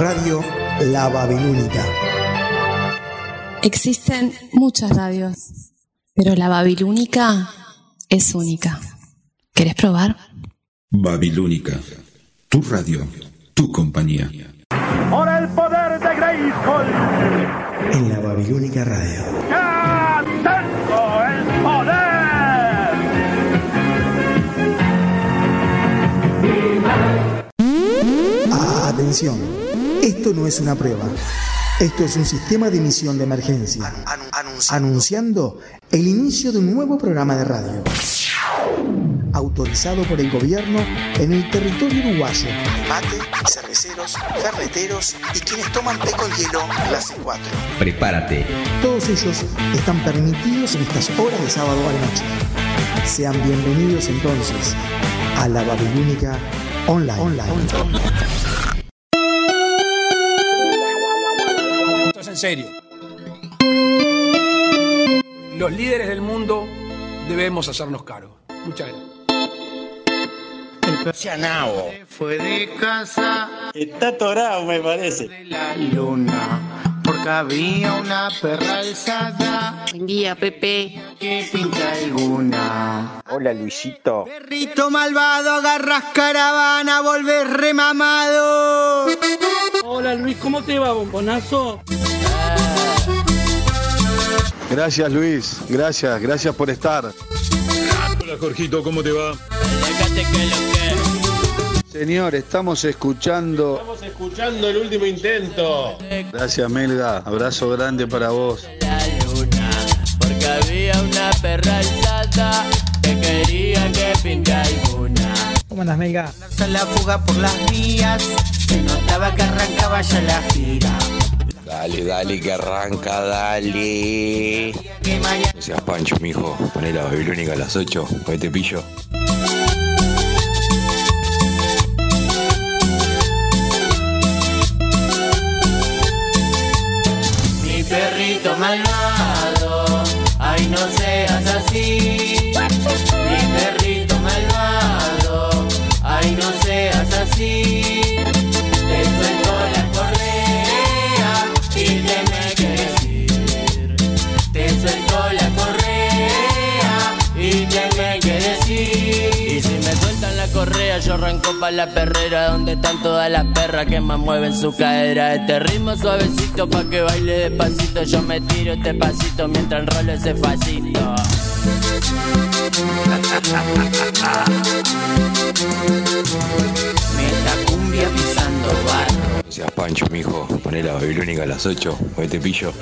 Radio La Babilónica. Existen muchas radios, pero la Babilónica es única. ¿Querés probar? Babilónica, tu radio, tu compañía. Por el poder de Grayskull. En la Babilónica Radio. ¡Ya tengo el poder! Atención, esto no es una prueba. Esto es un sistema de emisión de emergencia, anunciando el inicio de un nuevo programa de radio, autorizado por el gobierno en el territorio uruguayo. Mate, cerveceros, ferreteros y quienes toman té con hielo clase 4. Prepárate. Todos ellos están permitidos en estas horas de sábado a la noche. Sean bienvenidos entonces a la Babilónica Online. Serio. Los líderes del mundo debemos hacernos cargo. Muchas gracias. Fue de casa Está atorado, me parece. de la luna. Había una perra alzada Buen día, Pepe. que pinta alguna. Hola, Luisito. Perrito malvado, agarras caravana, volvés remamado. Hola Luis, ¿cómo te va, bombonazo? Gracias Luis, gracias, gracias por estar. Hola Jorgito, ¿cómo te va? Señor, estamos escuchando. Estamos escuchando el último intento. Gracias Melga, abrazo grande para vos. Porque había una perra alzada que quería que pinte alguna. ¿Cómo andas, Melga? A la fuga por las vías, se notaba que arrancaba ya la gira. Dale, dale, que arranca, dale. No seas pancho, mijo. Poné la babilónica a las 8. Hoy te pillo. Perrito malvado, ay no seas así. Correa, yo arranco pa' la perrera donde están todas las perras que más mueven su cadera. Este ritmo suavecito pa' que baile despacito. Yo me tiro este pasito mientras enrolo ese facito. Meta cumbia pisando barro. No seas pancho, mijo. Poné la babilónica a las 8. Hoy te pillo.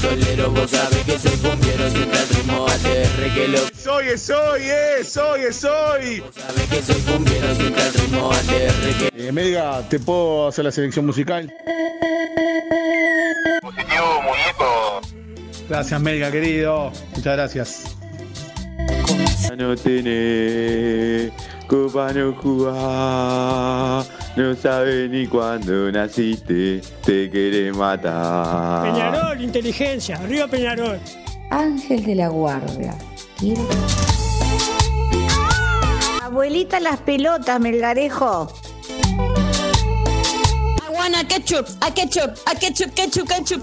Pistolero, vos sabés que soy cumbiero, siempre el ritmo ATR que lo Soy, soy, eh, soy, soy. sabés que soy cumbiero, siempre el ritmo ATR que Eh, Melga, ¿te puedo hacer la selección musical? Positivo, muñeco. Gracias Melga, querido. Muchas gracias. No tenés, copa no jugás, no sabes ni cuándo naciste, te querés matar. Peñarol, inteligencia. Arriba Peñarol. Ángel de la Guardia. ¿Quién? Abuelita las pelotas, Melgarejo. Aguana, ketchup, a ketchup, a ketchup, ketchup, ketchup.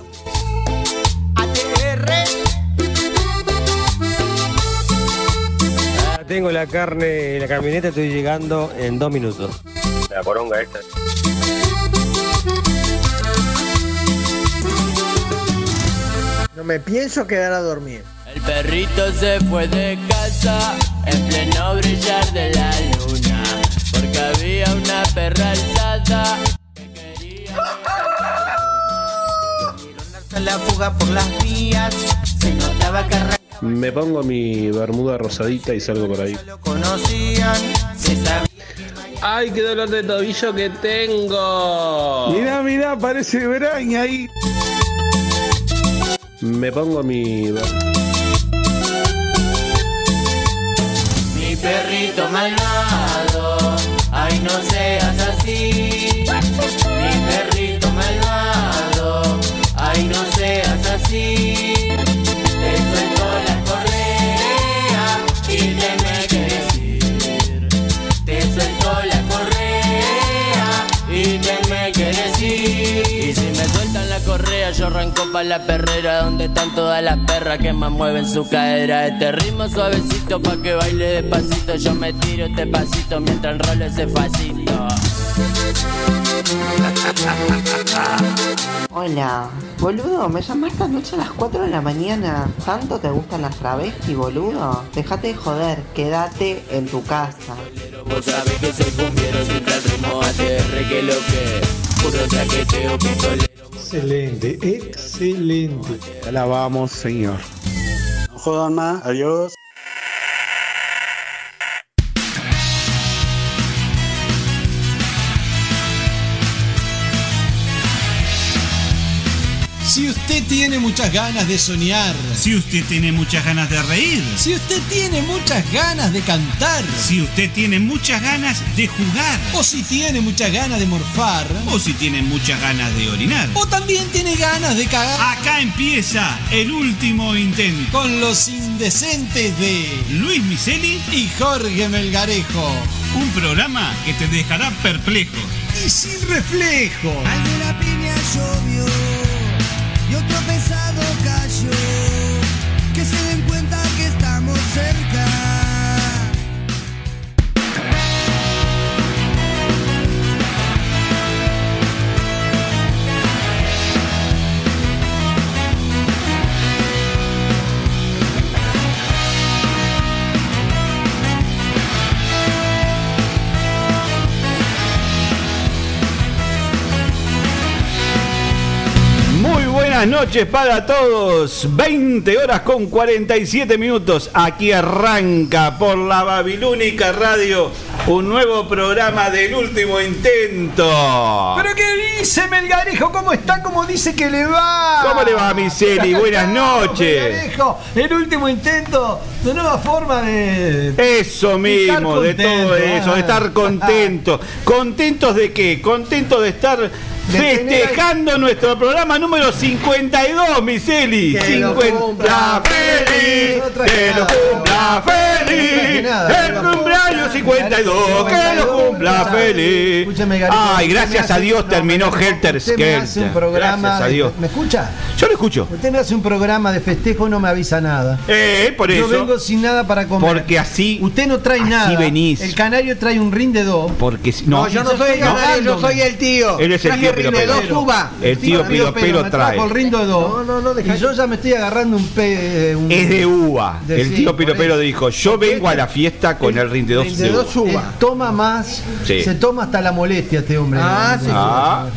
ATR Tengo la carne en la camioneta, estoy llegando en dos minutos. La poronga esta. No me pienso quedar a dormir. El perrito se fue de casa en pleno brillar de la luna. Porque había una perra alzada que quería. a la fuga por las vías. Se notaba que Me pongo mi bermuda rosadita y salgo por ahí. ¡Ay, qué dolor de tobillo que tengo! Mirá, mirá, parece Braña ahí. Me pongo mi. Mi perrito malvado, ay no seas así. Yo arranco pa' la perrera donde están todas las perras que más mueven su cadera. Este ritmo suavecito pa' que baile despacito. Yo me tiro este pasito mientras enrolo ese facito. Hola, boludo, me llamaste anoche a las 4 de la mañana. ¿Tanto te gustan las travestis, boludo? Déjate de joder, quédate en tu casa. Vos sabés que soy cumbiero, siempre al ritmo ATR que lo que puro traqueteo pistolero. Excelente, excelente. Te alabamos, Señor. No jodan más, adiós. Si usted tiene muchas ganas de soñar, Si usted tiene muchas ganas de reír, si usted tiene muchas ganas de cantar, si usted tiene muchas ganas de jugar, o si tiene muchas ganas de morfar, o si tiene muchas ganas de orinar, o también tiene ganas de cagar, acá empieza el último intento. con los indecentes de Luis Miseli, y Jorge Melgarejo. un programa que te dejará perplejo. Y sin reflejo. Al de la piña llovió y otro pesado cayó. Buenas noches para todos. 20 horas con 47 minutos. Aquí arranca por la Babilónica Radio un nuevo programa del último intento. ¿Pero qué dice Melgarejo? ¿Cómo está? ¿Cómo dice que le va? ¿Cómo le va, Miseli? Buenas noches. Melgarejo, el último intento de nueva forma de... Eso mismo, de contento, todo eso, de ah. estar contentos. ¿Contentos de qué? Contentos de estar festejando nuestro programa número 52, Miseli. Que lo 50 cumpla feliz, que lo cumpla feliz. El cumpleaños 52, que lo cumpla feliz. Ay, gracias a Dios terminó Helter Skelter. programa Gracias a Dios. ¿Me escucha? Yo lo escucho. Usted me hace un programa de festejo y no me avisa nada. Eh, por Yo eso. vengo sin nada para comer. Porque así. Usted no trae así nada. venís. El canario trae un rin de dos. Porque si- No, no, yo no soy el canario, yo soy el tío. Él es el tío de dos. El tío Piro Pelo me trae. el rin de dos. No, no, no, y yo ya me estoy agarrando un pe... un- Es de uva. De- el sí, tío Piropero dijo, yo vengo a la fiesta con el rin de dos de uva. Él toma más, Sí. se toma hasta la molestia este hombre. Ah, sí. Ah.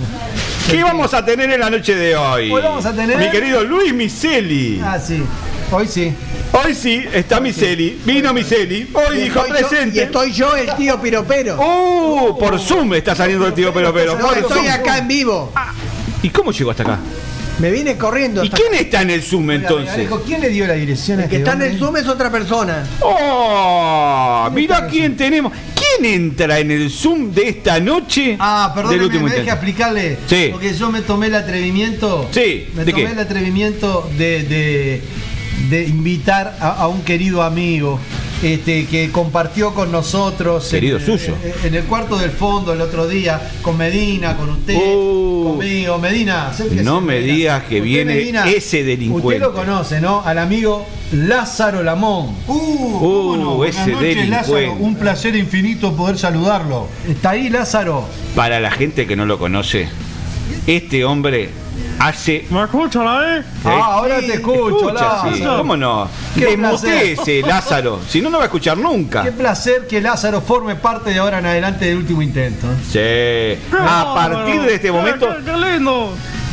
¿Qué vamos a tener en la noche de hoy? Hoy vamos a tener- Mi querido Luis Miseli. Ah, sí. Hoy sí. Hoy sí, está Miseli. Vino Miseli. Hoy Y dijo estoy yo- presente. y estoy yo, el tío Piropero. ¡Uh! Por Zoom está saliendo el tío Piropero. No, por estoy Zoom. acá en vivo. ¿Y cómo llegó hasta acá? Me vine corriendo. ¿Y hasta quién está en el Zoom entonces? ¿Quién le dio la dirección a El que este está en el? Zoom es otra persona. ¡Oh! Mirá quién tenemos. ¿Quién entra en el Zoom de esta noche? Ah, perdón, del me, último me deja intento? explicarle. Sí. Porque yo me tomé el atrevimiento. Sí, Me ¿de tomé qué? el atrevimiento de, de- de invitar a, a un querido amigo. Este, que compartió con nosotros Querido en, suyo. en- en el cuarto del fondo el otro día con Medina, con usted, conmigo. Medina, Uh. No me Medina. digas que Usted, viene Medina, ese delincuente. Usted lo conoce, ¿no? Al amigo Lázaro Lamón. Uh, ese delincuente. Un placer infinito poder saludarlo. ¿Está ahí Lázaro? Para la gente que no lo conoce, este hombre hace. ¿Me escucha la Ah, ahora te escucho, Lázaro. ¿Cómo no? Qué placer. Lázaro. Si no, no va a escuchar nunca. Qué placer que Lázaro forme parte de ahora en adelante del último intento. Sí. A partir de este momento.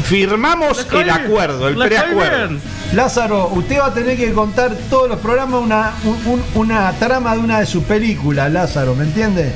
Firmamos el acuerdo, el preacuerdo. Lázaro, usted va a tener que contar todos los programas una, un- un- una trama de una de sus películas, Lázaro, ¿me entiende?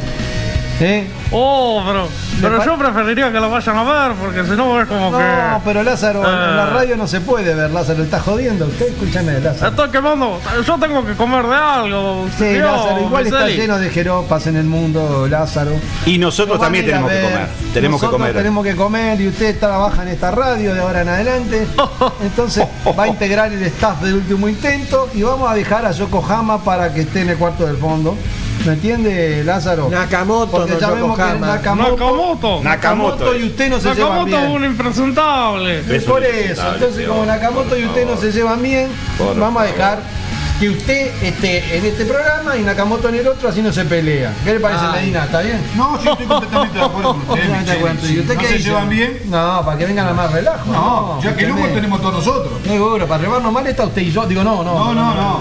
¿Eh? Oh, pero, pero yo preferiría que lo vayan a ver, porque si no es como que. No, pero Lázaro, en la Eh. radio no se puede ver, Lázaro, está jodiendo. Usted, escúchame, Lázaro. Estoy quemando. Yo tengo que comer de algo. Sí, tío, Lázaro, igual está lleno de jeropas en el mundo, Lázaro. Y nosotros No también tenemos que comer. Tenemos que Nosotros comer. tenemos que comer y usted trabaja en esta radio de ahora en adelante. Entonces va a integrar el staff del último intento y vamos a dejar a Yokohama para que esté en el cuarto del fondo. ¿Me entiende, Lázaro? Nakamoto, Porque no ya vemos que. Nakamoto, Nakamoto. Nakamoto y usted no se llevan Nakamoto bien. es un impresentable. Es por eso, entonces como Nakamoto y usted no se llevan bien, Por vamos a dejar que usted esté en este programa y Nakamoto en el otro, así no se pelea. ¿Qué le parece. Medina? ¿Está bien? No, yo estoy completamente de acuerdo con usted. ¿Y usted ¿No qué se dice? llevan bien? No, para que vengan a más relajo. No, ya que luego ¿entendés? tenemos todos nosotros. Seguro, para rebarnos mal está usted y yo. Digo, no, no. No, no, no.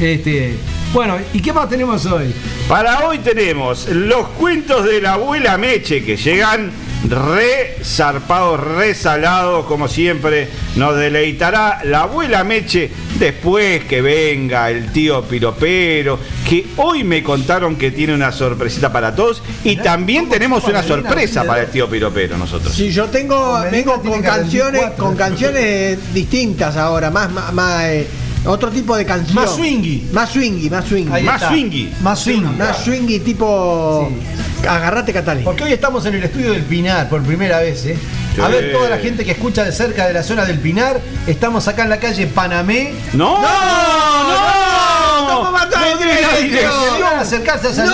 Este, bueno, ¿y qué más tenemos hoy? Para hoy tenemos los cuentos de la abuela Meche que llegan re zarpados, re salados, como siempre. Nos deleitará la abuela Meche después que venga el tío Piropero, que hoy me contaron que tiene una sorpresita para todos. Y también tenemos una sorpresa para el tío Piropero nosotros. Sí, yo tengo, vengo con canciones, 24. con canciones distintas ahora, más, más, más, eh, otro tipo de canción. Más swingy. Más swingy, más swingy. Ahí Más está. swingy. Más swingy. Más swingy tipo. Agarrate Catalina. Porque hoy estamos en el estudio del Pinar por primera vez, ¿eh? A Sí. ver, toda la gente que escucha de cerca de la zona del Pinar, estamos acá en la calle Panamé. ¡No! ¡No! ¿Cómo va a estar ¡Me en dé la dirección? a acercarse a No,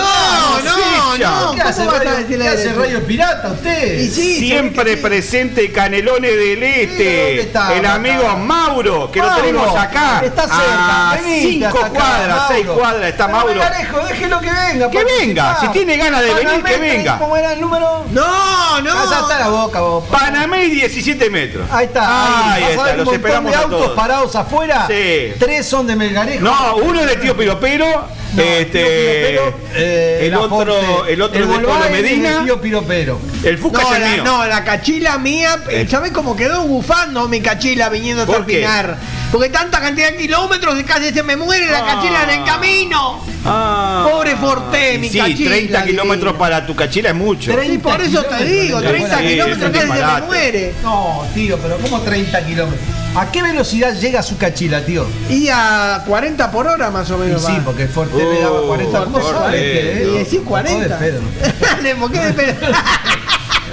no, no, ¿Qué hace ¿cómo va a radio, qué hace radio pirata usted? Y Siempre presente Canelones del ¿dónde Este, está? el amigo Mauro, que lo tenemos acá. Está cerca. A cinco cuadras, seis cuadras está Mauro. déjelo que venga. Que venga, si tiene ganas de venir, que venga. ¿Cómo era el número? No, no. Allá está la boca, vos. Panamé 17 metros. Ahí está. Ahí Vas a está, los esperamos de a autos todos. parados afuera. Sí. Tres son de Melgarejo. No, uno es de tío Piropero, No, este, eh, el la otro, el otro el de Polo Medina, tío Piropero. el Fusca No es el la, mío. no, la cachila mía, Eh. ¿sabes cómo quedó bufando mi cachila viniendo hasta ¿Por el qué? Pinar? Porque tanta cantidad de kilómetros que casi se me muere la Ah. cachila en el camino. Ah. Pobre Forte, mi sí, cachila. 30 kilómetros para tu cachila es mucho. Y por eso te digo, 30 Sí, es kilómetros casi se me muere. No, tío, pero ¿cómo 30 kilómetros? ¿A qué velocidad llega su cachila, tío? Y a 40 por hora más o Y menos. sí, va. porque Forte le daba 40. ¿Cómo Forte, sabe este, Y eh? decís 40. No, de pedo. Dale, ¿por qué de pedo?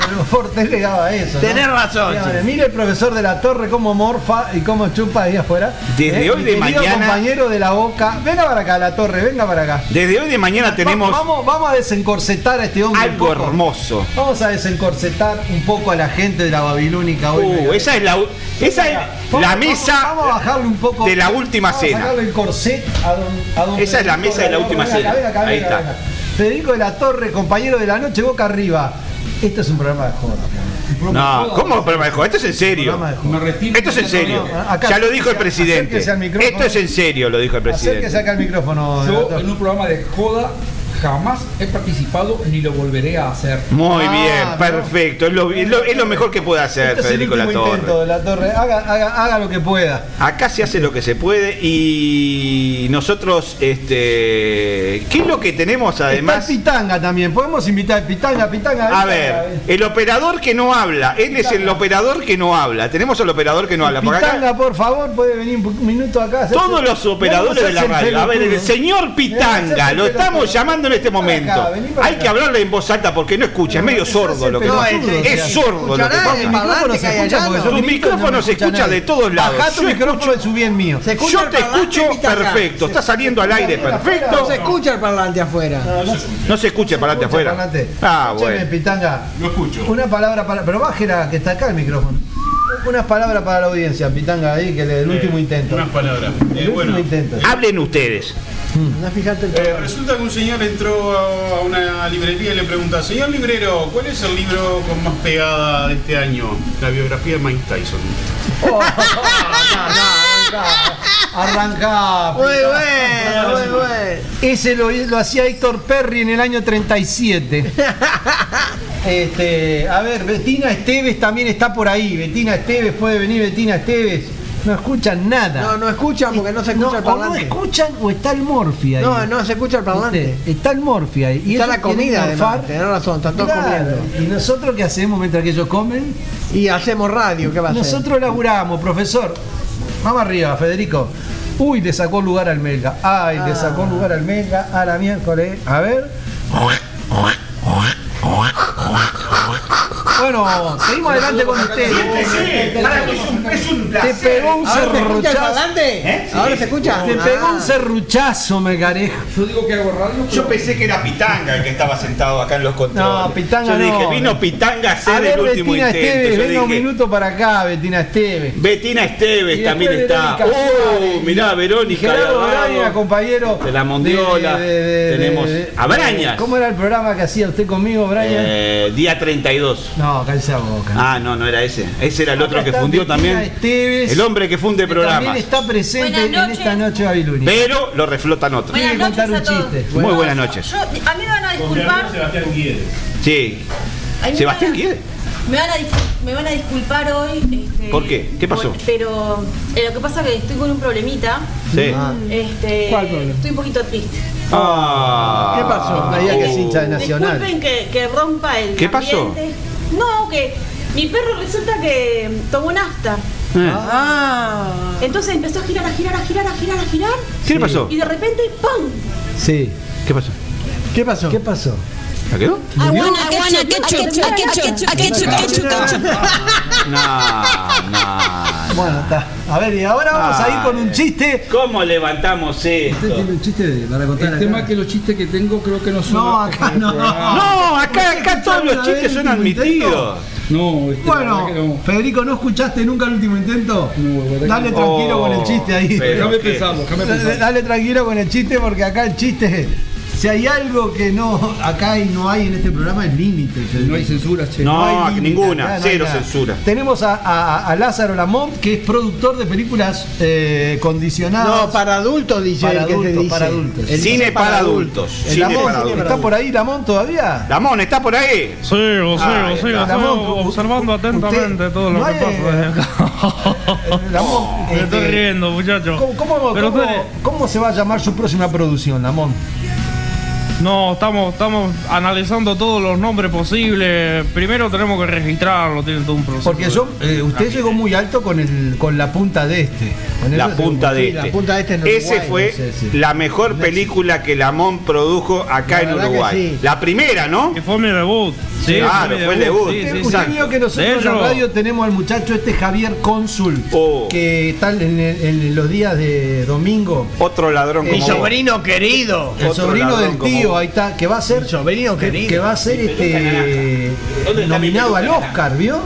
Pero Forte le daba eso. ¿no? Tenés razón, Mira. Mire el profesor de la torre cómo morfa y cómo chupa ahí afuera. Desde Eh, hoy de mañana- compañero de la boca. Venga para acá, la torre, venga para acá. Desde hoy de mañana Va- tenemos vamos, vamos a desencorsetar a este hombre. algo hermoso. Vamos a desencorsetar un poco a la gente de la Babilónica hoy. Uh, esa es la, esa es Vamos- la mesa Vamos, a bajarle un poco. de la última vamos A cena. sacarle el corset a don, a don Esa es la mesa de la última cena. venga, venga, Ahí está. Federico de la Torre, compañero de la noche, boca arriba. Esto es un programa de joda. No, ¿cómo programa de juego? Esto es en serio. Joda. Esto es en serio. Ya lo dijo el presidente. acérquese. Esto es en serio, lo dijo el Acérquese presidente. acá al micrófono. Yo en un programa de joda jamás he participado ni lo volveré a hacer. Muy Ah, bien, no. perfecto. Es lo, es lo- es lo mejor que puede hacer Este es el Federico intento Torre. de la Torre. Haga, haga, haga lo que pueda. Acá se hace lo que se puede y nosotros, este, ¿qué es lo que tenemos Está además? el Pitanga también. Podemos invitar al Pitanga, Pitanga. A ver, el operador que no habla, él es el operador que no habla. Tenemos al operador que no habla. Acá Pitanga, por favor, puede venir un minuto acá. todos los operadores de la radio. A ver, el señor Pitanga, lo estamos llamando en este momento. acá, Hay acá. que hablarle en voz alta porque no escucha, es medio sordo lo que pasa. es- sordo lo que pasa. el El micrófono parlante se escucha Tu micrófono se escucha de todos lados. Bajá tu Yo micrófono y subí el mío. Se escucha Yo el te parlante, escucho perfecto, está saliendo al aire perfecto. No se escucha el parlante afuera. No se escucha para adelante Escucha, afuera. parlante. Ah, bueno. Pitanga. Lo escucho. Una palabra para. Pero bájela, que está acá el micrófono. Unas palabras para la audiencia, Pitanga, ahí, que el último intento. Unas palabras. El Eh, último bueno, intento. Hablen ustedes. No fijate el eh, resulta que un señor entró a una librería y le pregunta, señor librero, ¿cuál es el libro con más pegada de este año? La biografía de Mike Tyson. Oh. Arrancá. Muy bueno, muy bueno. Ese lo, lo hacía Héctor Perry en el año 37. Este, a ver, Betina Esteves también está por ahí. Betina Esteves, puede venir Betina Esteves. No escuchan nada. No, no escuchan porque no se escucha el o no parlante. escuchan o está el Morphy ahí. No, no se escucha el parlante. Está el Morphy ahí. Está la comida, además, tenés razón, están todos Claro. comiendo. ¿Y nosotros qué hacemos mientras que ellos comen? Y hacemos radio, ¿qué va a hacer? Nosotros laburamos, profesor. Vamos arriba, Federico. Uy, le sacó lugar al Melga. Ay, le sacó lugar al Melga a la miércoles. A ver. Bueno, seguimos adelante con ustedes. Te pegó un ¿Ahora se escucha el serruchazo. parlante? ¿Eh? ¿Ahora se escucha? Te pegó un serruchazo, Melgarejo. Yo digo que hago radio. Yo pensé que era Pitanga el que estaba sentado acá en los controles. No, Pitanga Yo dije, no. vino Pitanga a ver, el último Betina intento. Esteves, venga un minuto para acá, Betina Esteves. Betina Esteves también está. Oh, mirá, Verónica. Gerardo Braña, compañero. de la Mondiola. de- de- de- Tenemos de- a Brañas. ¿Cómo era el programa que hacía usted conmigo, Braña? Eh, día 32. No, cállese la boca. Ah, no, no era ese. Ese era el Acá otro que fundió también. Esteves, El hombre que funde programas. También está presente en esta noche babilónica. Pero lo reflotan otros. Buenas contar un chiste. Muy buenas noches. Yo, a mí me van a disculpar. Sí. a mí me Sebastián Guille. Me van, a, me van a disculpar hoy. este, ¿Por qué? ¿Qué pasó? por- pero eh, lo que pasa es que estoy con un problemita. Sí. Este, ¿Cuál problema? Estoy un poquito triste. Ah. ¿Qué pasó? Idea que es hincha de Nacional. Disculpen que, que rompa el ¿Qué pasó? No, que mi perro resulta que tomó nafta. Eh. Ah. Entonces empezó a girar, a girar, a girar, a girar, a girar. ¿Qué le pasó? Y de repente, ¡pum! Sí. ¿Qué pasó? ¿Qué pasó? ¿Qué pasó? ¿La quedó? Aguana, aguana, ketchup, ketchup, ketchup, ketchup, ketchup. No, no. Bueno, está. A ver, y ahora vamos a ir con un chiste. ¿Cómo levantamos ¿Usted esto? tiene un chiste para contar El tema es que los chistes que tengo creo que no son. No, acá no. No, acá, acá todos los chistes son admitidos. No, este, Bueno, no. Federico, ¿no escuchaste nunca el último intento? No, Dale tranquilo Oh, con el chiste ahí. Déjame déjame Dale, tranquilo con el chiste porque acá el chiste, si hay algo que no acá y no hay en este programa es límite. No hay censura, che. No, hay límite, ninguna, acá no hay cero nada. censura. Tenemos a, a- a Lázaro Lamont, que es productor de películas eh, condicionadas. No, para adultos dice Para el que se adultos, dice. para adultos. El Cine para adultos. El Cine Lamont, para adultos. ¿Está por ahí Lamont todavía? Lamón, ¿está por ahí? Sigo, sigo, Lamont, observando usted- atentamente todo lo no que hay- pasa desde acá. Lamont, Me estoy este, riendo, muchachos. ¿Cómo, cómo se va a llamar su próxima producción, Lamont? No, estamos, estamos analizando todos los nombres posibles. Primero tenemos que registrarlo, tiene todo un proceso. Porque yo, eh, usted llegó muy alto con el con la punta de este. Con La eso punta de sí, este. la punta de este en Ese fue no sé, sí. la mejor película que Lamón produjo acá La en Uruguay. sí. La primera, ¿no? Que fue mi debut. Sí, claro, mi fue el debut. Sí, Usted, sí, usted vio que nosotros en la radio tenemos al muchacho este Javier Cónsul, Oh. que está en, el- en los días de domingo. Otro ladrón Mi como vos. sobrino querido. El Otro sobrino ladrón del tío, vos. ahí está, que va a ser sobrino que, que va a ser este ¿Dónde está mi nominado al Oscar, ¿vio?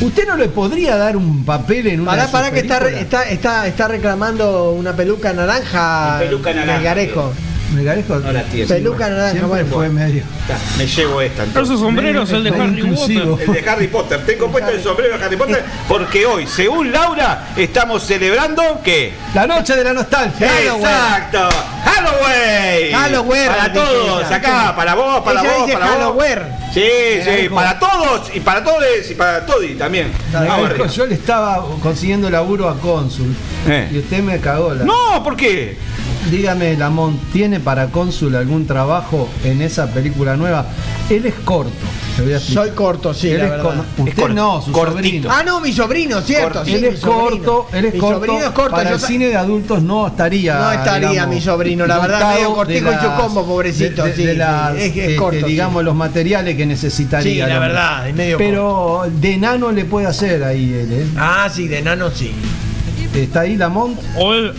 ¿Usted no le podría dar un papel en una Pará, pará que está, re- está, está, está reclamando una peluca naranja. Mi peluca naranja, Melgarejo. Melgarejo, No la tiene. Peluca siempre fue medio. Está, Me llevo esta. entonces. Ese sombrero es el de Harry inclusivo. Potter. El de Harry Potter. Tengo puesto el sombrero de Harry Potter porque hoy, según Laura, estamos celebrando ¿qué? La noche de la nostalgia. Exacto. Halloween. Halloween, Para todos, acá, para vos, para Ella vos, dice para vos. Halloween. Sí, sí, para todos y para todos y para Todi también. Yo le estaba consiguiendo laburo a Cónsul Eh. y usted me cagó la. No, ¿por qué? Dígame, Lamont, ¿tiene para Cónsul algún trabajo en esa película nueva? Él es corto. Te voy a explicar. Soy corto, sí, Él la es verdad. corto. Usted corto, no, su cortito. sobrino. Ah, no, mi sobrino, cierto. sí, él es corto, él es mi corto. sobrino es corto. Para yo el cine de adultos no estaría. No estaría mi sobrino, la verdad, medio cortico y chucombo, pobrecito, de- de- sí, de sí, las, es- es este, corto, digamos, sí. los materiales que necesitaría. Sí, la verdad, es medio Pero de enano le puede hacer ahí él, ¿eh? Ah, sí, de enano sí. ¿Está ahí Lamont? Hoy,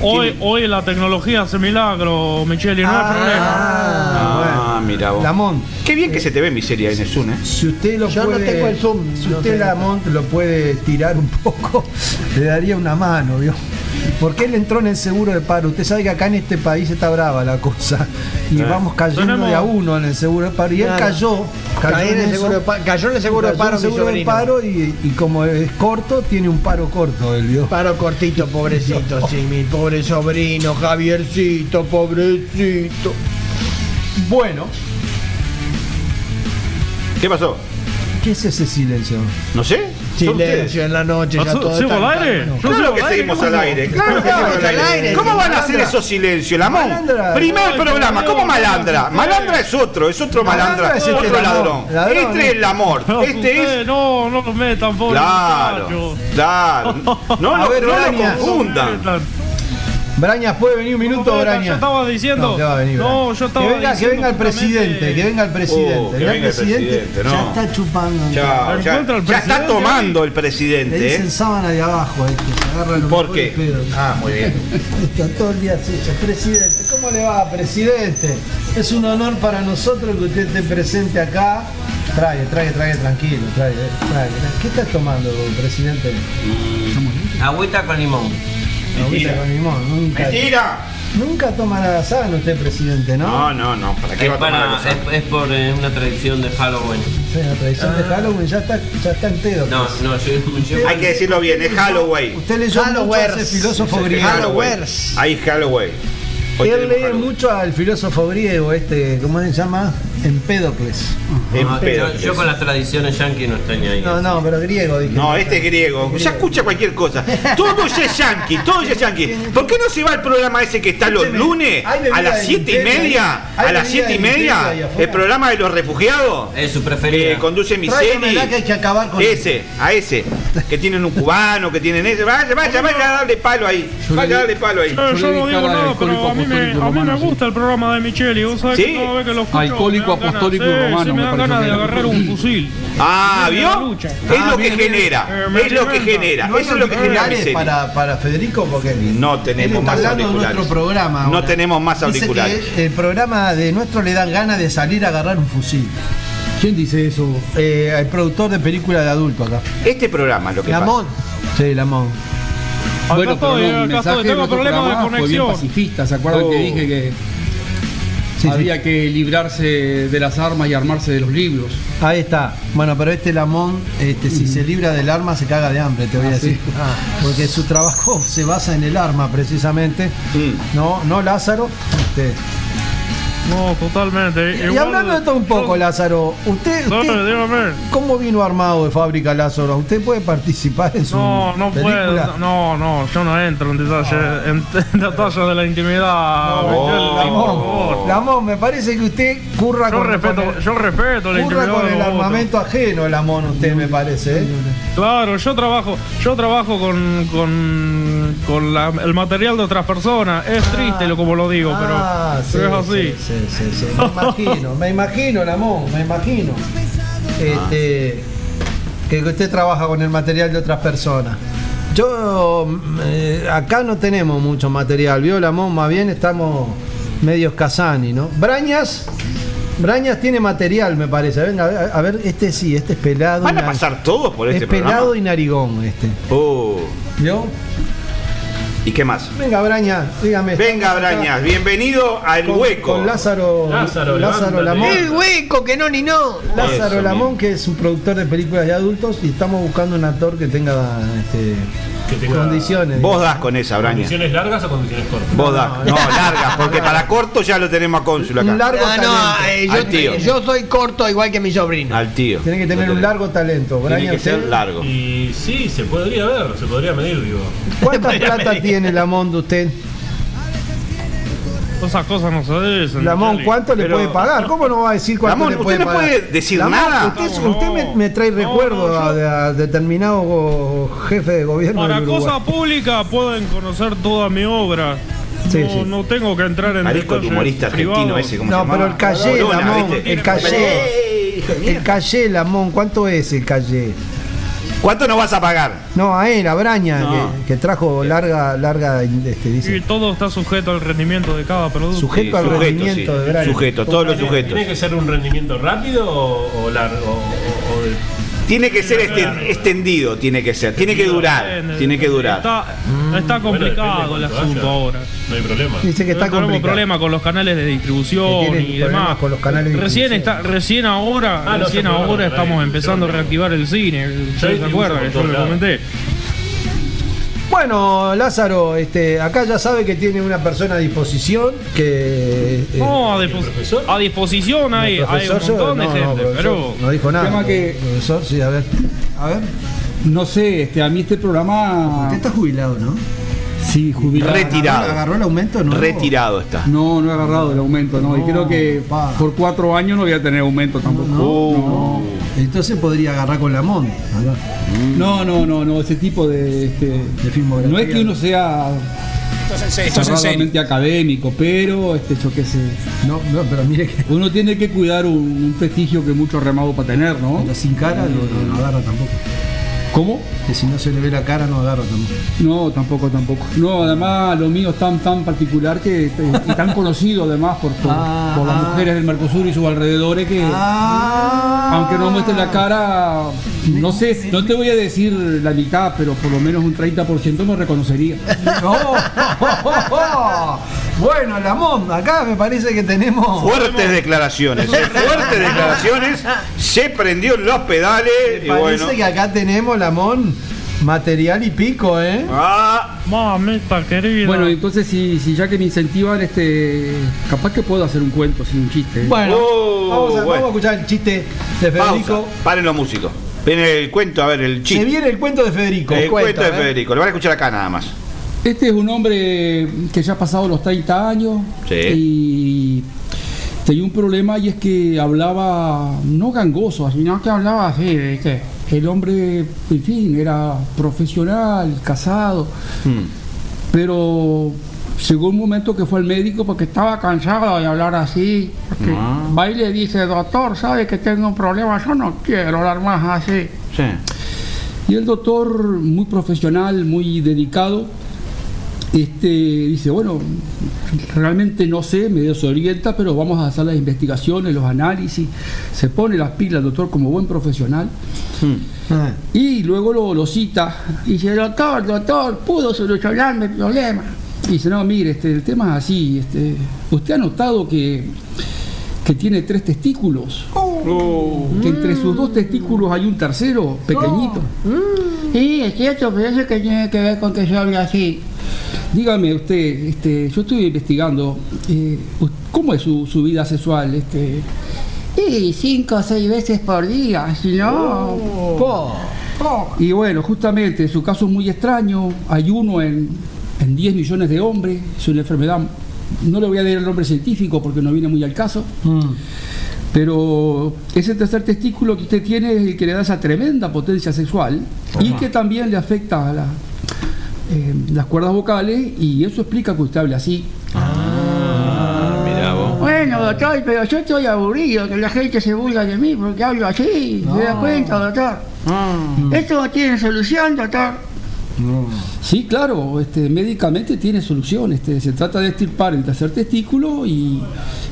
hoy, hoy la tecnología hace milagro, Michelle, y no hay problema. Ah, mira vos. Lamont. Qué bien que se te ve en mi serie ahí en el Zoom, ¿eh? Si usted lo Yo no puede, tengo el zoom, si no usted tengo. Lamont lo puede tirar un poco, le daría una mano, ¿vio? Porque él entró en el seguro de paro. Usted sabe que acá en este país está brava la cosa. Y vamos cayendo de a uno en el seguro de paro. Y él Claro. cayó. Cayó Caí en el seguro de pa- cayó en el seguro de paro el seguro de paro y, y como es corto, tiene un paro corto, él vio. Paro cortito, pobrecito, sí, mi pobre sobrino, Javiercito, pobrecito. Bueno, ¿Qué pasó? ¿qué es ese silencio? No sé. Silencio en la noche, ya todo ¿Sigo está al aire? Claro que seguimos ¿cómo al aire. Claro que Claro, seguimos al al aire. aire, ¿Cómo van a hacer esos silencios, Lamón? Malandra. Primer programa. ¿Cómo malandra? Malandra es otro, es otro Malandra es este otro ladrón. Este es el amor. Este es. no, no los metan, pobre Claro, claro. No, lo- lo confundan. Brañas, ¿puede venir un minuto, No, Brañas? Yo estaba diciendo. No, que va a venir, No, Brañas. yo estaba que venga, que diciendo venga el presidente, que venga el presidente. Oh, que venga el presidente, no. Ya está chupando. Ya, el está tomando el Le presidente, dicen ¿eh? sábana de abajo, este, se agarra los ¿Por qué? pedos. Ah, muy bien. Está todo el día así, presidente, ¿cómo le va, presidente? Es un honor para nosotros que usted esté presente acá. Trae, trae, trae, tranquilo, trae, eh, trae. ¿Qué estás tomando, presidente? Agüita con limón. Agüita con limón, nunca. ¡Mentira! Nunca toma nada sano usted, presidente, ¿no? No, no, no. ¿Para qué Es, va a tomar para, es, es por eh, una tradición de Halloween. Sí, la tradición de Halloween ya está, ya está en pedo. No, pues. no, yo, yo Hay que decirlo bien, es Halloween. Usted leyó mucho a ese filósofo griego. Halloween. Hay Halloween. Hoy Él lee Halloween. mucho al filósofo griego, este, ¿cómo se llama? Empédocles. Yo, Empédocles. yo con las tradiciones yankees no estoy ni ahí. No, no, pero griego, dije. No, este es griego. Ya escucha cualquier cosa. Todo ya es yankee, todo ya es yankee. ¿Por qué no se va al programa ese que está los lunes a las del siete y imperio media? A las bebida siete y del imperio media. El programa de los refugiados. Es su preferida. Que conduce Miseli. Tráigamela que hay que acabar con Ese, a ese. Que tienen un cubano, que tienen ese. Vaya, vaya, vaya a darle palo ahí. Vaya a darle palo ahí. Yo, yo no digo nada, pero a mí me, a mí me gusta el programa de Micheli. Vos sabés ¿Sí? que cada vez que lo escucho. Alcohólico apostólico ganas, sí, romano, sí, me me dan ganas de agarrar un fusil. Ah, ¿vio? Es lo que genera. Es lo que genera. ¿No hay Eso es lo que genera para, para Federico? Porque No tenemos más auriculares. nuestro programa. No tenemos más Dice auriculares. que el programa de nuestro le dan ganas de salir a agarrar un fusil. ¿Quién dice eso? Eh, el productor de películas de adulto acá. Este programa lo que pasa. Lamón. Sí, Lamón. Acá bueno, estoy, pero no, acá el mensaje estoy. Tengo otro problemas de programa fue bien conexión. pacifista. ¿Se acuerdan Oh. que dije que Sí, sí. había que librarse de las armas y armarse de los libros? Ahí está. Bueno, pero este Lamón, este, si se libra del arma, se caga de hambre, te voy a Ah, decir. sí. Porque su trabajo se basa en el arma, precisamente. Mm. No, no Lázaro. Este. No, totalmente. Y Igual- hablando de todo un poco, Lázaro, usted, No, usted. ¿cómo vino armado de fábrica Lázaro? ¿Usted puede participar en su No, no película? puedo. No, no, yo no entro en detalle, en, en detalle de la intimidad. Favor. Lamón, me parece que usted curra Yo con, respeto, con el, yo respeto la curra intimidad con el armamento ajeno, Lamón, usted me parece. ¿eh? Claro, yo trabajo, yo trabajo con, con, con la- el material de otras personas. Es triste lo como lo digo, Ah, pero, pero es así. Sí, sí, sí, sí. Me imagino, me imagino, Lamón, me imagino. Este, que usted trabaja con el material de otras personas. Yo, mm, eh, acá no tenemos mucho material, ¿vio, Lamón? Más bien estamos medios Casani, ¿no? Brañas, Brañas tiene material, me parece. Venga, a ver, a ver, este sí, este es pelado. ¿Van a pasar todos por este es pelado programa? y narigón, este. Oh. ¿Vio? ¿Y qué más? Venga, Brañas, dígame. Venga, Brañas, bienvenido al con- hueco. Con Lázaro, Lázaro, Lázaro. Lamón. El hueco, que no ni no. Lázaro Eso Lamón, que es un productor de películas de adultos y estamos buscando un actor que tenga, este, Que tenga condiciones. Vos das con esa, Brañas. ¿Condiciones largas o condiciones cortas? Vos das. No, largas, porque para corto ya lo tenemos a cónsul acá. Un largo Ah, talento. no, eh, Al tío. yo, yo soy corto igual que mi sobrino. Al tío. Tiene que tener un largo talento. Tiene Brañas, que ser largo. Y sí, se podría ver, se podría medir, digo. ¿Cuánta plata tiene Lamón de usted? Esas cosas no se dicen. Lamón. ¿cuánto le puede pagar? ¿Cómo no va a decir cuánto Lamón, le usted puede no pagar? puede decir Lamón, nada. Usted, No, usted me, me trae no, recuerdos no, yo- a, de- a determinado jefe de gobierno Para del Uruguay. cosa pública pueden conocer toda mi obra. Sí, no, sí. no tengo que entrar en Parezco el humorista argentino ese, ¿cómo se No, pero el calle, Lamón, el calle. El calle, Lamón, ¿cuánto es el calle? ¿Cuánto nos vas a pagar? No, a él, a Braña, No. que, que trajo larga, larga, este, Y todo está sujeto al rendimiento de cada producto. Sujeto al sujeto, rendimiento sí. de Braña. Sujeto, todos los ¿Tiene, sujetos. ¿Tiene que ser un rendimiento rápido o, o largo? O, o- o de- Tiene que ser extendido, tiene que ser. Tiene que durar, tiene que durar. Está, está complicado el asunto ahora. No hay problema. Dice que está complicado. problemas con los canales de distribución y demás. con los canales de recién está, recién ahora, Ah, recién ahora estamos empezando a reactivar el cine. ¿Ustedes se acuerdan yo lados. comenté? Bueno, Lázaro, este, acá ya sabe que tiene una persona a disposición que. eh, No, a, dispo- a disposición hay, hay un montón de no, no, gente, profesor, pero no dijo nada. Tema que- Profesor, sí, a ver. A ver. No sé, este, a mí este programa. Usted está jubilado, ¿no? Sí, jubilado. Retirado. ¿Agarró el aumento? No. Retirado está. No, no he agarrado el aumento, no. y creo que por cuatro años no voy a tener aumento tampoco. Uh. Entonces podría agarrar con la MON. No, no, no, no, ese tipo de, este, filmografía. No es que uno sea Esto es en serio. Académico, pero este, yo qué sé. No, no, pero mire que. Uno tiene que cuidar un, un prestigio que mucho remado para tener, ¿no? Pero sin cara no, no- no agarra tampoco. ¿Cómo? Que si no se le ve la cara no agarra tampoco. No, tampoco, tampoco. No, además lo mío es tan, tan particular que y tan conocido además por, por, Ah, por las ah. mujeres del Mercosur y sus alrededores que aunque no muestre la cara, no sé, no te voy a decir la mitad, pero por lo menos un 30% me reconocería. Oh, bueno, la MON, acá me parece que tenemos. Fuertes declaraciones, ¿eh? fuertes declaraciones. Se prendió en los pedales y Parece bueno. que acá tenemos la MON material y pico, ¿eh? Ah, mamita querida. Bueno, entonces si, si ya que me incentivan, este, capaz que puedo hacer un cuento sin un chiste. ¿eh? Bueno, Oh, vamos, a, bueno. vamos a escuchar el chiste de Federico. Pausa. Paren los músicos. Viene el cuento, a ver, el Se chiste. viene el cuento de Federico. El cuento de ¿eh? Federico. Lo van a escuchar acá nada más. Este es un hombre que ya ha pasado los 30 años Sí. y tenía un problema y es que hablaba no gangoso, sino que hablaba así, ¿viste? El hombre, en fin, era profesional, casado, Hmm. pero llegó un momento que fue al médico porque estaba cansado de hablar así. Porque Ah. va y le dice, doctor, ¿sabe que tengo un problema? Yo no quiero hablar más así. Sí. Y el doctor, muy profesional, muy dedicado, este, dice, bueno, realmente no sé, me desorienta, pero vamos a hacer las investigaciones, los análisis. Se pone las pilas el doctor como buen profesional. Ah, Y luego lo, lo cita y dice, doctor, doctor, pudo solucionarme el problema. Y dice, no, mire, este, el tema es así, este, usted ha notado que, que tiene tres testículos, que entre sus dos testículos hay un tercero pequeñito. Sí, es cierto, pero eso que tiene que ver con que yo hable así. Dígame usted, este, yo estuve investigando, eh, ¿cómo es su, su vida sexual? Este, y cinco o seis veces por día, si no... po. Y bueno, justamente su caso es muy extraño, hay uno en, en 10 millones de hombres, es una enfermedad, no le voy a dar el nombre científico porque no viene muy al caso, pero ese tercer testículo que usted tiene es el que le da esa tremenda potencia sexual y que también le afecta a la- eh, las cuerdas vocales y eso explica que usted hable así. Ah, vos. Bueno, doctor, pero yo estoy aburrido, que la gente se burla de mí porque hablo así. ¿Se da cuenta, doctor? ¿Esto no tiene solución, doctor? Sí, claro, este, médicamente tiene solución. Este, se trata de extirpar el tercer testículo y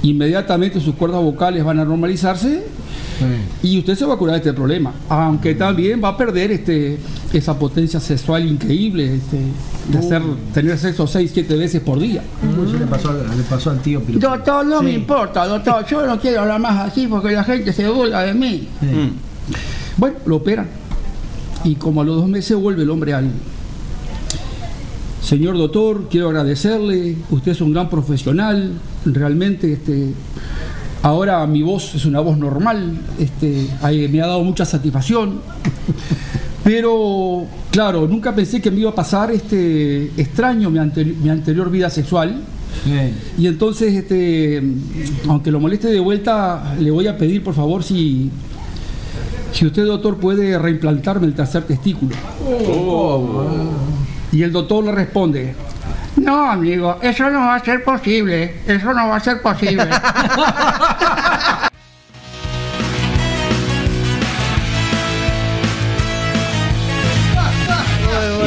inmediatamente sus cuerdas vocales van a normalizarse y usted se va a curar de este problema. Aunque también va a perder este, esa potencia sexual increíble este, de hacer, tener sexo 6, 7 veces por día. Eso le pasó, al- le pasó al tío. Doctor, no me importa, doctor, yo no quiero hablar más así porque la gente se burla de mí. Bueno, lo operan. Y como a los dos meses vuelve el hombre al... Señor doctor, quiero agradecerle, usted es un gran profesional, realmente este, ahora mi voz es una voz normal, este, me ha dado mucha satisfacción, pero claro, nunca pensé que me iba a pasar este extraño mi, anteri- mi anterior vida sexual. Y entonces, este, aunque lo moleste de vuelta, le voy a pedir por favor si, si usted, doctor, puede reimplantarme el tercer testículo. Y el doctor le responde, no, amigo, eso no va a ser posible, eso no va a ser posible.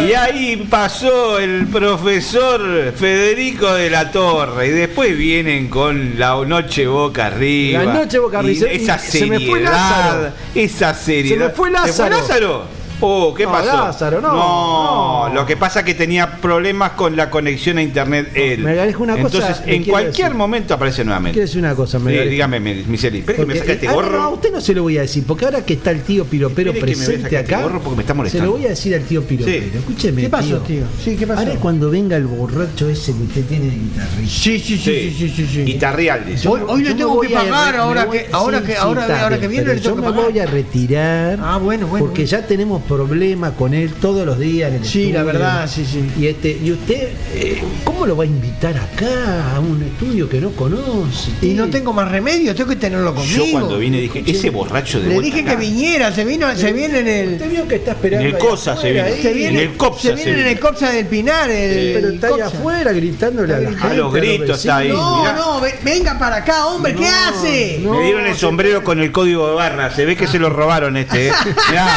Y ahí pasó el profesor Federico de la Torre. Y después vienen con la noche boca arriba. La noche boca Y arriba. esa Se me fue seriedad. Lázaro. Esa seriedad. Se me fue Lázaro. ¿Se fue Lázaro? Oh, ¿qué No, pasó? Lázaro, no, no. lo que pasa es que tenía problemas con la conexión a internet él. Me dijo una cosa, Entonces, en cualquier decir. momento aparece nuevamente. Quiero decir una cosa, me Sí, dígame, mi- Miseli. Espera que me este ah, gorro. no, a usted no se lo voy a decir, porque ahora que está el tío Piropero me presente este acá, gorro porque me está se molestando. lo voy a decir al tío Piropero. Sí. Escúcheme, ¿Qué pasó, tío? Sí, ¿qué pasó? Ahora cuando venga el borracho ese que usted tiene de guitarrista. Sí, sí, sí, sí, sí, sí. Guitarrial. Hoy, hoy Yo le me tengo voy que a pagar ahora me que ahora que ahora, que viene le tengo yo que me pagar. voy a retirar. Ah, bueno, bueno. Porque ya tenemos problemas con él todos los días en el Sí, la verdad, sí, sí. Y este, y usted, eh, ¿cómo lo va a invitar acá a un estudio que no conoce? Y no tengo más remedio, tengo que tenerlo conmigo. Yo cuando vine dije, ese borracho de Le vuelta dije que viniera, se vino, se viene en el. Usted vio que está esperando. En el Cosa se viene. ahí. Se viene, En el Copsa se se viene en el Copsa del Pinar. El, Pero está ahí afuera gritándole a la gente. A los gritos está ahí. No, mirá. no, ve- venga para acá, hombre, ¿qué hace? Me dieron el sombrero con el código de barra. Se ve que se lo robaron este. ¿eh? Mirá,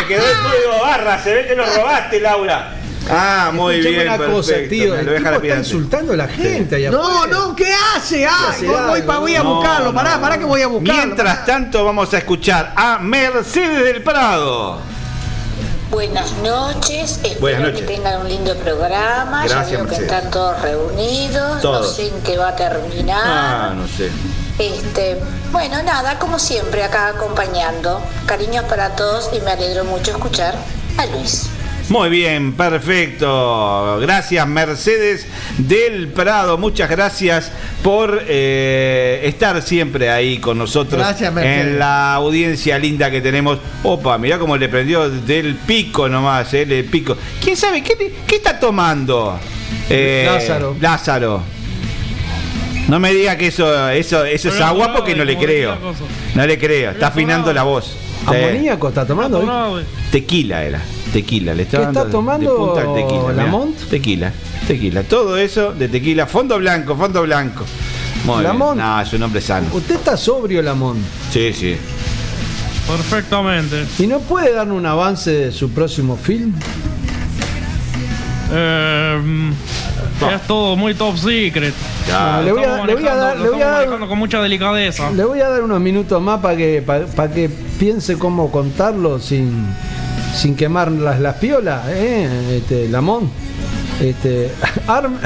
me quedó el código barra. Se ve que lo robaste, Laura. Ah, muy Escuchame bien. una perfecto. cosa, tío. El lo deja tipo está insultando a la gente allá No, afuera. no, ¿qué hace? Ah, hace voy, pa- voy a No, buscarlo, no, pará, no. pará que voy a buscarlo. Mientras tanto, vamos a escuchar a Mercedes del Prado. Buenas noches, espero Buenas noches. que tengan un lindo programa. Gracias, ya veo que Mercedes. están todos reunidos, no Todos. sé en qué va a terminar. Ah, no sé. Este, bueno, nada, como siempre, acá acompañando. Cariños para todos y me alegro mucho escuchar a Luis. Muy bien, perfecto. Gracias Mercedes del Prado. Muchas gracias por eh, estar siempre ahí con nosotros Gracias, Mercedes. en la audiencia linda que tenemos. Opa, mirá cómo le prendió del pico nomás, eh, del pico. ¿Quién sabe qué, qué está tomando? Eh, Lázaro. Lázaro. No me diga que eso, eso, eso es agua porque no le creo. No le creo. Está afinando la voz. ¿Amoníaco está tomando? Tequila era. Tequila, le está ¿Qué está tomando de punta al tequila. mirá. Lamont? Tequila, tequila. Todo eso de tequila. Fondo blanco, fondo blanco. Muy bien. Lamont. No, es un hombre sano. Usted está sobrio, Lamón. Sí, sí. Perfectamente. ¿Y no puede darnos un avance de su próximo film? Eh, es todo muy top secret. Ya. le voy a- le voy a dar- le voy a dar- manejando con mucha delicadeza. Le voy a dar unos minutos más para que, para que piense cómo contarlo sin, sin quemar las, las piolas, ¿eh? Este, Lamón. Este, Arm.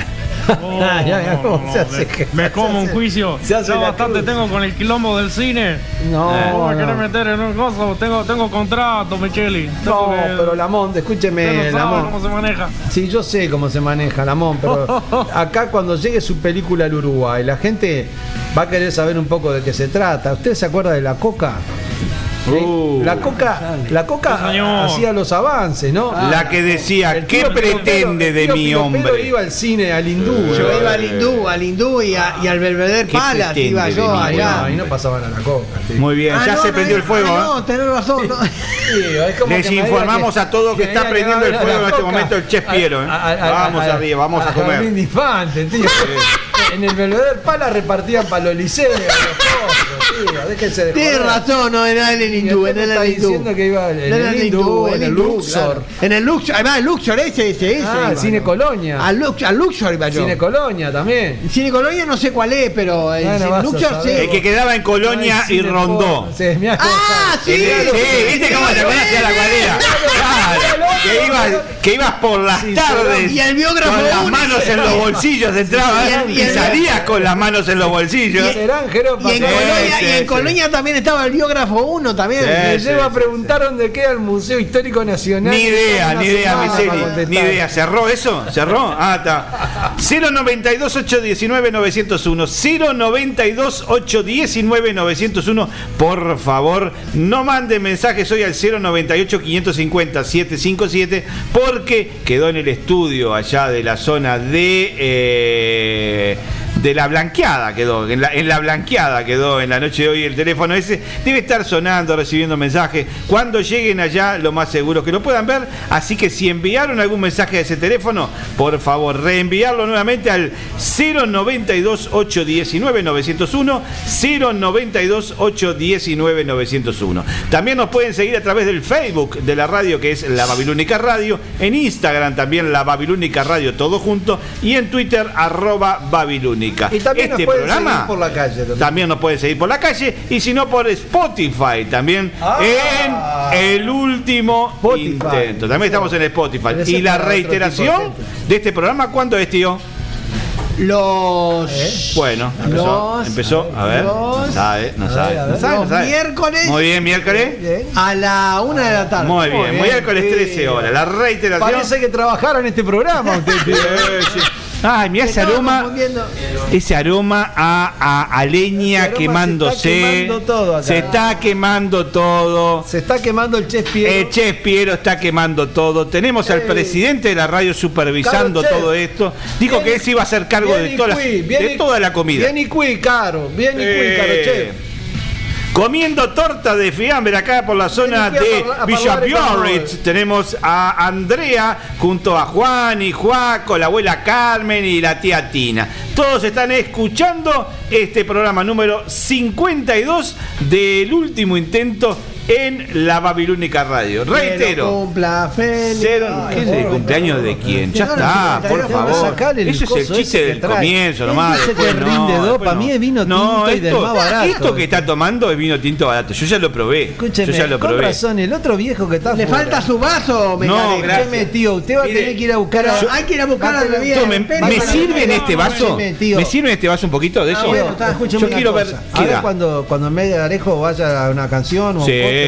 Oh, Ya, ya, no, ¿cómo no, se no, hace que- me, me como un juicio. se hace ya bastante cruz. tengo con el quilombo del cine. No, ¿Cómo me querés meter en un coso? Tengo, tengo contrato, Micheli. No, que- pero Lamón, Usted escúcheme, Lamón. cómo se maneja. Sí, yo sé cómo se maneja Lamón, pero acá cuando llegue su película al Uruguay, la gente va a querer saber un poco de qué se trata. ¿Usted se acuerda de la coca? Uh. La coca, la coca hacía los avances, ¿no? La que decía, El ¿qué pretende de mi hombre? iba al cine, al hindú. Yo iba al hindú, al hindú y, a- y al Belvedere ¿Qué Palace iba yo allá. ahí no pasaban a la coca. sí. Muy bien, Ah, ya no, se no, prendió el ah, fuego. ¿eh? No, tenés razón. Les informamos que- a todos que está prendiendo el fuego en este momento el chef Piero, ¿eh? Vamos a- arriba, vamos a comer. Infante, tío. En el Belvedere Pala repartían para los liceos, tío. Déjense de Tienes razón, no era en el hindú, me el hindú. diciendo que iba en Era el hindú, en el Luxor. En el Luxor, además el Luxor ese, ese, ese. Ah, Cine. Colonia. Al, Lux- al Luxor iba yo. Cine Colonia también. Cine Colonia no sé cuál es, pero el Luxor sí. El que quedaba en Colonia y Rondó. Ah, sí. ¿viste cómo te conocía la cualera? Claro, que ibas, que ibas por las Sí, tardes y el biógrafo con las manos en los bolsillos entrabas Y y, y salías con las manos en los bolsillos. Serán, Jeropa, Y en, Colonia, sí, y en sí. Colonia también estaba el biógrafo 1 también. Sí, llevo a sí, preguntar dónde queda el Museo Histórico Nacional. Ni idea, ni idea, Miseli, ni idea. ¿Cerró eso? ¿Cerró? Ah, está. 092 819 901. 092 819 901. Por favor, no manden mensajes hoy al 098 550 757 porque quedó en el estudio allá de la zona de. eh, de la blanqueada quedó, en la, blanqueada quedó en la noche de hoy el teléfono ese, debe estar sonando, recibiendo mensajes. Cuando lleguen allá, lo más seguro que lo puedan ver. Así que si enviaron algún mensaje a ese teléfono, por favor, reenviarlo nuevamente al 092 819 901 092 819 901. También nos pueden seguir a través del Facebook de la radio que es La Babilónica Radio, en Instagram también La Babilónica Radio todo junto y en Twitter arroba Babilónica. Y también este nos pueden programa seguir por la calle. también. también nos pueden seguir por la calle y si no por Spotify también Ah. en el último Spotify. intento. También estamos en Spotify. Y la reiteración de de este programa, ¿cuándo es, tío? Los. ¿Eh? Bueno, empezó, Los- empezó, a ver, no sabe, no sabe, ver, a no ver. sabe, no Los sabe. miércoles. Muy bien, miércoles. Bien. A la una de la tarde. Muy bien, bien, miércoles sí. 13 horas. La reiteración. Parece que trabajaron en este programa usted. Ay, mira Se ese aroma. Ese aroma a, a- a leña quemándose. se está quemando todo acá. Se está quemando todo. Se está quemando el chef Piero. El chef Piero está quemando todo. Tenemos al Ey. presidente de la radio supervisando Caro, chef. todo esto. Dijo que él se iba a hacer cargo de toda, la, de toda la comida. Bien y cui, caro. Bien y cui, caro, Eh, chef. Comiendo torta de fiambre acá por la zona de Villa. Biarritz. Tenemos a Andrea junto a Juan y Juaco, la abuela Carmen y la tía Tina. Todos están escuchando este programa número 52 del último intento en la Babilónica Radio. Reitero. cumpla feliz. Cero, ¿Qué es el cumpleaños de quién? Ya está, por favor. Ese es el chiste del comienzo nomás. después no, rinde dos, después pa' mí es vino No, tinto y del esto- más barato. Esto que está tomando es vino tinto barato. Yo ya lo probé. Escúcheme, Yo ya lo con probé. razón, el otro viejo que está Le falta su vaso, me No, gracias. Escúcheme, tío, usted va a tener que ir a buscar a... Yo- hay que ir a buscar a la bebida. Pero ¿Me para- sirve en este vaso? ¿Me sirve en este vaso un poquito de Ah, eso? bueno, está, escúcheme Yo quiero ver Ahora cuando, de Arejo vaya a una canción o un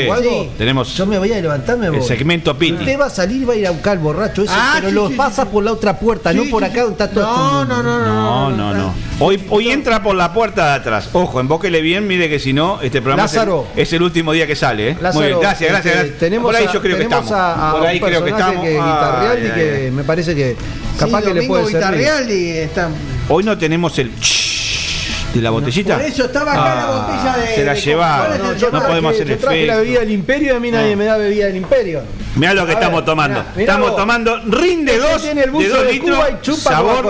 o algo, tenemos yo me voy a levantar, me el segmento Piti. Usted va a salir y va a ir a buscar el borracho ese, Ah, pero sí, lo sí, pasa por la otra puerta, no por sí, acá donde está todo No, no, no, No, no, no. Hoy, hoy entra por la puerta de atrás. Ojo, embóquele bien, mire que si no, este programa es el- Lázaro. es el, último día que sale. ¿eh? Lázaro, Muy bien, gracias, gracias, este, gracias. Tenemos por ahí a, yo creo que estamos. A, a por ahí un creo que estamos. que Ay, ay, que me parece que capaz Sí, que le puede servir. Está. Hoy no tenemos el de la botellita. Por eso estaba acá la Ah, botella de- Se la llevaron. No, yo no traje- podemos hacer Yo traje la efecto. bebida del Imperio y a mí nadie me da bebida del Imperio. Mirá lo que A ver, estamos tomando. mirá, mirá estamos vos. tomando Rinde Este 2 tiene el buzo de 2 de litros Cuba y chupa sabor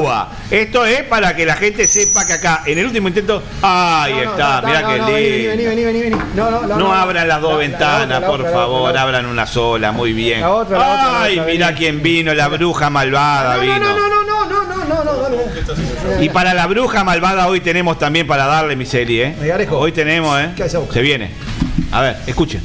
uva. Esto es para que la gente sepa que acá, en el último intento, ahí No, no, está, no, mirá no, qué no, lindo. Vení, vení, vení, vení, vení. No, no, no, No abran las dos La- la ventanas, la por otra, la favor, otra. abran una sola, muy bien. La otra, la otra, la Ay, otra, mirá vení. quién vino, la bruja malvada No, vino. no, no, no, no, no, no, no, no. Y para la bruja malvada hoy tenemos también para darle mi serie, ¿eh? Hoy tenemos, ¿eh? Se viene. A ver, escuchen.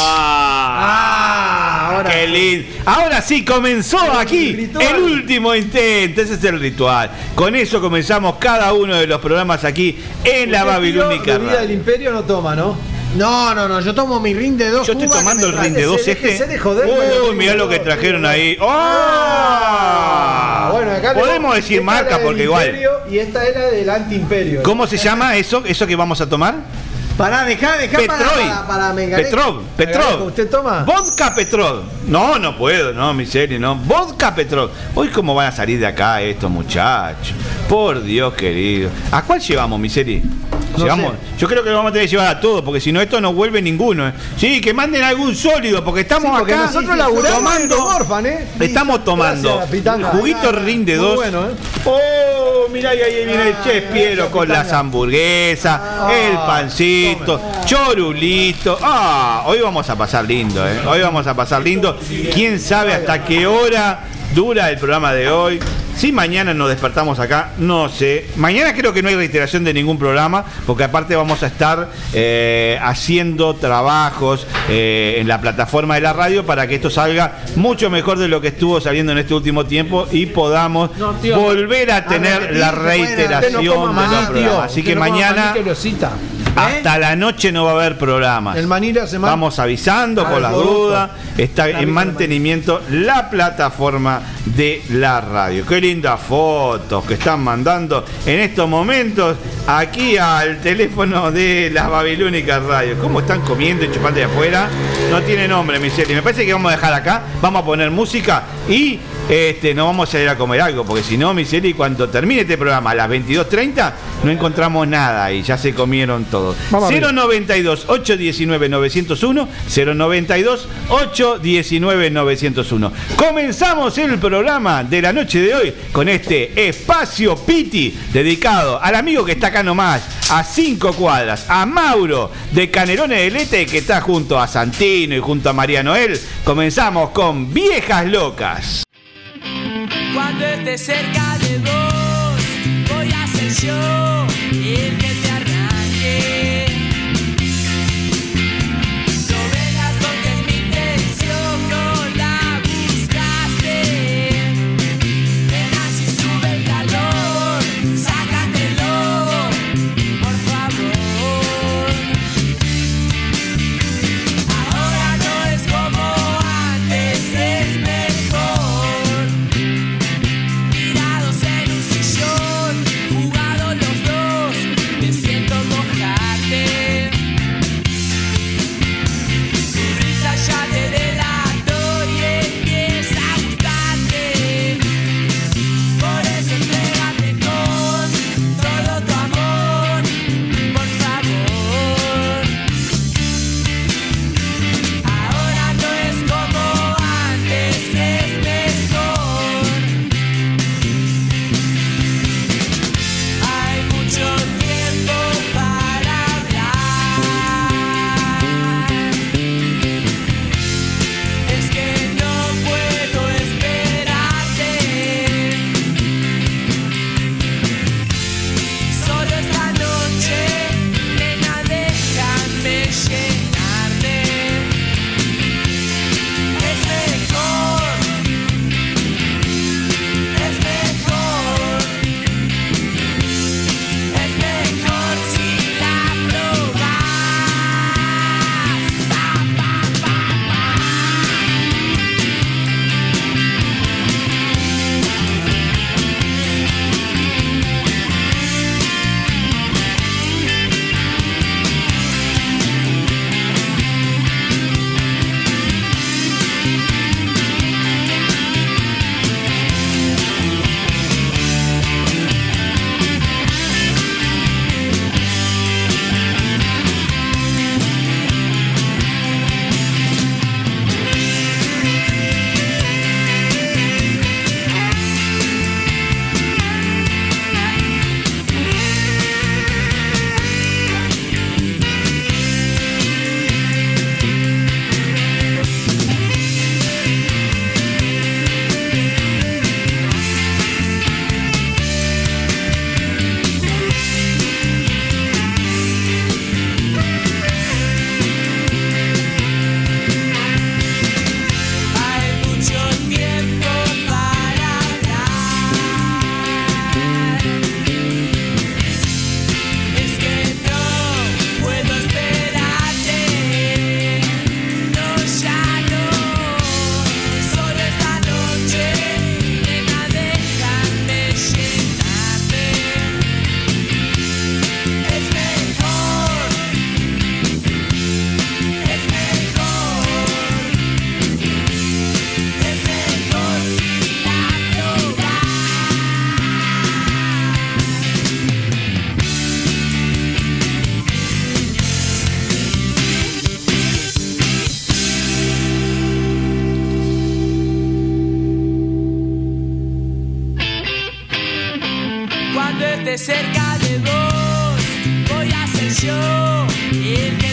Ah, ahora qué sí. lindo. Ahora sí, comenzó aquí el último intento. Ese es el ritual. Con eso comenzamos cada uno de los programas aquí en la Babilónica. Bebida Radio. del Imperio no toma, ¿no? No, no, no, yo tomo mi rin de dos. Yo estoy tomando el me rin de dos este. Uy, mirá lo que trajeron ahí. ¡Oh! Bueno, acá Podemos decir marca porque igual. Y esta era del anti-imperio. ¿Cómo se llama eso? ¿Eso que vamos a tomar? Pará, dejá, dejá para, Petroy. para, para. Petrov, Petrov. ¿Usted toma? Vodka Petrov. No, no puedo, no, mi serie, no. Vodka Petrov. Hoy cómo van a salir de acá estos muchachos. Por Dios querido. ¿A cuál llevamos, mi serie? No Llevamos- Yo creo que lo vamos a tener que llevar a todos, porque si no esto no vuelve ninguno. ¿eh? Sí, que manden algún sólido, porque estamos porque acá nosotros laburamos tomando. en Orfan, ¿eh? Estamos tomando Gracias, juguito rinde dos. bueno, ¿eh? Oh, mirá, ahí ahí viene el chef Piero con las hamburguesas, el pancito, chorulito. Ah, hoy vamos a pasar lindo, ¿eh? Hoy vamos a pasar lindo. ¿Quién sabe hasta qué hora dura el programa de hoy? Si mañana nos despertamos acá, no sé. Mañana creo que no hay reiteración de ningún programa, porque aparte vamos a estar eh, haciendo trabajos eh, en la plataforma de la radio para que esto salga mucho mejor de lo que estuvo saliendo en este último tiempo y podamos No, tío. volver a tener la reiteración no de los programas. Así que no mañana hasta la noche no va a haber programas. El maní la semana. Vamos avisando Ah, por el las dudas. Está La en mantenimiento la plataforma de la radio. Qué lindas fotos que están mandando en estos momentos aquí al teléfono de la Babilónica Radio. ¿Cómo están comiendo y chupando de afuera? No tiene nombre, mi serie. Me parece que vamos a dejar acá, vamos a poner música y este, nos vamos a ir a comer algo, porque si no, mi serie, cuando termine este programa a las 22.30, no encontramos nada y ya se comieron todos. Vamos a ver. 092 819 901 092 819 901 Comenzamos el programa de la noche de hoy con este espacio Piti dedicado al amigo que está acá nomás, a cinco cuadras, a Mauro de Canelones del Este que está junto a Santino y junto a María Noel. Comenzamos con Viejas Locas. Cuando estés cerca de vos, voy a ser yo que cerca de vos. Voy a ser yo el que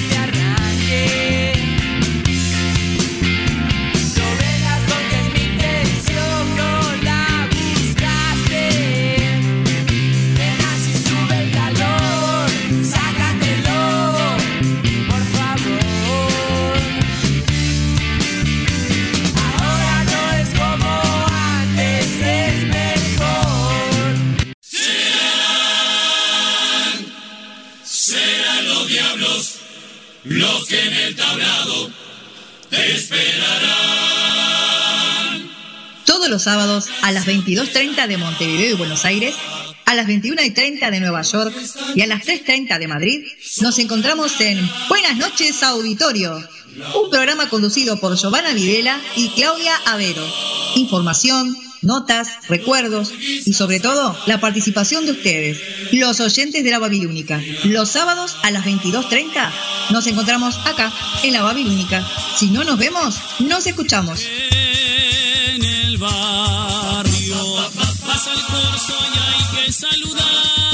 los sábados a las 22.30 de Montevideo y Buenos Aires, a las 21.30 de Nueva York y a las 3.30 de Madrid, nos encontramos en Buenas noches Auditorio, un programa conducido por Giovanna Videla y Claudia Avero. Información, notas, recuerdos y sobre todo la participación de ustedes, los oyentes de la Babilónica. Los sábados a las 22.30 nos encontramos acá, en la Babilónica. Si no nos vemos, nos escuchamos. En el barrio pasa el corso y hay que saludar.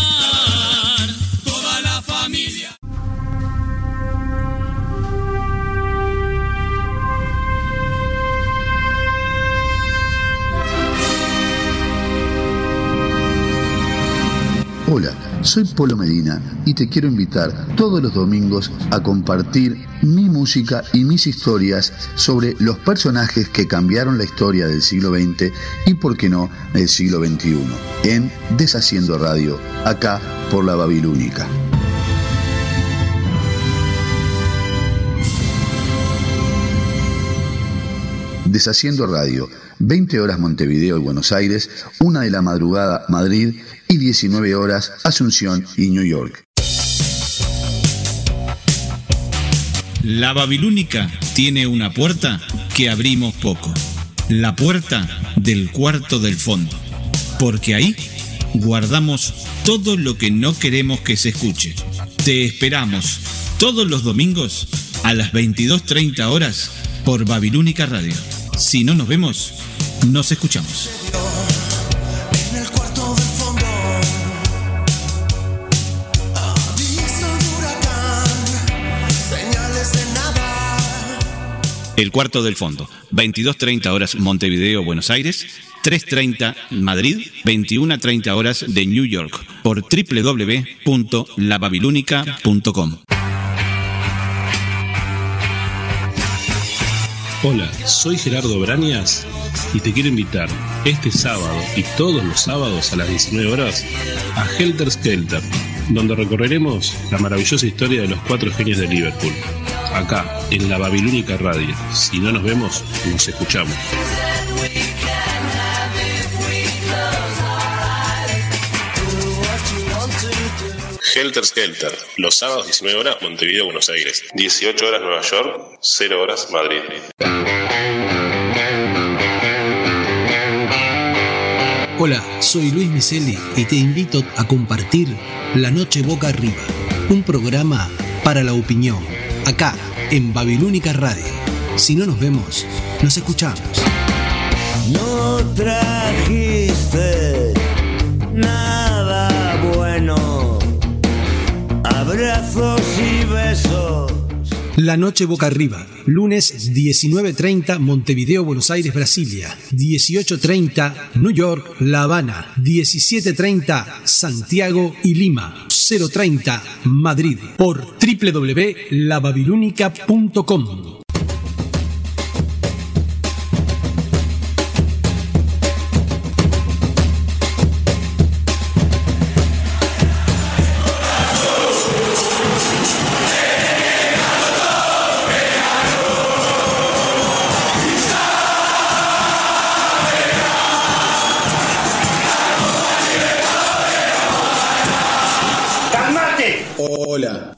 Soy Polo Medina y te quiero invitar todos los domingos a compartir mi música y mis historias sobre los personajes que cambiaron la historia del siglo XX y, por qué no, del siglo XXI, en Deshaciendo Radio, acá por la Babilónica. Deshaciendo Radio, 20 horas Montevideo y Buenos Aires, 1 de la madrugada Madrid y 19 horas Asunción y New York. La Babilónica tiene una puerta que abrimos poco. La puerta del cuarto del fondo. Porque ahí guardamos todo lo que no queremos que se escuche. Te esperamos todos los domingos a las 22.30 horas por Babilónica Radio. Si no nos vemos, nos escuchamos. El cuarto del fondo, 22.30 horas Montevideo, Buenos Aires, 3.30 Madrid, 21.30 horas de New York, por www.lababilónica.com. Hola, soy Gerardo Brañas y te quiero invitar este sábado y todos los sábados a las 19 horas a Helter Skelter, donde recorreremos la maravillosa historia de los cuatro genios de Liverpool. Acá, en la Babilónica Radio. Si no nos vemos, nos escuchamos. Helter Skelter, los sábados 19 horas Montevideo, Buenos Aires, 18 horas Nueva York, 0 horas Madrid. Hola, soy Luis Miseli y te invito a compartir La Noche Boca Arriba, un programa para la opinión, acá en Babilónica Radio. Si no nos vemos, nos escuchamos. No trajiste nada bueno. Abrazos y besos. La Noche Boca Arriba, lunes 19.30 Montevideo, Buenos Aires, Brasilia, 18.30 New York, La Habana, 17.30 Santiago y Lima, 0.30 Madrid, por www.lababilónica.com.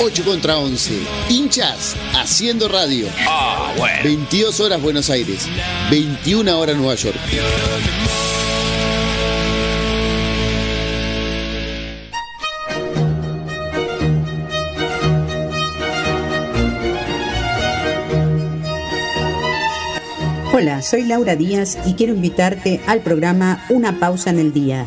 8 contra 11. Hinchas haciendo radio. Ah, bueno. 22 horas Buenos Aires. 21 horas Nueva York. Hola, soy Laura Díaz y quiero invitarte al programa Una pausa en el día.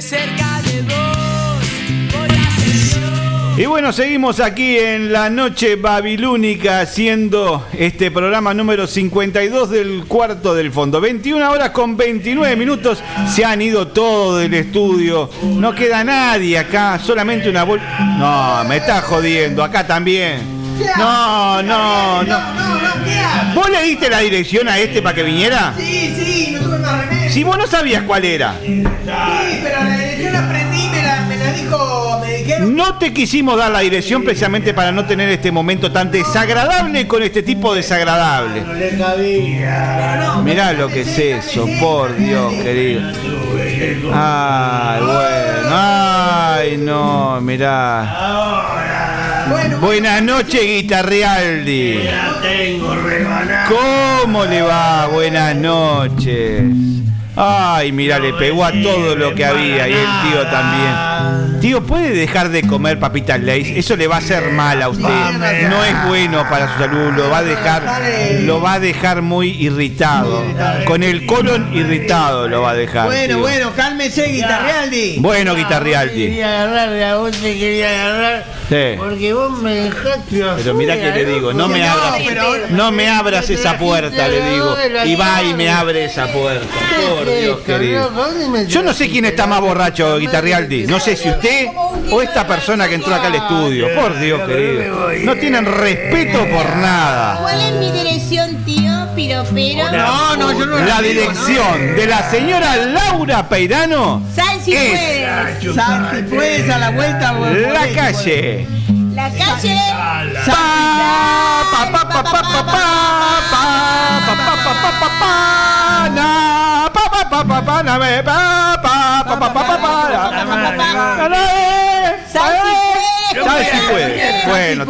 Cerca de vos, voy a. Y bueno, seguimos aquí en la noche babilónica haciendo este programa número 52 del cuarto del fondo. 21 horas con 29 minutos. Se han ido todos del estudio. No queda nadie acá, solamente una bol. No, me está jodiendo. Acá también. No, no, no. ¿Vos le diste la dirección a este para que viniera? Sí, sí, no tuve más remedio. Si vos no sabías cuál era. Sí, pero la dirección la aprendí, me la, me la dijo, me dijeron. No te quisimos dar la dirección precisamente para no tener este momento tan desagradable con este tipo desagradable. No le cabía. Mirá lo que es eso, por Dios, querido. Ay, bueno, ay, no, mirá. Buenas noches, Guitarrialdi. tengo rebanada. ¿Cómo le va? Buenas noches. Ay, mira, le pegó a todo lo que había y el tío también. Tío, ¿puede dejar de comer papitas Lays? Eso le va a hacer mal a usted. No es bueno para su salud, lo va a dejar, lo va a dejar muy irritado. Con el colon irritado lo va a dejar. Bueno, tío. bueno, cálmese, Guitarrealdi. Bueno, Guitarrialdi. Quería agarrar, a vos te quería agarrar. Sí. Porque vos me dejaste Pero mira que le digo, no me abras, no me abras esa puerta, le digo. Y va y me abre esa puerta. Por Dios querido. Yo no sé quién está más borracho, Guitarrialdi. No sé si usted o esta persona que entró acá al estudio. Por Dios querido. No tienen respeto por nada. ¿Cuál es mi dirección, tío? Piropero. No, no, yo no La dirección de la señora Laura Peirano Sal si es puedes. Sal si puedes a la vuelta. la calle. La calle. Pa, pa, pa, pa, pa, pa, pa, pa, pa, pa, pa, pa, pa, pa, pa, pa, pa, pa, pa,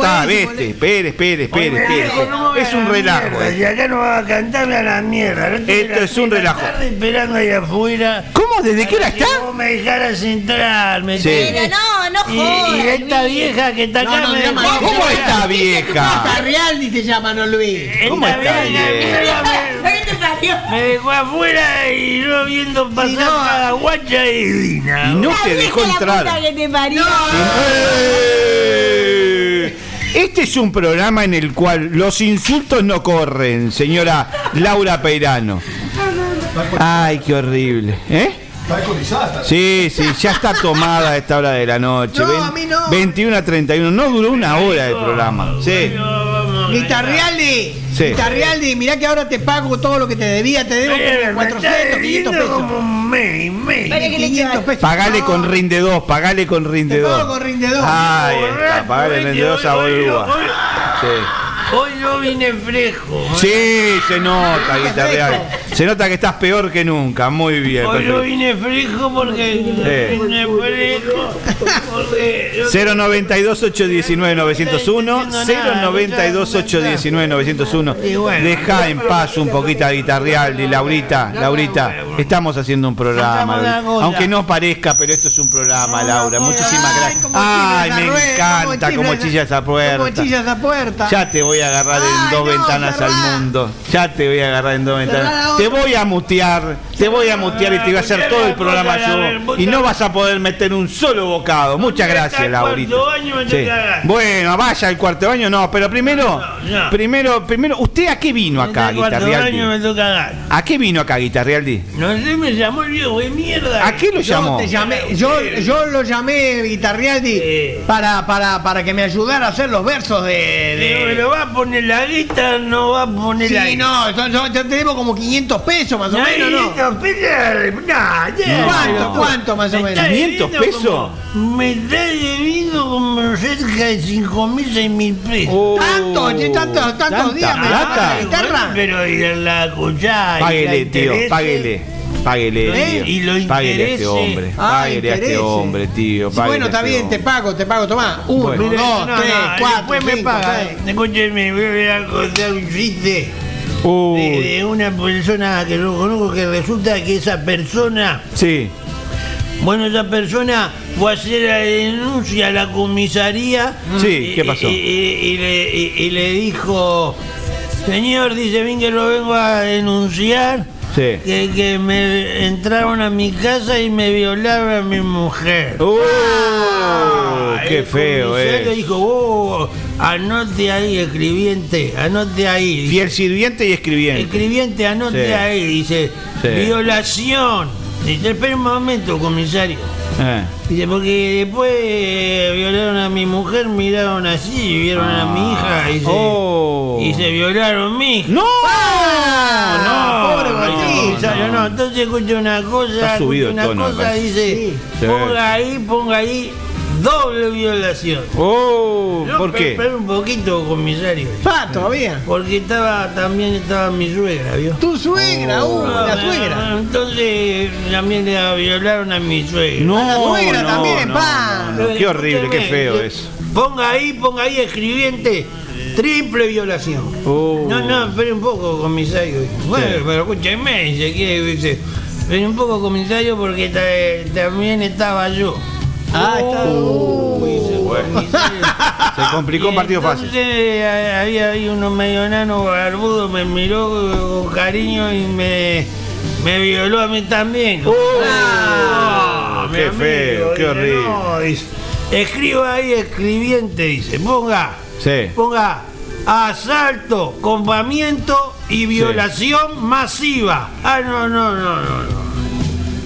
está, viste. Espere, espere, espere, espere. Es un relajo. Y acá no va a cantarme a la mierda. ¿no? Esto es un relajo. Estar esperando ahí afuera. ¿Cómo? ¿Desde qué hora está? Vos me dejaras entrar, ¿me Sí. entiendes? No, no jodas. y esta vieja que está acá No, no, me ¿Cómo está vieja? Guitarrealdi se llama, no Luis. ¿Cómo está vieja me- ¿Qué te parió? Me dejó afuera y yo viendo pasar no. cada guacha divina. Y no La te vieja dejó entrar. puta Este es un programa en el cual los insultos no corren, señora Laura Peirano. Ay, qué horrible. ¿Eh? Está alcoholizada. Sí, sí, ya está tomada a esta hora de la noche. No, a mí no. 21 a 31. No duró una hora el programa. Sí. Guitarrealdi, Sí. Guitarrealdi, mirá que ahora te pago todo lo que te debía, te debo como 400, 500 pesos. Como un mes, mes. Vale, que le 500 pesos. Pagale No, con Rinde 2, pagale con Rinde Te 2. pago con Rinde 2. Ahí está, pagale Rinde 2 a Bolúa. Sí. Hoy no vine fresco. Sí, se nota, guitarreal. Se nota que estás peor que nunca. Muy bien. Hoy no vine fresco porque Sí. vine fresco. Porque 092 819 901 092 819 901 Deja en paz un poquito a Guitarrialdi, Laurita, Laurita, estamos haciendo un programa. Aunque no parezca, pero esto es un programa, Laura. Muchísimas gracias. Ay, me encanta como chilla esa Como puerta. chilla esa puerta. Ya te voy a agarrar en dos ventanas al mundo. Ya te voy a agarrar en dos ventanas. Te voy a mutear. Te voy a mutear y te voy a hacer todo el programa yo. Y no vas a poder meter un solo bocado. Muchas gracias, Laurita. cuarto año me Sí. Bueno, vaya al cuarto baño, no, pero primero, primero, primero, ¿usted a qué vino acá, cuarto Guitarrialdi? ¿A qué vino acá, Guitarrialdi? No sé, me llamó el viejo de mierda. ¿A qué lo Yo llamó? te llamé- Yo, yo lo llamé Guitarrialdi para, para, para que me ayudara a hacer los versos de. de- Pero, pero va a poner la guita, no va a poner la Sí, no, yo, yo- yo te debo como 500 pesos más o No, menos, ¿no? 500 pesos, no, ¿Cuánto, cuánto más o Me menos? está 500 debiendo pesos. como- me está debiendo como cerca de 5 mil, 6 mil pesos. Oh, ¿Tanto? ¿Tanto- tantos ¿tanta días me plata? la guitarra? Pero y la cuchara. Páguele, tío, páguele. Páguele, ¿Eh? tío. Y los Páguele a este hombre. Ah, Páguele a este hombre, tío. Sí, bueno, a está este bien, te pago, te pago, tomá. Uno, Bueno. Dos, no, tres, no, cuatro, después me cinco, paga. seis. Escúcheme, voy a contar un chiste De, de una persona que no conozco que resulta que esa persona, sí. bueno, esa persona fue a hacer la denuncia a la comisaría. Sí, y- ¿qué pasó? Y, y- le, y le dijo, señor, dice bien que lo vengo a denunciar. Sí. Que, que me entraron a mi casa y me violaron a mi mujer. Uh, Ah, qué el feo, eh. dijo, oh, anote ahí, escribiente, anote ahí. Dice, Fiel sirviente y escribiente. escribiente, anote Sí. ahí. Dice, Sí. violación. Dice, espera un momento, comisario. Eh. Dice, porque después eh, violaron a mi mujer, miraron así, vieron a mi hija y se, Oh. y se violaron a mi hija. ¡No! no, pobre dice el Botín. comisario, no, entonces escucha una cosa, Está subido una tono, cosa, dice, Sí. ponga ahí, ponga ahí, doble violación. Oh, No, ¿por qué? Espera un poquito, comisario. Pa, todavía. Porque estaba, también estaba mi suegra, ¿vio? Tu suegra, uh, Ah, la suegra. Entonces también le violaron a mi suegra. No, la suegra no, también, no, pa. no, no, Qué horrible, qué feo Escúcheme, es. Ponga ahí, ponga ahí, escribiente. Triple violación. Oh. No, no, espere un poco, comisario. Bueno, Sí. pero escúcheme, dice, ¿qué? dice, espere un poco, comisario, porque ta- también estaba yo. Ah, está. Uy, dice, comisario. Se complicó un partido fácil. Eh, había ahí uno medio enano barbudo, me miró con cariño y me, me violó a mí también. Ah, mi qué feo, qué horrible. no, dice, escriba ahí escribiente, dice, ponga, Sí. ponga asalto, compamiento y violación masiva. Ah, no, no, no, no, no.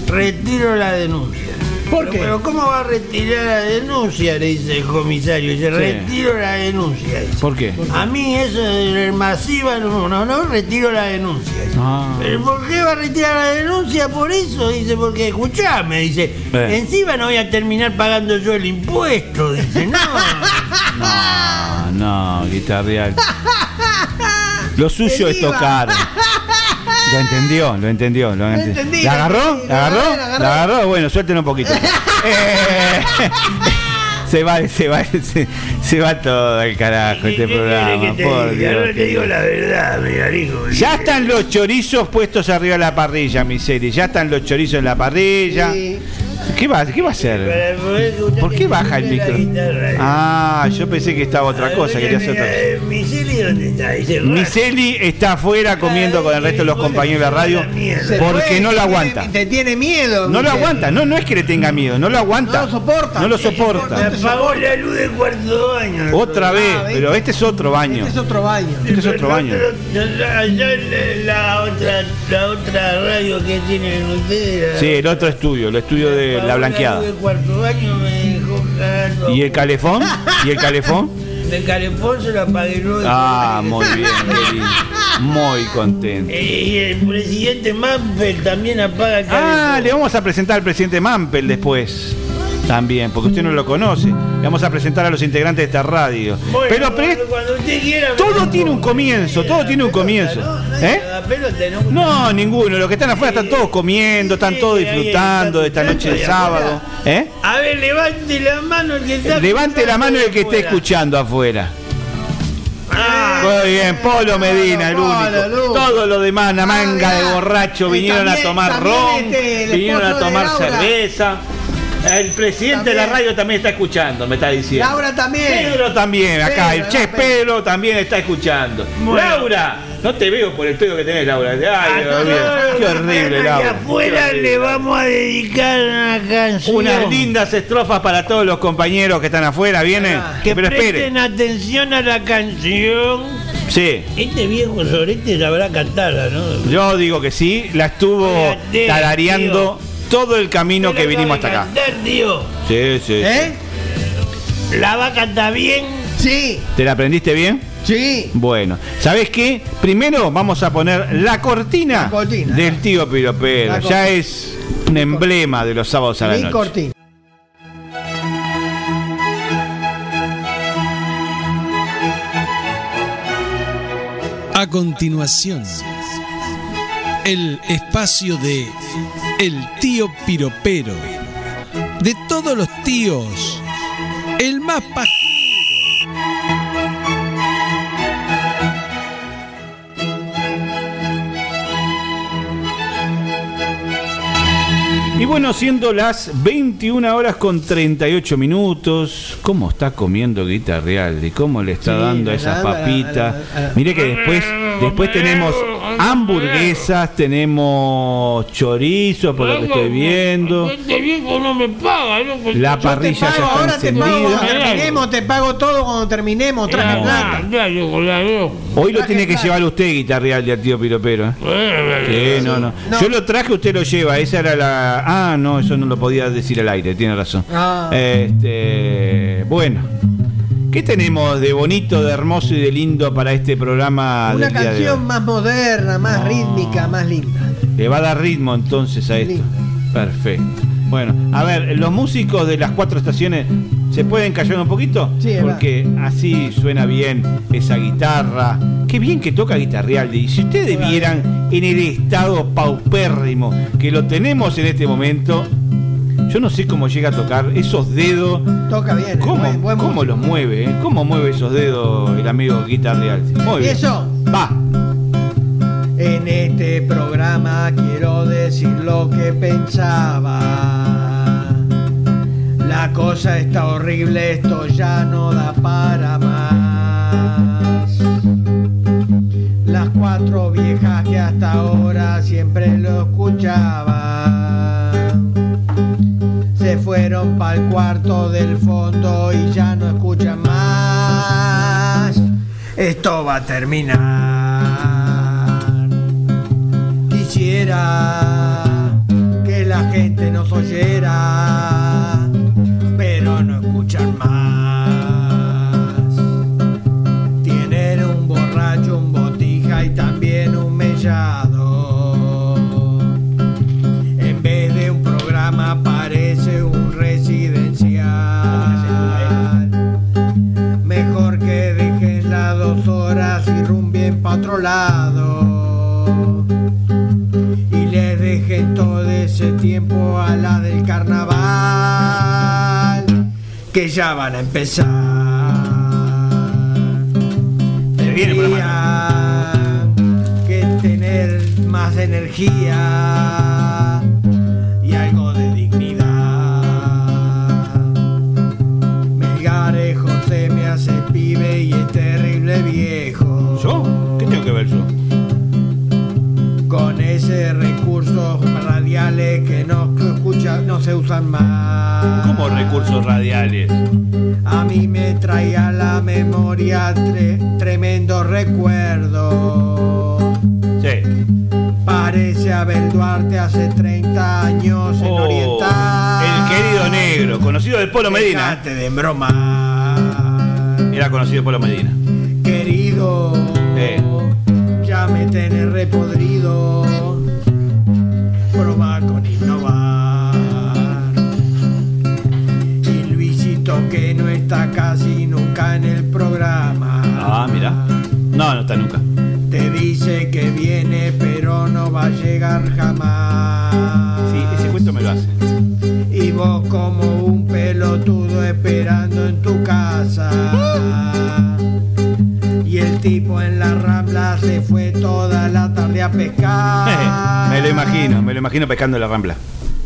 Retiro la denuncia. ¿Por Pero- qué? Pero ¿cómo va a retirar la denuncia? Le dice el comisario. Dice, retiro la denuncia. dice. ¿Por qué? A mí eso de masiva, no, no, no, retiro la denuncia. dice. Ah. ¿Pero por qué va a retirar la denuncia? Por eso, dice, porque escuchame, dice, Eh. encima no voy a terminar pagando yo el impuesto, dice, no. No, no, guitarreal. Lo suyo es tocar. Lo entendió, lo entendió. Lo ent- entendí, ¿La agarró? ¿La agarró? ¿La agarró? Bueno, suéltelo un poquito. Eh, se va, se va, se, se va todo al carajo este programa. Por Dios. Ahora te digo la verdad, mi hijo. Ya están los chorizos puestos arriba de la parrilla, mi serie. Ya están los chorizos en la parrilla. ¿Qué va, ¿Qué va a hacer? ¿Por qué baja el micro? Ah, yo pensé que estaba otra cosa. Quería hacer otra cosa. Miseli, ¿dónde está? Miseli está afuera comiendo con el resto de los compañeros de la radio porque no lo aguanta. Te tiene miedo. No lo aguanta, no, no es que le tenga miedo, no lo aguanta. No lo soporta. No lo Me soporta. apagó la luz del cuarto baño. Otra vez, Ah, ¿ves? pero este es otro baño. Este es otro baño. Este es otro baño. La otra radio que tienen ustedes. Sí, el otro estudio, el estudio de la blanqueada. El cuarto baño me dejó cagando. ¿Y el calefón? ¿Y el calefón? El calefón se lo apagué yo. Ah, muy bien, qué lindo. Muy contento. Eh, Y el presidente Mampel también apaga el calefón. Ah, le vamos a presentar al presidente Mampel después. También, porque usted no lo conoce. Le vamos a presentar a los integrantes de esta radio. Bueno, Pero cuando, pre- cuando usted quiera. me todo tiene un comienzo, todo tiene un comienzo. ¿Eh? ¿no? No, ninguno. Los que están afuera están todos comiendo, están todos disfrutando de esta noche de sábado. ¿Eh? A ver, levante la mano el que está. Levante la mano el que esté escuchando afuera. Ah, Muy bien, Polo Medina, el único. Todo lo demás, una manga de borracho, Eh, vinieron a tomar ron, este, vinieron a tomar cerveza. El presidente de la radio también está escuchando, me está diciendo. Laura también. Pedro también, acá. Pedro, el che Pedro también está escuchando. Bueno. Laura, no te veo por el pedo que tenés, Laura. Ay, Dios mío, qué horrible, Y Laura. afuera horrible. le vamos a dedicar una canción. Unas lindas estrofas para todos los compañeros que están afuera, ¿vienen? Que Pero espere. presten atención a la canción. Sí. Este viejo sorete sabrá cantarla, ¿no? Yo digo que sí, la estuvo Fíjate, tarareando todo el camino que vinimos hasta acá. cantar, tío. Sí, sí. ¿Eh? ¿La va a cantar bien? Sí. ¿Te la aprendiste bien? Sí. Bueno, ¿sabes qué? Primero vamos a poner la cortina, La cortina, del tío Piropero. Ya es un emblema de los sábados a la Mi noche. cortina. A continuación, el espacio de El tío Piropero. De todos los tíos, el más pajero. Y bueno, siendo las 21 horas con 38 minutos, ¿cómo está comiendo Guita Real? ¿Y cómo le está Sí, dando la- esas papitas? Mire que después, después tenemos hamburguesas, tenemos chorizo, por lo que estoy viendo. Este viejo no me paga, ¿no? La parrilla ya está ahora te pago cuando encendida. terminemos, te pago todo cuando terminemos, traje plata. Hoy lo tiene que llevar usted, Guita Real, del tío Piropero. ¿eh? Sí, no, no, No. Yo lo traje, usted lo lleva. Esa era la. Ah, no, eso no lo podía decir al aire, tiene razón. Ah. Este, bueno. ¿Qué tenemos de bonito, de hermoso y de lindo para este programa Una del día de canción hoy? más moderna, más rítmica, más linda. Le va a dar ritmo entonces a esto. Perfecto. Bueno, a ver, los músicos de las cuatro estaciones se pueden callar un poquito Sí, porque así suena bien esa guitarra. Qué bien que toca Guitarrialdi. Y si ustedes vieran en el estado paupérrimo que lo tenemos en este momento, yo no sé cómo llega a tocar esos dedos. Toca bien. ¿Cómo, buen- buen cómo los mueve? eh? ¿Cómo mueve esos dedos el amigo Guitarrialdi? Muy ¿Y bien. eso? Va. En este programa quiero decir lo que pensaba. La cosa está horrible, esto ya no da para más. Las cuatro viejas que hasta ahora siempre lo escuchaban. Fueron para el cuarto del fondo y ya no escuchan más. Esto va a terminar. Quisiera que la gente nos oyera, pero no escuchan más. Que ya van a empezar. Tendrían que tener más energía recursos radiales? A mí me trae a la memoria tre- tremendo recuerdo. Sí. Parece Abel Duarte hace 30 años en Oh, Oriental. El querido negro, conocido del Polo Medina. Dejate de broma. Era conocido del Polo Medina. Querido, Eh. ya me tenés repodrido. Está casi nunca en el programa. Ah, mira. No, no está nunca. Te dice que viene pero no va a llegar jamás. Sí, ese cuento me lo hace. Y vos como un pelotudo esperando en tu casa. Y el tipo en la rambla se fue toda la tarde a pescar. me lo imagino, me lo imagino pescando en la rambla.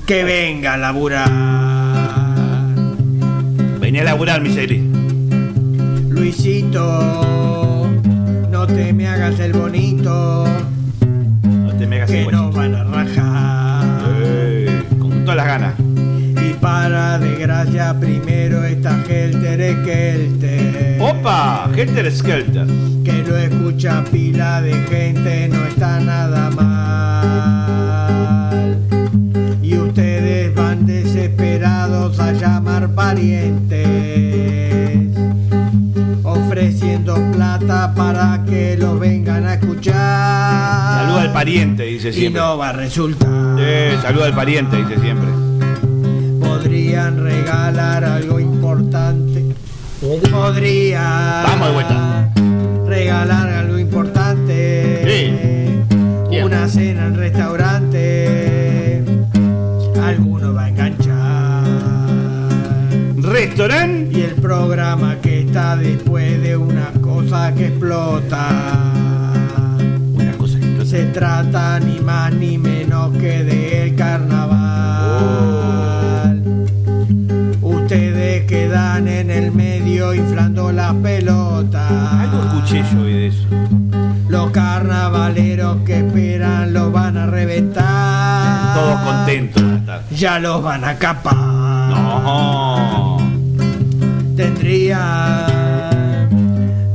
Que venga a laburar. Venía a laburar, Miseli. Luisito, no te me hagas el bonito, No te me hagas que el no van a rajar. Eh, con todas las ganas. Y para desgracia, primero está Helter Skelter. ¡Opa! Helter Skelter. Que lo escucha pila de gente, no está nada mal. Y ustedes van desesperados a llamar parientes, ofreciendo plata para que lo vengan a escuchar. Saluda al pariente, dice Y siempre. no va a resultar. Eh, saluda al pariente, dice siempre. Podrían regalar algo importante. Podrían. Vamos de vuelta. Regalar algo importante. Una cena en restaurante. Y el programa que está después de una cosa que explota. Una cosa que explota. Se trata ni más ni menos que del carnaval. Ustedes quedan en el medio inflando las pelotas. Algo escuché yo hoy de eso. Los carnavaleros que esperan los van a reventar. Todos contentos. Ya los van a capar. No. Tendría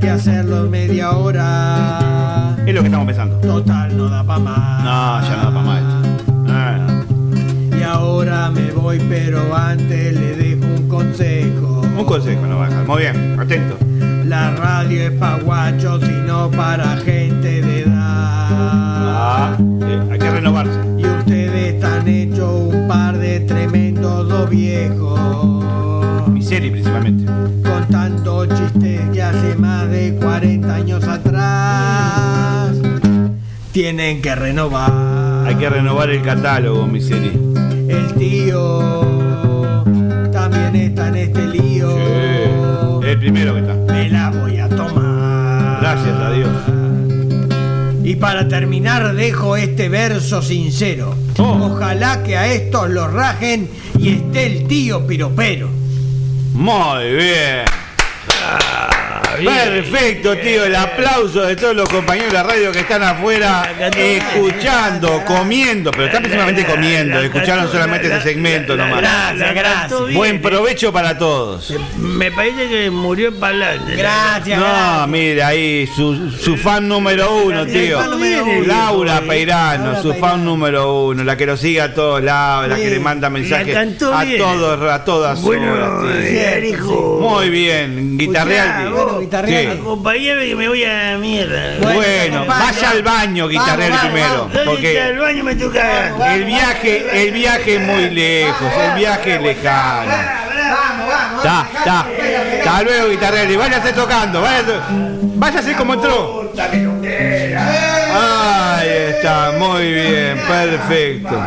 que hacerlo en media hora. Es lo que estamos pensando. Total, no da pa' más. No, ya no da para más. Y ahora me voy, pero antes le dejo un consejo. un consejo, no baja. Muy bien, atento. La radio es pa' guachos y no para gente de edad. Ah, eh, hay que renovarse. Y ustedes están hechos un par de tremendos dos viejos. Miseria principalmente. Contando chistes que hace más de 40 años atrás. Tienen que renovar. Hay que renovar el catálogo, Miseria. El tío también está en este lío. Sí, el primero que está. Me la voy a tomar. Gracias a Dios. Y para terminar dejo este verso sincero. Oh. Ojalá que a estos los rajen y esté el tío piropero. Muy bien. Perfecto, tío. El aplauso de todos los compañeros de la radio que están afuera escuchando, comiendo, pero están principalmente comiendo. Escucharon solamente ese segmento nomás. Gracias, gracias. Buen provecho para todos. Me parece que murió Palante. Gracias, No, mire ahí, su, su fan número uno, tío. Laura Peirano, su fan número uno, la que lo sigue a todos lados, la que le manda mensajes a todos, a todas Bueno, horas. eh. Muy bien, guitarreal. Guitarreal. Sí. Acompañame que me voy a la mierda. Bueno, vaya al baño, guitarreal vamos, primero, vamos. ¿Dónde está porque el baño? Me toca. el viaje, el viaje es muy lejos, el viaje es lejano. Vamos, vamos. Está, está. Hasta luego, guitarreal. Y váyase tocando, váyase, váyase como entró. Ahí está, muy bien, perfecto.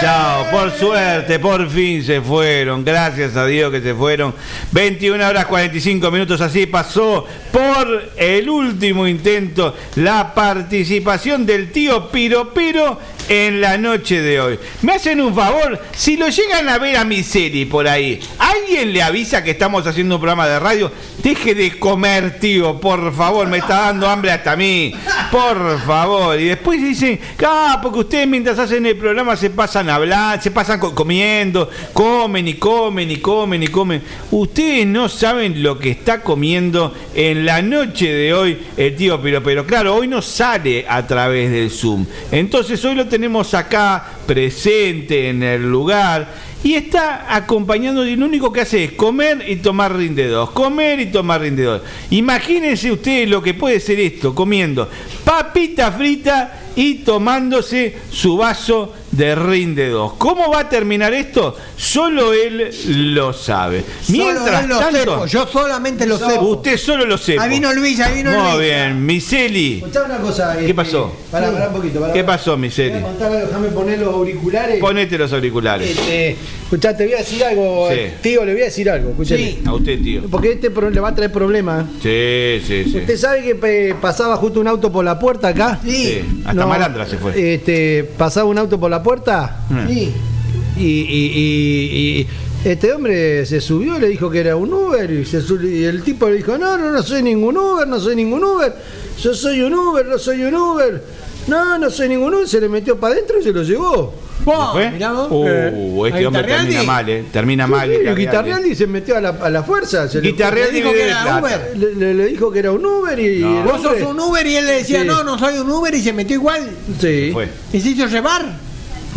Chao, por suerte, por fin se fueron. Gracias a Dios que se fueron. 21 horas 45 minutos, así pasó por el último intento la participación del tío Piro Piro en la noche de hoy. Me hacen un favor, si lo llegan a ver a mi serie por ahí, alguien le avisa que estamos haciendo un programa de radio, deje de comer, tío, por favor, me está dando hambre hasta a mí, por favor. Y después dicen, ah, porque ustedes mientras hacen el programa se pasan hablando, se pasan co- comiendo, comen y comen y comen y comen. Ustedes no saben lo que está comiendo en la noche de hoy el tío Pero, pero claro, hoy no sale a través del Zoom. Entonces hoy lo tenemos acá presente en el lugar y está acompañando y lo único que hace es comer y tomar rinde 2, comer y tomar rinde 2. Imagínense ustedes lo que puede ser esto, comiendo papita frita y tomándose su vaso de rinde 2. ¿Cómo va a terminar esto? Solo él lo sabe. Mientras él lo tanto, sepo, yo solamente lo sé. usted solo lo sepa. Ahí vino Luis, ahí vino Muy Luis. bien, Miseli. Una cosa. ¿Qué este, pasó? Pará, pará un poquito. Pará, ¿Qué pasó, Miseli? Déjame poner los auriculares. Ponete los auriculares. Este, escuchá, te voy a decir algo, Sí. tío, le voy a decir algo. Escuchale. A usted, tío. Porque este pro- le va a traer problemas. Sí, sí, sí. ¿Usted sabe que pe- pasaba justo un auto por la puerta acá? Sí, hasta Malandra se fue. Este, pasaba un auto por la puerta. Mm. y, y- y- y- Este hombre se subió, le dijo que era un Uber y, se y el tipo le dijo, no, no, no soy ningún Uber, no soy ningún Uber, yo soy un Uber, no soy un Uber, no, no soy ningún Uber, se le metió para adentro y se lo llevó. ¿No fue? Uh, este hombre termina mal, ¿eh? Termina mal. Sí, el Guitarrialdi. Se metió a la, a la fuerza. Se le- dijo que era. Uber. Le, le- le dijo que era un Uber y No. Vos sos un Uber y él le decía, Sí. no, no soy un Uber y se metió igual. Sí. Fue. ¿Y se hizo llevar?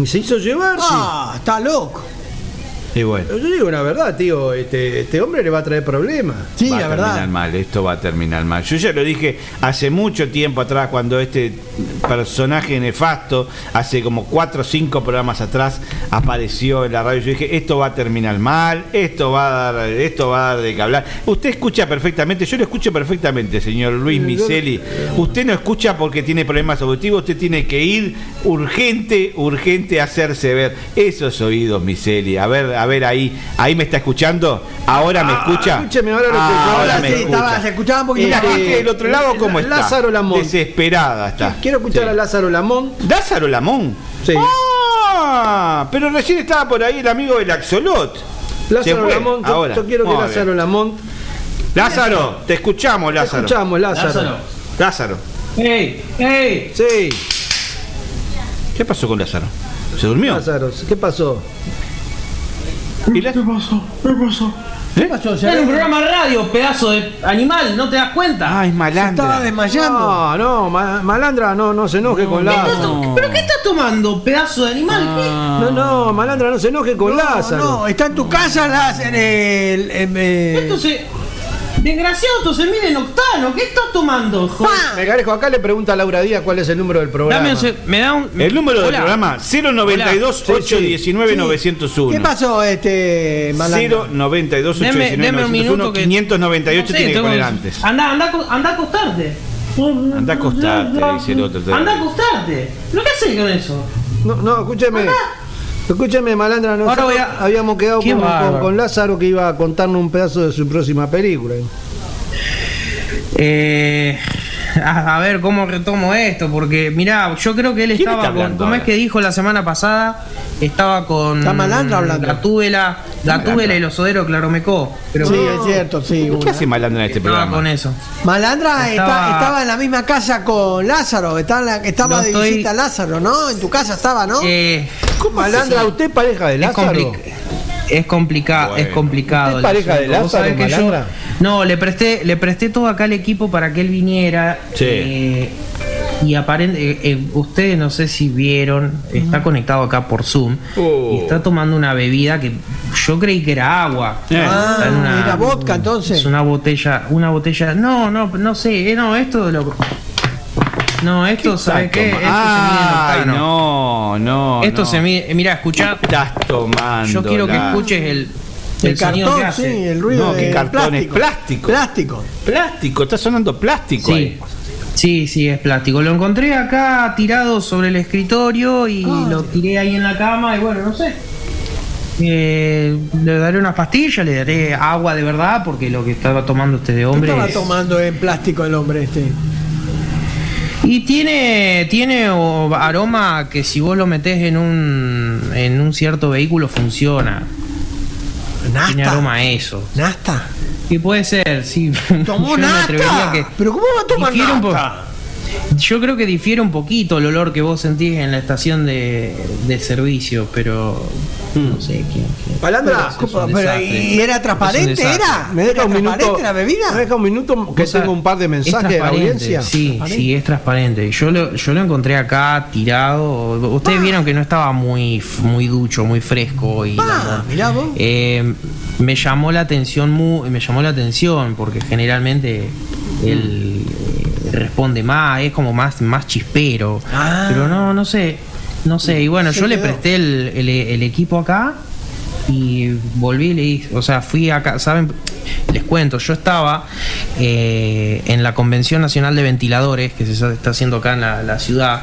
Y se hizo llevar, sí. Ah, está loco. Y bueno. Yo digo una verdad, tío, este, este hombre le va a traer problemas. Sí, va la a verdad. terminar mal, esto va a terminar mal. Yo ya lo dije hace mucho tiempo atrás, cuando este personaje nefasto, hace como cuatro o cinco programas atrás, apareció en la radio. Yo dije, esto va a terminar mal, esto va a dar, esto va a dar de qué hablar. Usted escucha perfectamente, yo lo escucho perfectamente, señor Luis Miseli. Usted no escucha porque tiene problemas auditivos, usted tiene que ir urgente, urgente a hacerse ver. Esos oídos, Miseli. A ver, a ver ahí, ahí me está escuchando. Ahora me escucha. Ah, escúcheme, ahora lo escucho. Ahora me sí, escucha. estaba- se escuchaba un Y poquito la bajo. gente del otro lado, ¿cómo está? Lázaro Lamont. Desesperada está. Quiero escuchar Sí. a Lázaro Lamont. ¿Lázaro Lamón? Sí. Ah, pero recién estaba por ahí el amigo del Axolot. Lázaro Lamont, yo, ahora. yo quiero que Lázaro. Lamont. Lázaro, te escuchamos, Te Lázaro. escuchamos, Lázaro. Lázaro. Lázaro. ¡Ey! ¡Ey! Sí, ¿Qué pasó con Lázaro? ¿Se durmió? Lázaro, ¿qué pasó? ¿Y la- ¿Qué pasó? ¿Qué pasó? ¿Qué pasó? Se Era un programa de radio, pedazo de animal, ¿no te das cuenta? Ay, se estaba malandra. desmayando. No, no, ma- malandra, no, no se enoje con ¿Qué Lázaro. to- ¿Pero qué estás tomando, pedazo de animal? No, no, malandra, no se enoje con no, Lázaro. no, está en tu casa las, en el. en, ¿Qué? eh, Esto se... Desgraciado, se mide en octano. ¿Qué estás tomando, joder? Me carejo, acá le pregunta a Laura Díaz cuál es el número del programa. Dame un se- me da un... El número del Hola. programa 092 Hola. 819 Sí. 901. ¿Qué pasó, este. malandro? 092 Deme, 819 deme un 901 minuto que... 598 No sé, tiene que tengo- poner antes. Anda, anda, a co- anda a acostarte. Anda a acostarte, dice el otro. Anda a acostarte. ¿Pero qué haces con eso? No, no, escúcheme. Escúcheme, malandra, Ahora nosotros voy a- habíamos quedado con Lázaro que iba a contarnos un pedazo de su próxima película. Eh, a, a ver cómo retomo esto, porque mirá, yo creo que él ¿Quién estaba con, como es que dijo la semana pasada, estaba con Está Malandra hablando. Gatúbela, Gatúbela y los Soderos Claromecó. Pero Sí, es cierto, sí. ¿Qué hace malandra en este estaba programa? con eso. Malandra está- Estaba- estaba, en la misma casa con Lázaro, estaba, en la- estaba No de estoy- visita Lázaro, ¿no? En tu casa estaba, ¿no? Eh, Malandra, ¿usted pareja de Lázaro? Es complicado, es complicado. ¿Usted el pareja de Lázaro, que yo- no, le presté, le presté todo acá al equipo para que él viniera. Sí. eh, y aparente, eh, ustedes no sé si vieron, está conectado acá por Zoom Oh. y está tomando una bebida que yo creí que era agua. Eh. Ah, Está en una- era vodka entonces. Es una botella, una botella. No, no, no sé, eh, no, esto lo. No, esto, ¿sabes qué? Esto se mide en octano. no, no. Esto no. se mide. Mira, escuchá. Estás tomando. Yo quiero que escuches el, el que cartón, hace. sí, el ruido No, de ¿qué cartón es? plástico. Plástico. Plástico. Está sonando plástico Sí. ahí. Sí, sí, es plástico. Lo encontré acá tirado sobre el escritorio y Ah. lo tiré ahí en la cama y bueno, no sé. Eh, le daré unas pastillas, le daré agua de verdad porque lo que estaba tomando este de ¿Qué hombre estaba es- tomando en plástico el hombre este? Y tiene tiene aroma que si vos lo metés en un en un cierto vehículo funciona. Tiene ¿Nasta? aroma a eso. ¿Nasta? Y puede ser, sí. ¿Tomó nasta? que- ¿Pero cómo va a tomar nasta? Yo creo que difiere un poquito el olor que vos sentís en la estación de, de servicio, pero no sé quién. Pero, desastre. ¿y era transparente? ¿Era? ¿me deja ¿Era un minuto? la bebida? ¿Me deja un minuto que tengo un par de es mensajes de la audiencia? Sí, sí, es transparente. Yo lo, yo lo encontré acá tirado. Ustedes vieron que no estaba muy, muy ducho, muy fresco y Ah, mirá vos. eh, me llamó la atención mu- me llamó la atención porque generalmente eh, responde más, es como más, más chispero. Ah. Pero no, no sé, no sé. Y bueno, yo le presté el, el- el equipo acá y volví y le dije, o sea, fui acá, ¿saben? Les cuento, yo estaba eh, en la Convención Nacional de Ventiladores que se está haciendo acá en la, la ciudad.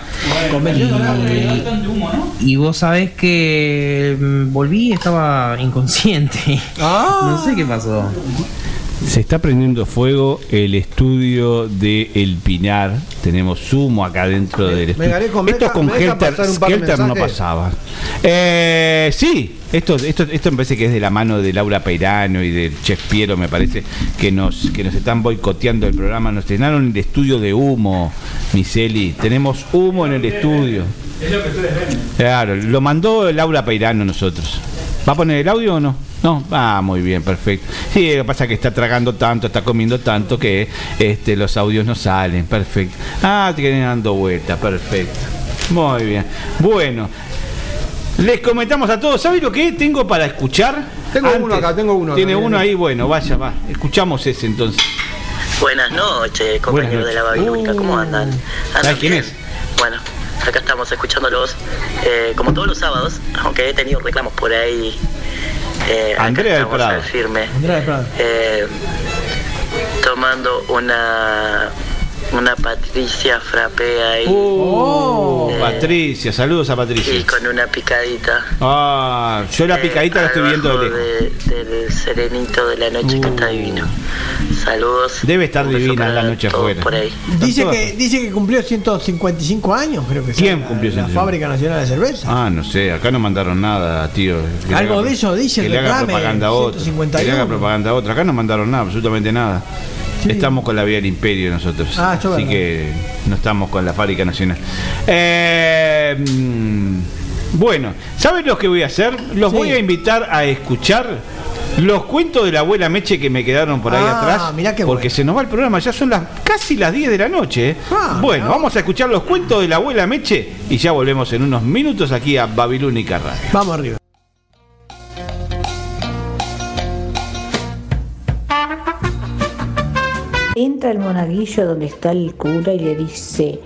Y, y vos sabés que mm, volví y estaba inconsciente. Ah. No sé qué pasó. Se está prendiendo fuego el estudio de El Pinar. Tenemos humo acá dentro del estudio. esto Meca- con ¿me deja Helter, de no pasaba. Eh, sí, esto, esto, esto me parece que es de la mano de Laura Peirano y del Chef Piero, me parece, que nos, que nos están boicoteando el programa. Nos llenaron el estudio de humo, Miseli. Tenemos humo en el estudio. Es lo que ustedes ven. Claro, lo mandó Laura Peirano nosotros. ¿Va a poner el audio o no? No, ah, muy bien, perfecto. Sí, lo que pasa es que está tragando tanto, está comiendo tanto que este, los audios no salen, perfecto. Ah, te quedan dando vuelta, perfecto. Muy bien. Bueno, les comentamos a todos, ¿sabes lo que tengo para escuchar? Tengo uno acá, tengo uno Tiene acá, uno ahí, bueno, vaya, va. Escuchamos ese entonces. Buenas noches, compañeros Buenas de la Babilónica, ¿cómo andan? ¿Sabes ¿Andan quién es? Acá estamos escuchándolos, eh, como todos los sábados, aunque he tenido reclamos por ahí. eh, acá Andrea del estamos Prado. firme, Andrea del Prado. eh, tomando una una Patricia frappé ahí. Oh, eh, Patricia, saludos a Patricia. y con una picadita. Ah, yo la Eh, picadita la estoy viendo de abajo lejos. de- del serenito de la noche que está divino. Saludos. Debe estar divina la noche afuera. Por ahí. Dice que, dice que cumplió 155 años, creo que sí, ¿Quién la- cumplió La 155? Fábrica Nacional de Cerveza. Ah, no sé, acá no mandaron nada, tío. Que Algo haga- de eso dice que le haga propaganda a otro. Que 151. le haga propaganda a otro. Acá no mandaron nada, absolutamente nada. Estamos con la vía del imperio nosotros. Ah, yo así verdad. que no estamos con la fábrica nacional. Eh, mm, bueno, ¿saben lo que voy a hacer? Los voy a invitar a escuchar los cuentos de la abuela Meche que me quedaron por ahí Ah, atrás. mirá qué porque se nos va el programa, ya son las casi las 10 de la noche. ¿eh? Ah, bueno, vamos a escuchar los cuentos de la abuela Meche y ya volvemos en unos minutos aquí a Babilónica Radio. Vamos arriba. Entra el monaguillo donde está el cura y le dice,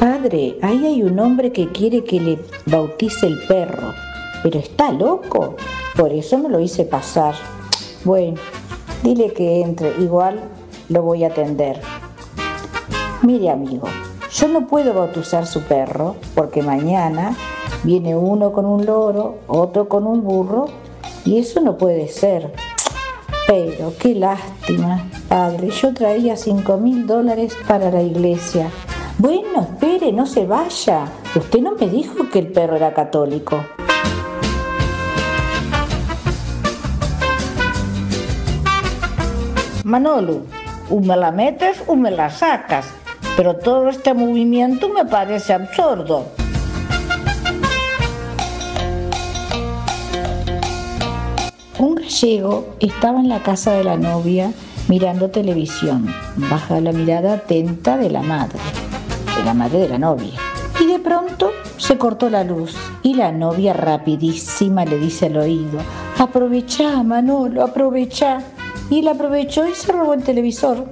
Padre, ahí hay un hombre que quiere que le bautice el perro, pero está loco, por eso me lo hice pasar. Bueno, dile que entre, igual lo voy a atender. Mire amigo, yo no puedo bautizar su perro porque mañana viene uno con un loro, otro con un burro y eso no puede ser. Pero qué lástima, padre, yo traía cinco mil dólares para la iglesia. Bueno, espere, no se vaya. Usted no me dijo que el perro era católico. Manolo, o me la metes o me la sacas, pero todo este movimiento me parece absurdo. Un gallego estaba en la casa de la novia mirando televisión, baja la mirada atenta de la madre, de la madre de la novia. Y de pronto se cortó la luz y la novia rapidísima le dice al oído, aprovechá Manolo, aprovechá. Y él aprovechó y se robó el televisor.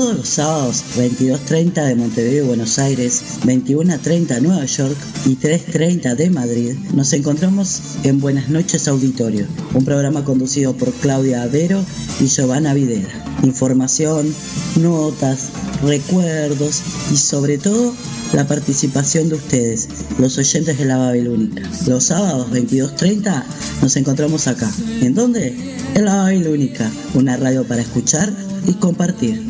Todos los sábados, 22.30 de Montevideo, Buenos Aires, 21.30 Nueva York y 3.30 de Madrid, nos encontramos en Buenas noches Auditorio, un programa conducido por Claudia Avero y Giovanna Videra. Información, notas, recuerdos y sobre todo la participación de ustedes, los oyentes de la Babilónica. Los sábados 22.30 nos encontramos acá. ¿En dónde? En la Babilónica, una radio para escuchar y compartir.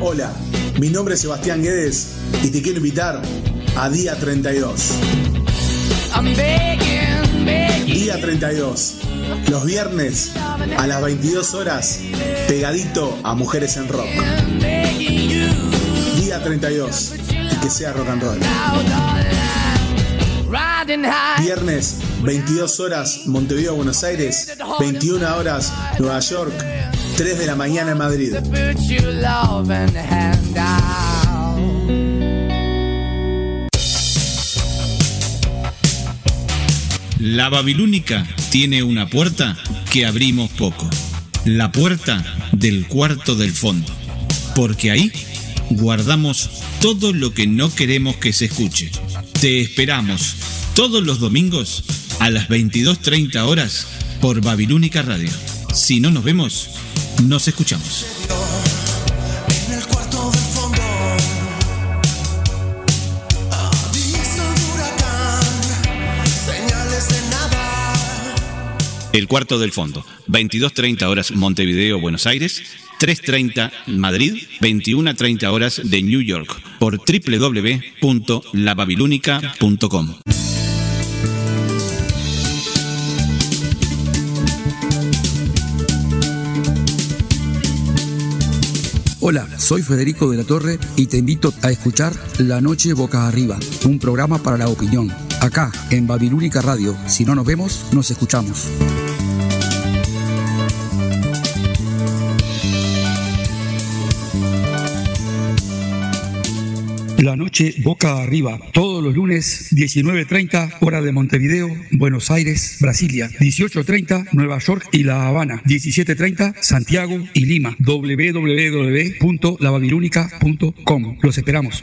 Hola, mi nombre es Sebastián Guedes y te quiero invitar a Día 32. Día 32. Los viernes a las 22 horas, pegadito a Mujeres en Rock. Día 32. Y que sea rock and roll. Viernes, 22 horas, Montevideo, Buenos Aires. 21 horas, Nueva York. 3 de la mañana en Madrid. La Babilónica tiene una puerta que abrimos poco. La puerta del cuarto del fondo. Porque ahí guardamos todo lo que no queremos que se escuche. Te esperamos todos los domingos a las 22.30 horas por Babilónica Radio. Si no nos vemos, nos escuchamos. El cuarto del fondo. 22.30 horas Montevideo, Buenos Aires. 3.30 Madrid, 21.30 horas de New York por www.lababilónica.com. Hola, soy Federico de la Torre y te invito a escuchar La Noche Boca Arriba, un programa para la opinión. Acá, en Babilónica Radio. Si no nos vemos, nos escuchamos. La noche boca arriba, todos los lunes 19.30 hora de Montevideo, Buenos Aires, Brasilia, 18.30 Nueva York y La Habana, 17.30 Santiago y Lima, www.lababilónica.com. Los esperamos.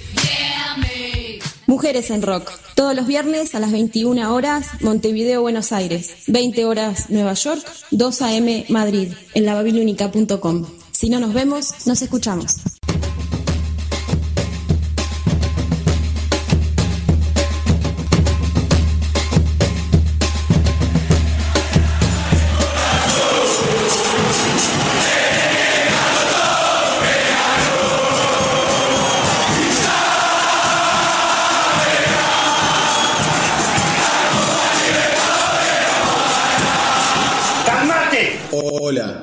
Mujeres en Rock, todos los viernes a las 21 horas, Montevideo, Buenos Aires, 20 horas, Nueva York, 2 a.m. Madrid, en lababilónica.com. Si no nos vemos, nos escuchamos.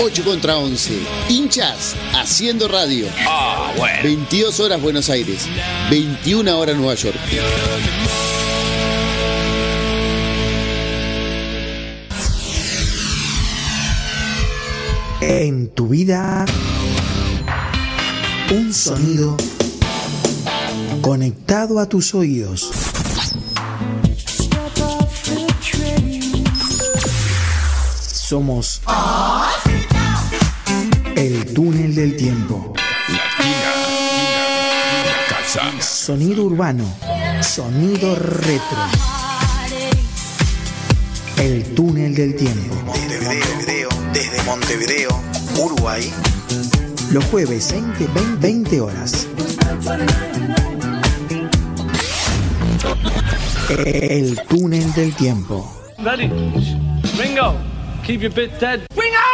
8 contra 11. Hinchas haciendo radio. Ah, bueno. 22 horas Buenos Aires. 21 horas Nueva York. En tu vida, un sonido conectado a tus oídos. Somos el túnel del tiempo. Sonido urbano, sonido retro. El túnel del tiempo. Montevideo, desde Montevideo, Uruguay. Los jueves 20, 20, 20 horas. El túnel del tiempo. Ready? Ringo, keep your bit dead. Ringo!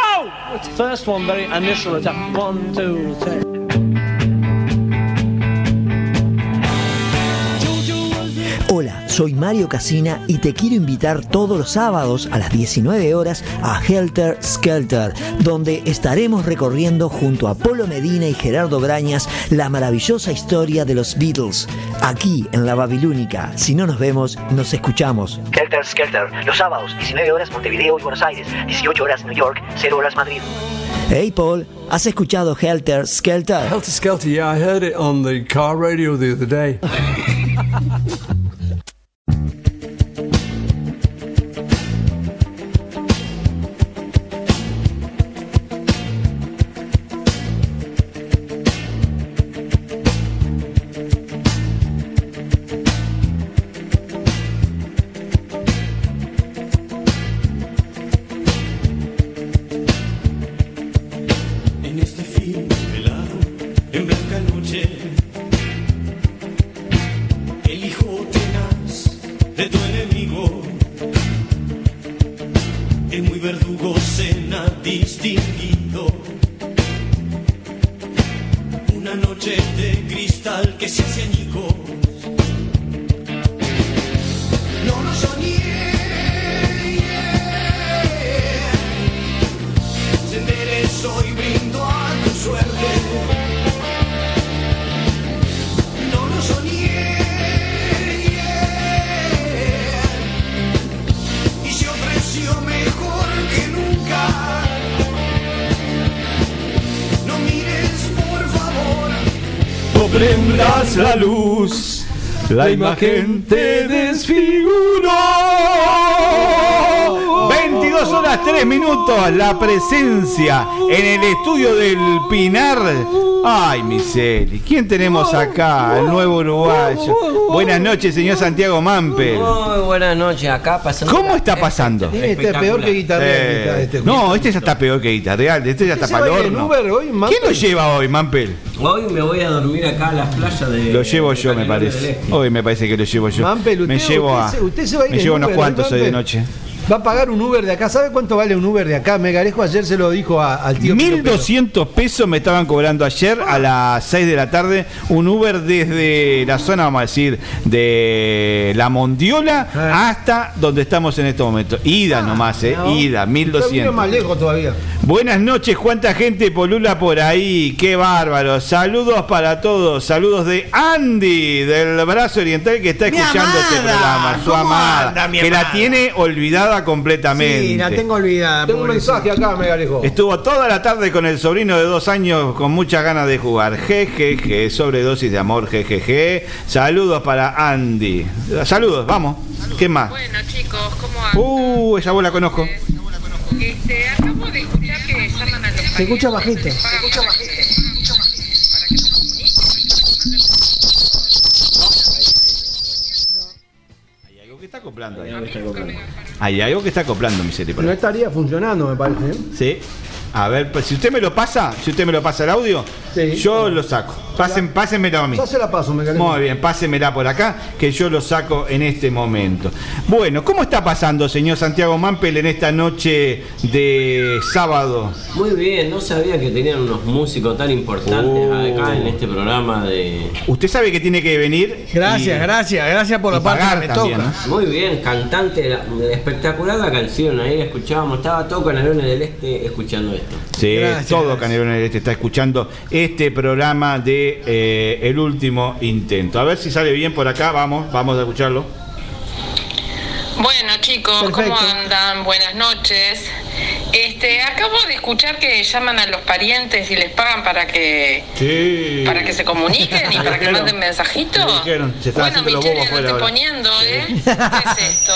First one, very initial attack. One, two, three. Soy Mario Casina y te quiero invitar todos los sábados a las 19 horas a Helter Skelter, donde estaremos recorriendo junto a Polo Medina y Gerardo Brañas la maravillosa historia de los Beatles, aquí en la Babilónica. Si no nos vemos, nos escuchamos. Helter Skelter, los sábados, 19 horas Montevideo y Buenos Aires, 18 horas New York, 0 horas Madrid. Hey Paul, ¿has escuchado Helter Skelter? Helter Skelter, yeah, I heard it on the car radio the other day. la luz, la imagen te desfiguró. 22 horas 3 minutos, la presencia en el estudio del Pinar. Ay, miseri, ¿quién tenemos acá? El nuevo uruguayo. Buenas noches, señor Santiago Mampel. Muy buenas noches, acá pasando. ¿Cómo está pasando? Este es peor que guitarrear. Eh, este. no, este ya está peor que guitarreal, este ya está para el horno. ¿Quién lo lleva hoy, Mampel? Hoy me voy a dormir acá a las playas de. Lo llevo yo, me parece. Este. Hoy me parece que lo llevo yo. Mampel, me usted- llevo a. usted se- usted se va a ir me llevo unos Uber, cuantos hoy de noche. Va a pagar un Uber de acá. ¿Sabe cuánto vale un Uber de acá? Megarejo ayer se lo dijo a- al tío. Pío Pérez. 1200 pesos me estaban cobrando ayer a las 6 de la tarde un Uber desde la zona, vamos a decir, de la Mondiola Ah. hasta donde estamos en este momento. Ida nomás, eh, No, ida, Está bien 1200. más lejos todavía. Buenas noches, cuánta gente polula por ahí, qué bárbaro. Saludos para todos, saludos de Andy del brazo oriental que está Mi escuchando este amada, programa, su ¿cómo amada, anda, mi que la tiene olvidada completamente. Sí, la tengo olvidada. Tengo un mensaje acá, Megarejo. Estuvo toda la tarde con el sobrino de dos años con muchas ganas de jugar. Jejeje, sobredosis de amor, jejeje. Saludos para Andy. Saludos, vamos. ¿Qué más? Bueno, chicos, ¿cómo andan? Uh, esa voz la conozco. Se escucha bajito. Se escucha bajito. Está acoplando ahí. Hay algo que está acoplando, mi serie. No estaría funcionando, me parece. ¿eh? Sí. A ver, pues, si usted me lo pasa, si usted me lo pasa el audio, yo lo saco. Pasen, pásenmelo a mí. Yo se la paso, Megarejo. Muy bien, pásemela por acá, que yo lo saco en este momento. Bueno, ¿cómo está pasando, señor Santiago Mampel, en esta noche de sábado? Muy bien, no sabía que tenían unos músicos tan importantes Oh. acá en este programa de. Usted sabe que tiene que venir. Gracias, y- gracias, gracias por la parte que me también, toca. ¿no? Muy bien, cantante, la- espectacular la canción, ahí la escuchábamos, estaba todo Canelones del Este escuchando esto. Sí, Gracias, todo gracias. Canelones del Este está escuchando este programa de eh, El Último Intento. A ver si sale bien por acá, vamos, vamos a escucharlo. Bueno, chicos, Perfecto. ¿cómo andan? Buenas noches. Este, acabo de escuchar que llaman a los parientes y les pagan para que Sí. para que se comuniquen y para que manden mensajitos. Se Bueno, Michelle, andate ahora. poniendo, ¿eh? ¿Qué es esto?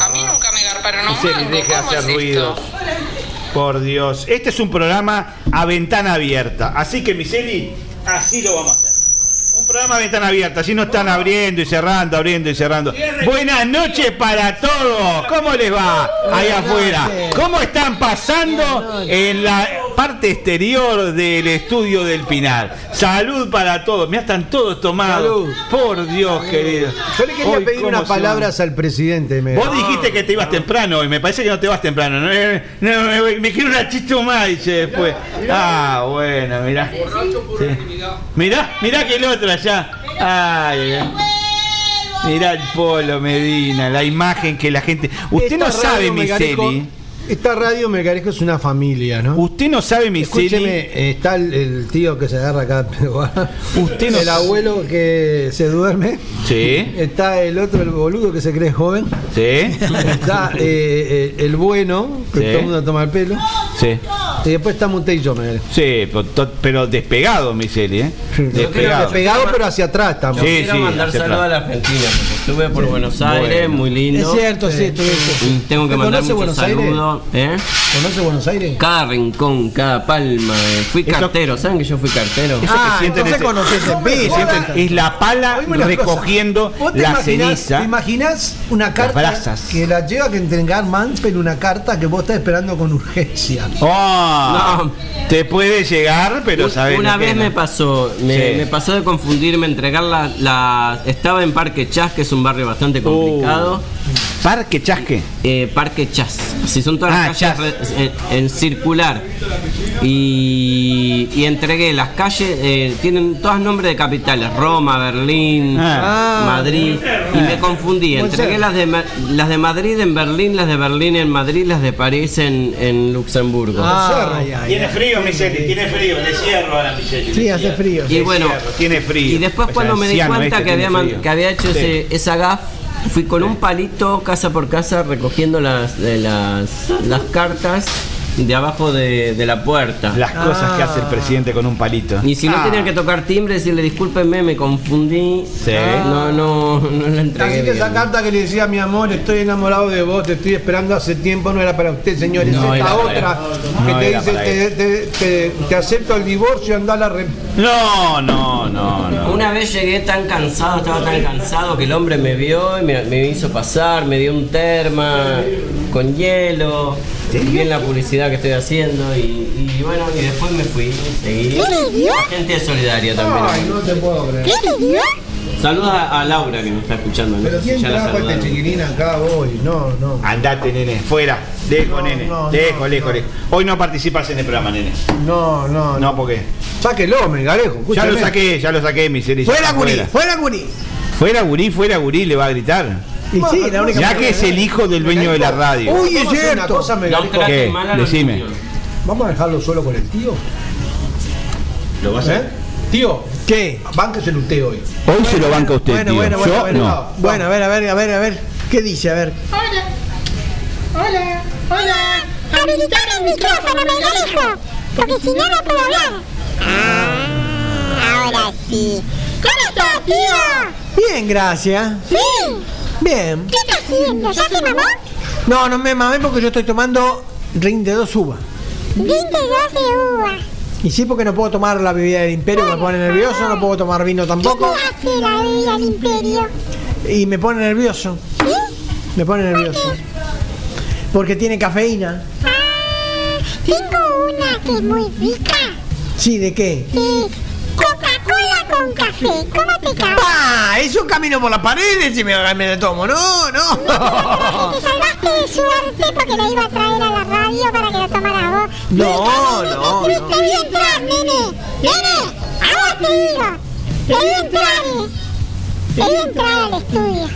A mí nunca me garparon un mango. deje de ¿Cómo hacer es ruidos. esto? Por Dios. Este es un programa a ventana abierta. Así que, Miseli, así lo vamos a hacer. Programa ventana abierta. Así no están abriendo y cerrando, abriendo y cerrando. Buenas noches para todos. ¿Cómo les va ahí afuera? ¿Cómo están pasando en la parte exterior del estudio del Pinar? Salud para todos. Mira, están todos tomados. Por Dios, querido. Yo le quería Hoy, pedir ¿cómo unas se va? palabras al presidente. Vos dijiste que te ibas temprano y me parece que no te vas temprano. No, Eh, no, me, me quiero una chito más, dice después. Ah, bueno, mirá. Sí. Mirá, mirá que el otro allá. Ay. Mirá el polo Medina, la imagen que la gente. Usted no sabe, Miseli. Esta radio Megarejo es una familia, ¿no? Usted no sabe, Miseli. Escúcheme, eh, está el, el tío que se agarra acá. Usted no El abuelo que se duerme. Sí, Está el otro, el boludo que se cree joven. sí, Está eh, eh, el bueno, que Sí. todo el mundo toma el pelo. sí. Y después está Monte y yo. Sí, pero, despegado, Miseli, ¿eh? Despegado. Pegado, pero hacia atrás estamos. Sí, Quiero sí, mandar saludos a la Argentina, porque estuve por Buenos Aires, Bueno. muy lindo. Es cierto, es cierto. es cierto. Y tengo que ¿Usted mandar muchos Buenos ¿eh? ¿Conoce Buenos Aires? Cada rincón, cada palma. eh. Fui Eso- cartero, ¿saben que yo fui cartero? Eso Ah, que sienten entonces ese- conoces el piso. sienten- es la pala Oíme una recogiendo cosa. ¿Vos te la imaginás- ceniza. ¿Te imaginas una carta brasas. que la lleva que entregar Mansell una carta que vos estás esperando con urgencia? Oh, No. Te puede llegar, pero Un- sabes. Una vez me pasó, me, Sí. me pasó de confundirme, entregar la, la- Estaba en Parque Chas, que es un barrio bastante complicado. Parque Chasque. Eh, Parque Chas. Así son todas Ah, las calles re- en, en circular. Y, y entregué las calles, eh, tienen todas nombres de capitales, Roma, Berlín, Ah. Madrid. Y me confundí, entregué las de, las de Madrid en Berlín, las de Berlín en Madrid, las de París en, en Luxemburgo. Ah, Tiene frío, Micheli, tiene frío. Le cierro a la Micheli. Sí, hace frío. Y bueno, tiene frío. Y después O sea, cuando me di cuenta este que, había, que había hecho Sí. ese- esa gaf, fui con un palito casa por casa recogiendo las, de las, las cartas de abajo de, de la puerta. Las cosas que hace el presidente con un palito. Y si no Ah. tenía que tocar timbre, decirle discúlpenme, me confundí. Sí. No, no, no la entregué. Así que esa carta que le decía mi amor, estoy enamorado de vos, te estoy esperando hace tiempo, no era para usted, señor, es No esta otra que No te dice, te, te- te- te acepto el divorcio, anda a la re... No, no, no, no. Una vez llegué tan cansado, estaba tan cansado que el hombre me vio y me, me hizo pasar, me dio un terma con hielo, vi en la publicidad que estoy haciendo y, y bueno, y después me fui, seguí. ¿Qué le dio? Gente solidaria también. Ay, no te puedo creer. ¿Qué te dio? Saluda a Laura que me está escuchando. ¿no? Pero ¿quién Ya trajo este chiquilín acá hoy? No, no. Andate, nene, fuera. No, nene. no, lejos, no, lejos, no. lejos. Hoy no participas en el programa, nene. No, no, No, ¿por qué? Sáquelo, Melgarejo, Ya escúchame. lo saqué, ya lo saqué, miseria. Fuera gurí, fuera gurí. Fuera gurí, fuera gurí, le va a gritar. Y sí, la única Ya que es el hijo del dueño de la radio. Uy, es a hacer cierto. cosa, Melgarejo. ¿Qué? Decime. ¿Vamos a dejarlo solo con el tío? ¿Lo vas ¿Eh? Tío, ¿qué? Bánqueselo usted hoy. Hoy se lo banca usted, Bueno, tío. bueno, bueno, Yo bueno. no. Bueno, a ver, a ver, a ver, a ver. ¿Qué dice? A ver. Hola. Hola. Hola. Habilitar el micrófono, Melgarejo. Porque si no, no puedo hablar. Ah, ahora sí. ¿Cómo estás, tío? Bien, gracias. Sí. Bien. ¿Qué estás haciendo? ¿Ya se mamó? No, no me mamé porque yo estoy tomando ring de dos uvas. Vinte dos de uva. Y sí, porque no puedo tomar la bebida del imperio, me pone nervioso, no puedo tomar vino tampoco. ¿Qué hace la bebida del imperio? Y me pone nervioso. Me pone nervioso. Porque tiene cafeína. Tengo una que es muy rica. Sí, ¿de qué? Coca-Cola con café. ¿Cómo te cae? ¡Ah! Eso camino por las paredes y me, me lo tomo. No, no. Te salvaste de suerte porque lo iba a traer a la radio para que lo tomaras vos. No, no, Te no. voy a entrar, nene. Nene, ahora te digo. Te a entrar, eh. Te a entrar al estudio.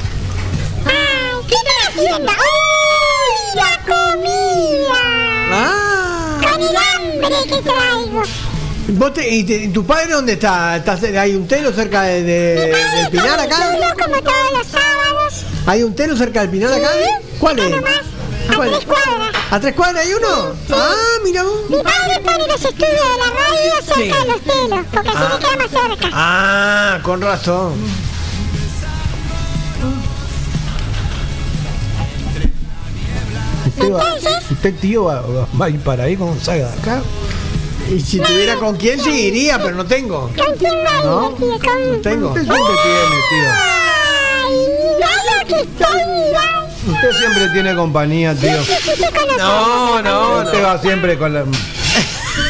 Ay, ¿qué estás haciendo? ¡Uy, la comida! Ah. Con el hambre que traigo. ¿Vos te- y, te- tu padre dónde está? ¿Estás- ¿Hay un telo cerca de, de- del Pinar acá? Como todos los sábados. ¿Hay un telo cerca del Pinar acá? ¿Cuál es? A ¿Cuál? tres cuadras. ¿A tres cuadras hay uno? Ah, mira vos. Mi padre pone los estudios de la radio cerca Sí. de los telos, porque así Ah. me queda más cerca. Ah, con razón. Usted, va, usted tío, va, va a ir para ahí salga de acá. Y si tuviera con quién, sí iría, pero no tengo. ¿Con quién va ¿No? No tengo. Usted siempre tiene, tío. Ay, mira lo que estoy mirando. Usted siempre tiene compañía, tío. No, no, Usted va siempre con, la-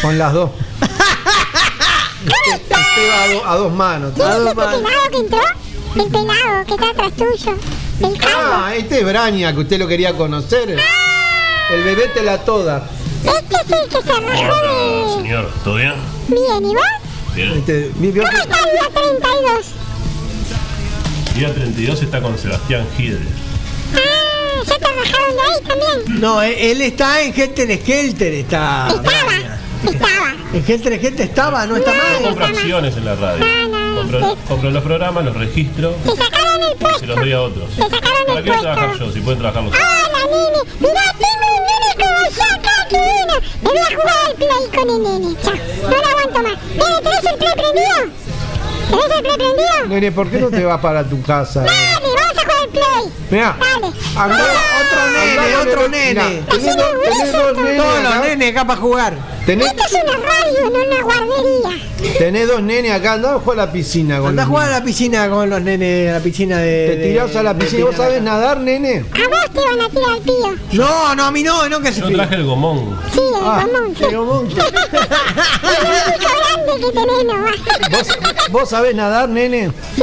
con las dos. Usted, usted va a, do- a dos manos. tío. ¿Quién es ese pelado que entró? El pelado que está atrás tuyo. El calvo. Ah, este es Braña, que usted lo quería conocer. El bebé te la toda. Este es el que se arrojó de... Señor, ¿todo bien? Bien, ¿y vos? Bien. Este, ¿Cómo está el día 32? Día 32 está con Sebastián Gidre. Ah, ¿ya te rajaron de ahí también? No, él, él está en Helter Skelter, está. Braña. Estaba. En Helter Skelter estaba, no está Yo compro mal. acciones en la radio. Compro, compro los programas, los registro Te sacaron el y puesto. se los doy a otros. Te sacaron ¿Para el qué puesto. trabajar yo? Si pueden trabajar los otros. Hola, nene. Mira, tengo un nene como yo acá, que bueno. Me voy a jugar al play con el nene. Ya, no lo aguanto más. Nene, ¿tenés el play prendido? ¿Tenés el play prendido? Nene, ¿por qué no te vas para tu casa? Dale, vamos a jugar play. Mira, Dale. acá, Otro nene, otro nene. Tenés dos, tenés dos nenes Todos los acá. nenes acá para jugar. Tenés, Esto es una radio, no una guardería. tenés dos nenes acá, andá a jugar a la piscina con Andá a los jugar a la piscina con los nenes, a la piscina de. Te tirás de- a la de piscina. ¿Vos sabés nadar, nene? A vos te van a tirar el pío. No, no, a mí no, no que se Yo traje el gomón. Sí, el Ah, gomón. sí. El gomón. El único grande que tenés nomás. ¿Vos, vos sabés nadar, nene? Sí.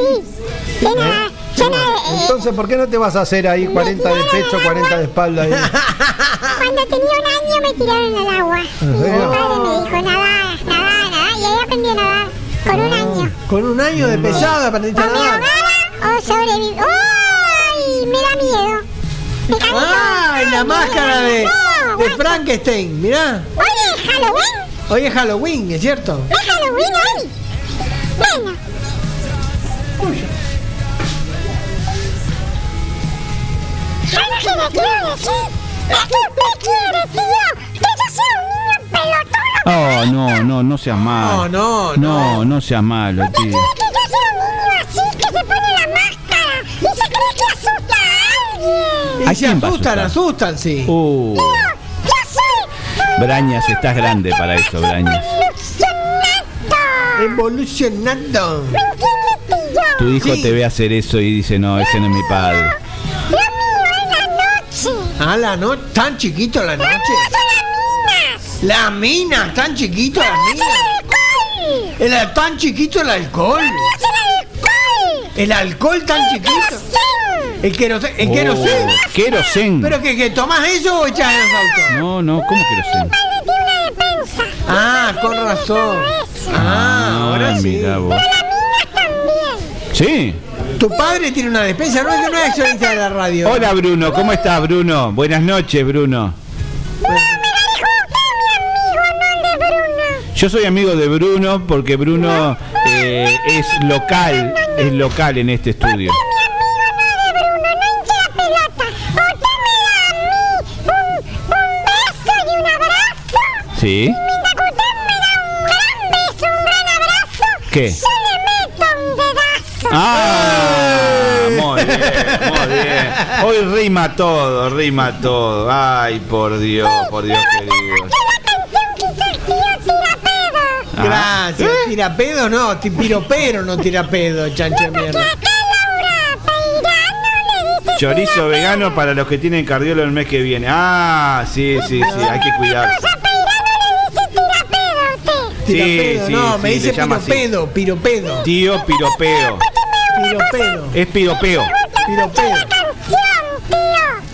Nadar, Entonces, ¿por qué no te vas a hacer ahí 40 de pecho, 40 de espalda? ahí? Cuando tenía un año me tiraron al agua. Y mi padre me dijo, nadar, nadar, nadar. Y ahí aprendí a nadar. Con un año. Con un año de pesada aprendiste a O me nadar. ahogaba o sobreviví. ¡Ay! Me da miedo. Me Ah, la máscara de, No, de. Frankenstein, mirá. Oye, Halloween. Hoy es Halloween, ¿es cierto? Es Halloween hoy. Bueno. ¿Sabes qué le quiero decir? Es que usted quiere, tío, que yo sea un niño pelotón. Oh, no, no, no seas malo. No, no, No, no seas malo, tío. Quiere que yo sea un niño así, que se pone la máscara y se cree que asusta a alguien. ¿A quién va a asustan, asustar? asustan, sí. Uh, Yo soy Brañas, estás grande para eso, Brañas. Evolucionando. ¿Me tío? Tu hijo Sí. te ve hacer eso y dice, no, ese no es mi padre. Ah, la noche, tan chiquito la noche. Son las minas. La mina, tan chiquito la mina. ¡Alcohol! El, tan chiquito el alcohol. ¡Es el alcohol! El alcohol tan chiquito. El querosén. El querosén. Oh, querosén. ¿Pero que, que tomás eso o echás en los autos? No, no, ¿cómo defensa. Ah, con razón. Ah, ahora sí. mira vos. Sí. Tu padre tiene una despensa, no es que no es excelente de la radio. Hola, Bruno. ¿Cómo estás, Bruno? Buenas noches, Bruno. No, me la dijo usted, mi amigo, no de Bruno. Yo soy amigo de Bruno porque Bruno eh, es local, es local en este estudio. Mi amigo no de Bruno, no hinche la pelota. Usted me da a mí un, un beso y un abrazo. ¿Sí? Mientras ¡Ah! Muy bien, muy bien. Hoy rima todo, rima todo. Ay, por Dios, por Dios querido. El tío tira pedo. Gracias. ¿Tira pedo? No, piropero no tira pedo, chancho mierda. Chorizo vegano para los que tienen cardiólogo el mes que viene. Ah, sí, sí, sí, hay que cuidarse. Rosa Peirano le dice tira pedo a usted. Tira Sí, pedo, sí, no, sí, me dice piropedo, piropedo. Tío piropeo. Piropedo, Es piropeo. tío.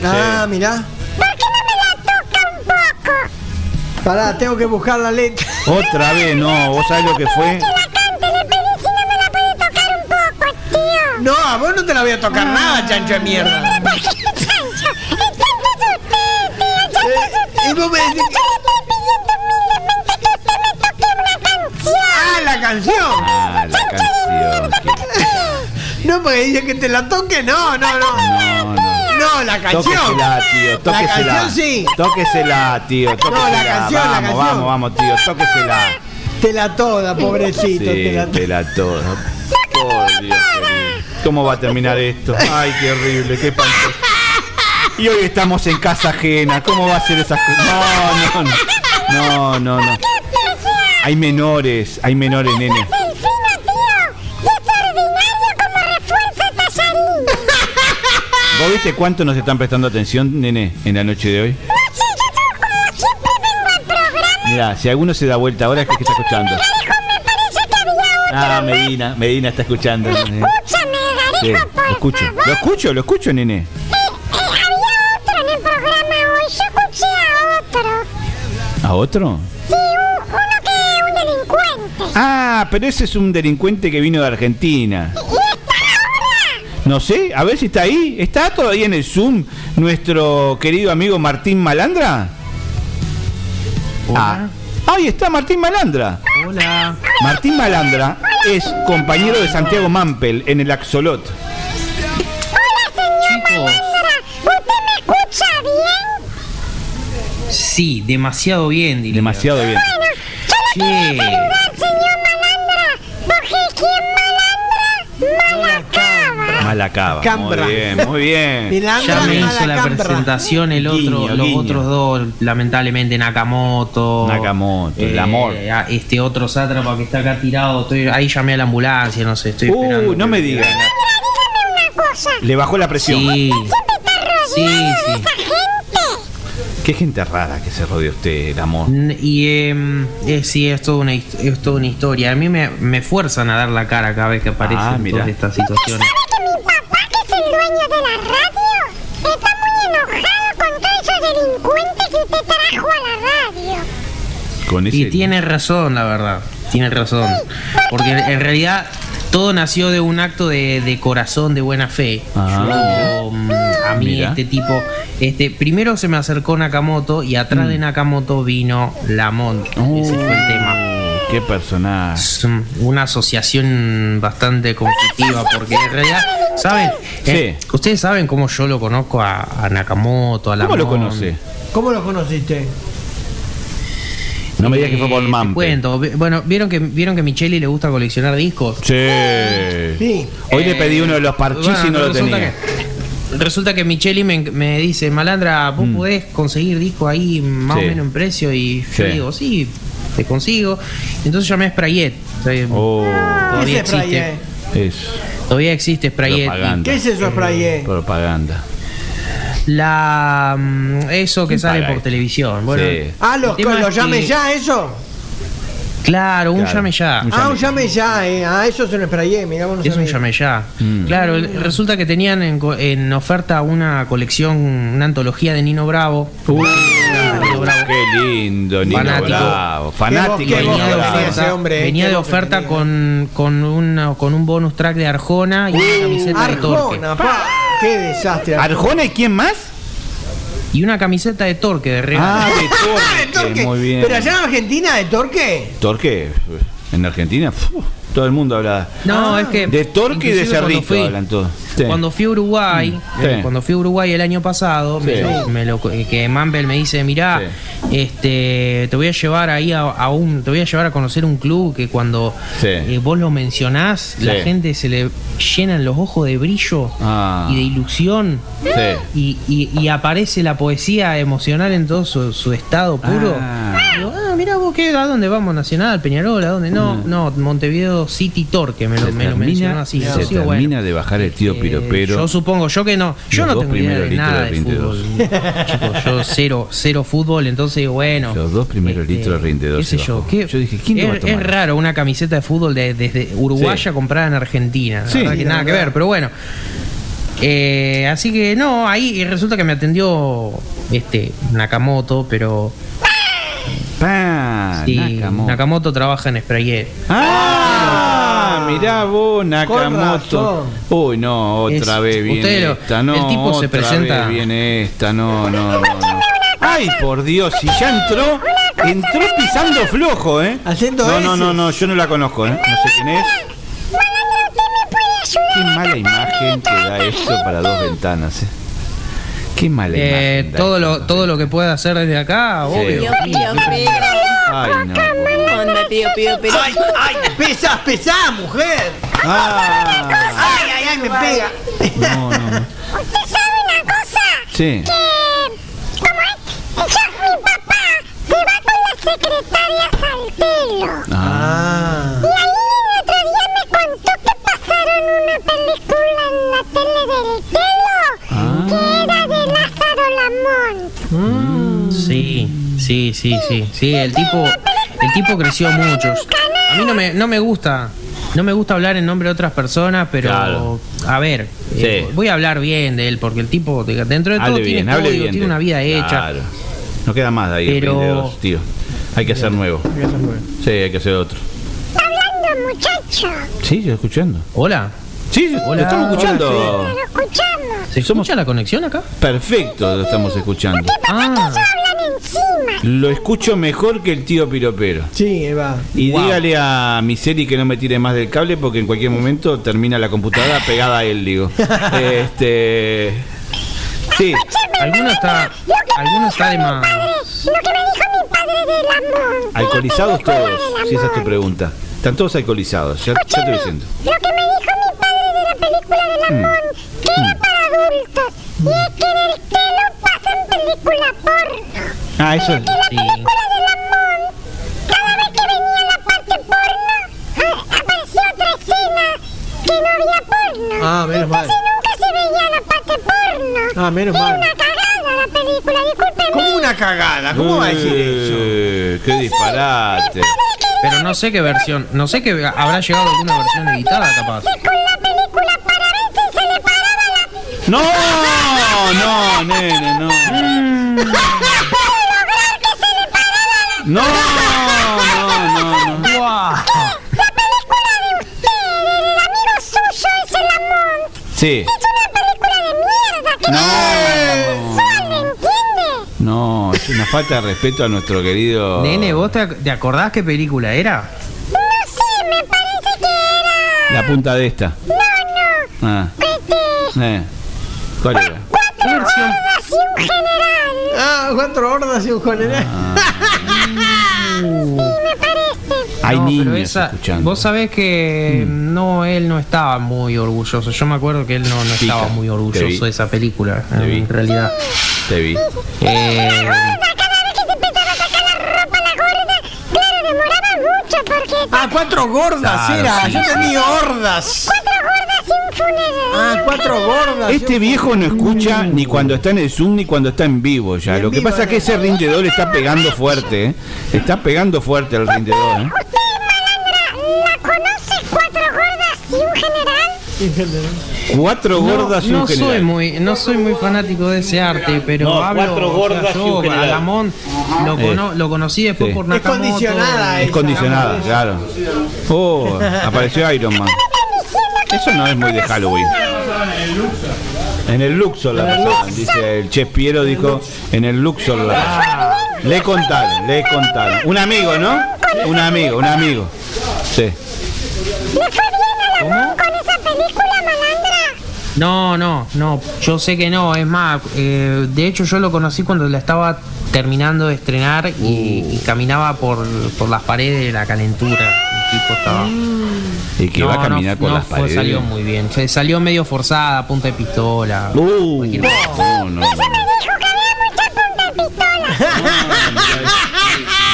Ah, mirá. ¿Por qué no me la toca un poco? Pará, tengo que buscar la letra. Otra vez, no. ¿Vos sabés lo que fue? Que la cante, le pedí si no me la puede tocar un poco, tío. No, a vos no te la voy a tocar nada, chancho de mierda. ¿Por qué, Chancho? Chancho es usted, tío. El chancho es usted. Y vos me decís que- Yo le estoy pidiendo humildemente que usted me toque una canción. Ah, la canción. Ah, la canción. No, porque dice que te la toque, no, no, no. No, no. No, la canción. Tóquesela, tío, tóquesela. La canción sí. Tóquesela, tío, tóquesela. canción, la vamos, canción. vamos, vamos, tío, tóquesela. Te la toda, pobrecito. te Sí, la te la toda. Por Dios querido. ¿Cómo va a terminar esto? Ay, qué horrible, qué espantoso. Y hoy estamos en casa ajena. ¿Cómo va a ser esas cosas? No, no, no. No, no, no. Hay menores, hay menores, nene. Encima, tío. Y extraordinario como refuerza Tallarín. ¿Vos viste cuánto nos están prestando atención, nene, en la noche de hoy? No sé, yo como siempre vengo al programa. Mira, si alguno se da vuelta ahora es que está escuchando. Me parece que había otro. Ah, Medina, Medina está escuchando. nene. Escúchame, Sí, por lo escucho. favor. Lo escucho, lo escucho, nene. Eh, eh, había otro en el programa hoy. Yo escuché a otro. ¿A otro? Sí, un- uno que un delincuente. Ah, pero ese es un delincuente que vino de Argentina. No sé, a ver si está ahí. ¿Está todavía en el Zoom nuestro querido amigo Martín Malandra? Ah, ahí está Martín Malandra. Hola. Martín Malandra es compañero de Santiago Mampel en el Axolot. Hola, señor Chicos. Malandra. ¿Usted me escucha bien? Sí, demasiado bien, diría. Demasiado bien. Bueno, yo le Che. quería saludar, señor Malandra. Porque quien malandra, malacaba. Malacaba. Cambra. Muy bien, muy bien. Ya me hizo la presentación el otro, Guiño, los guiño. otros dos, lamentablemente Nakamoto. Nakamoto, el amor. a- Este otro sátrapa que está acá tirado, estoy, ahí llamé a la ambulancia, no sé, estoy Uh, esperando. no me digas. Le bajó la presión. Sí, Sí, sí. Qué gente rara que se rodea usted, el amor. Y em, eh, sí, es toda, una, es toda una historia. A mí me, me fuerzan a dar la cara cada vez que aparecen Ah, todas estas situaciones la radio? Está muy enojado con todos esos delincuentes que usted trajo a la radio. Y tiene razón, la verdad. Tiene razón. Porque... en realidad todo nació de un acto de, corazón, de buena fe. Ah. Mm, a mí ah, este tipo, este, primero se me acercó Nakamoto y atrás de mm. Nakamoto vino Lamont. Ese. Oh, qué personaje. Una asociación bastante conflictiva porque en realidad ¿saben? Eh, Ustedes saben cómo yo lo conozco a, a Nakamoto, a ¿Cómo lo conoce? ¿Cómo lo conociste? No me digas que fue por Eh, te Mampe. cuento. Bueno, ¿vieron que vieron que Micheli le gusta coleccionar discos? Sí. Sí. Hoy le pedí uno de los parchís Bueno, y no lo tenía. que- resulta que Micheli me, me dice, Malandra, vos podés conseguir discos ahí más Mm. Sí. o menos en precio. Y yo Sí. digo, sí, te consigo. Entonces llamé a Sprayet. O sea, Oh. Todavía ¿Qué es existe. Eso. Todavía existe Sprayet. Propaganda. ¿Qué es eso, Sprayet? Propaganda. La mm, eso que ¿Quién sale por esto? televisión. Bueno, Sí. Ah, los tema lo es llame que- ya, eso. Claro, un Claro. llame ya. Un Ah, un llame ya, eh. Ah, eso es un sprayé, mirá, no Es un sabés. llame ya. Mm. Claro, resulta que tenían en, co- en oferta una colección, una antología de Nino Bravo. Nino Bravo. qué lindo, Nino Fanático. Bravo. Fanático qué Venía de oferta, ese hombre, eh, venía de oferta con, con, una, con un bonus track de Arjona y una camiseta de Torque. Arjona, pa. Qué desastre. ¿Arjona y quién más? Y una camiseta de Torque de regalo. Ah, de Ah, de Torque. Torque. Muy bien. Pero allá en Argentina, de Torque. Torque, en Argentina, todo el mundo habla no, es que. de Torque y de inclusive cuando Cerrito, fui- hablan todos. Sí. Cuando fui a Uruguay, Sí. eh, cuando fui a Uruguay el año pasado, me Sí. lo- me lo- que Mambel me dice, mirá, este, te voy a llevar ahí a, a un, te voy a llevar a conocer un club que cuando Sí. eh, vos lo mencionás, Sí. la gente se le llenan los ojos de brillo Ah. y de ilusión. Sí. Y, y- y aparece la poesía emocional en todo su, su estado puro. Ah. Digo, ah, mirá vos, ¿qué, ¿a dónde vamos? ¿Nacional? ¿Peñarol? ¿A dónde? No, no, Montevideo City Torque, me lo, Se me lo mencionó termina, así. se termina bueno, de bajar el tío eh, Piropero. yo supongo, yo que no, yo no tengo idea primeros de litros nada de de fútbol. Chicos, yo cero, cero fútbol, entonces bueno. Los dos primeros este, litros rinde dos. qué yo, bajó. ¿qué- yo dije, ¿quién lo va a es, tomar? es raro una camiseta de fútbol de- desde Uruguaya Sí. comprada en Argentina. Sí. que nada que ver, pero bueno. Eh, así que no, ahí resulta que me atendió este Nakamoto, pero Pa, sí, Nakamoto. Nakamoto trabaja en Sprayet. Ah, mirá vos, Nakamoto. Uy, no, otra Es- vez viene usted esta, no. el tipo se otra presenta- vez viene esta, no, no, no. no. Ay, por Dios, si ya entró, entró pisando flojo, ¿eh? Haciendo No, no, no, no, yo no la conozco, ¿eh? No sé quién es. Qué mala imagen que da esto para dos ventanas, ¿eh? Qué mala Eh, imagen. todo lo todo lo que pueda hacer desde acá, Sí. obvio. Pío. Ay, no. Onda, pío, pío, pío. Ay, ay, pesás, pesás, mujer. Ah, Ay, ay, ay, me pega. no, no, no. ¿Usted sabe una cosa? Sí. Que, ¿cómo es? Ya mi papá se va con la secretaria al pelo. Ah. Y ahí el otro día me contó que pasaron una película en la tele del pelo que era de Lázaro Lamont. Sí, sí, sí, sí. Sí, el tipo el tipo creció mucho. A mí no me no me gusta no me gusta hablar en nombre de otras personas, pero Claro. a ver, eh, voy a hablar bien de él porque el tipo de- dentro de todo Hable tiene bien, hable código, bien. tiene una vida hecha. Claro. No queda más de ahí, Pero- Rinde dos, tío. Hay que hacer nuevo. Sí, hay que hacer otro. Hablando, muchacho. Sí, yo escuchando. Hola. Sí, Hola. lo estamos escuchando. Lo escuchamos. ¿Se escucha la conexión acá? Perfecto, lo estamos escuchando. Ah, Hablan encima. Lo escucho mejor que el tío Piropero. Sí, Eva. Y Wow. dígale a Miseri que no me tire más del cable porque en cualquier momento termina la computadora pegada a él, digo. este. Sí, alguno está alguno está de más. Lo que me dijo mi padre de Lamont. alcoholizados todos, si esa es tu pregunta. Están todos alcoholizados, ya, ya te estoy diciendo. Lo que me dijo mi padre de la película de Lamont, que era para adultos. Y es que en el pelo pasan película porno. Ah, eso Que la Sí. película de Lamont, cada vez que venía la parte porno, ah, aparecía otra escena que no había porno. Ah, menos mal. Nunca se veía la parte porno. Ah, menos mal. una cagada la película, discúlpeme. ¿Cómo una cagada? ¿Cómo va a decir eso? Eh, ¡Qué disparate! Pero no sé qué versión, no sé que habrá llegado alguna versión editada capaz. Con la película para ver si se le paraba la... ¡No! No, nene, no. No, no, no, no. La película de usted, del amigo suyo, es el Lamont. Sí. Es una película de mierda que No. visual, ¿me entiende? No, es una falta de respeto a nuestro querido. Nene, ¿vos te, te acordás qué película era? No sé, me parece que era... La punta de esta. No, no. Ah. Este... Eh. ¿Cuál era? Cuatro gordas y un general. Ah, cuatro hordas y un general. Sí, me parece. Hay No, pero niños esa- escuchando. Vos sabés que no, él no estaba muy orgulloso. Yo me acuerdo que él no, no estaba muy orgulloso de esa película, Te vi. en realidad. Te vi. Eh, Cada vez que te empezaba a sacar la ropa la gorda, claro, demoraba mucho porque... Ah, cuatro gordas Claro, era. sí, Yo tenía hordas. Cuatro gordas y un funeral. Ah, cuatro gordas. y Este viejo no escucha ni cuando está en el Zoom ni cuando está en vivo ya. Lo que pasa es que no. ese rindedor está pegando fuerte, ¿eh? Está pegando fuerte el rindedor, ¿eh? ¿Usted, malandra, la conoce cuatro gordas y un general? Cuatro no, gordas y no un soy general. muy, no soy muy fanático de ese arte, pero No, hablo. cuatro o sea, gordas y yo un general. a Lamont lo, Eh. cono- lo conocí después Sí. por Es Nakamoto. condicionada Es condicionada, claro. Oh, apareció Iron Man. Eso no es muy de Halloween. En el Luxor la pasaban, dice el Chef Piero dijo, en el Luxor la pasaban. Le contaron, le contaron. Un amigo, ¿no? Un amigo, un amigo. Sí. ¿Le fue bien a la con esa película, malandra? No, no, no, yo sé que no, es más, eh, de hecho yo lo conocí cuando la estaba terminando de estrenar y, Uh. y caminaba por, por las paredes de la calentura. El tipo estaba... Y que No, va a caminar no, por no las fue- paredes. salió muy bien, Fue- salió medio forzada, a punta de pistola. Uh, no, no, no. Eso me dijo que había mucha punta de pistola.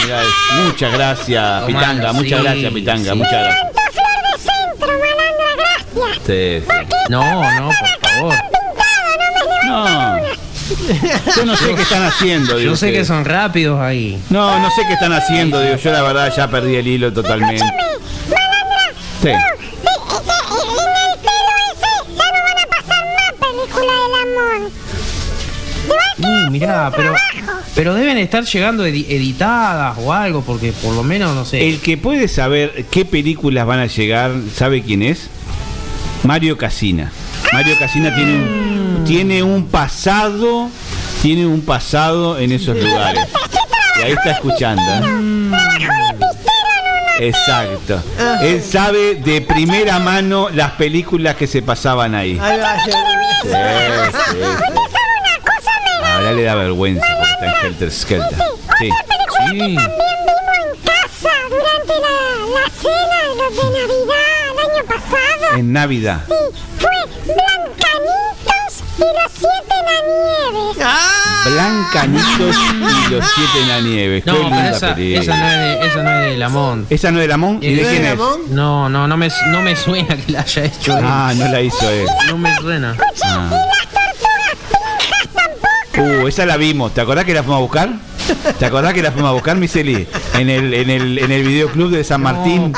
Mira, muchas gracias, Pitanga, sí, muchas gracias, Pitanga, sí. muchas gracias. Tanto flor de centro, malandra, gracias. Sí, sí. No, no, por favor. No. Yo no sé qué están haciendo, digo Yo sé que son rápidos ahí. No, no sé qué están haciendo, digo, yo la verdad ya perdí el hilo totalmente. Sí. de- de- en el pelo ese ya no van a pasar más película del amor. Te va a quedar Uh, mirá, sin pero, pero deben estar llegando edi- editadas o algo, porque por lo menos, no sé. El que puede saber qué películas van a llegar, ¿sabe quién es? Mario Casina. Mario Casina tiene un, tiene un pasado, tiene un pasado en esos lugares. Y ahí está escuchando. ¿eh? Exacto. Él sabe de primera mano las películas que se pasaban ahí. Ahí va, Sí, sí. sí. Ahora le da vergüenza porque está en Helter Skelter. Sí. Sí. También vimos en casa durante la, la cena de Navidad el año pasado. En Navidad. Sí, fue Blancanitos y los siete nanieves. ¡Ah! Blancanitos y los siete en la nieve. Qué No, pero linda esa, película. esa no es de, esa no es de Lamont. ¿Esa no es de Lamont? ¿Y de ¿No quién es? No, no, no me, no me suena que la haya hecho él. Ah, no la hizo él. No me suena. Ah. Las tortugas pinjas tampoco. Uh, esa la vimos. ¿Te acordás que la fuimos a buscar? ¿Te acordás que la fuimos a buscar, Miseli? En el, en el, en el videoclub de San Martín.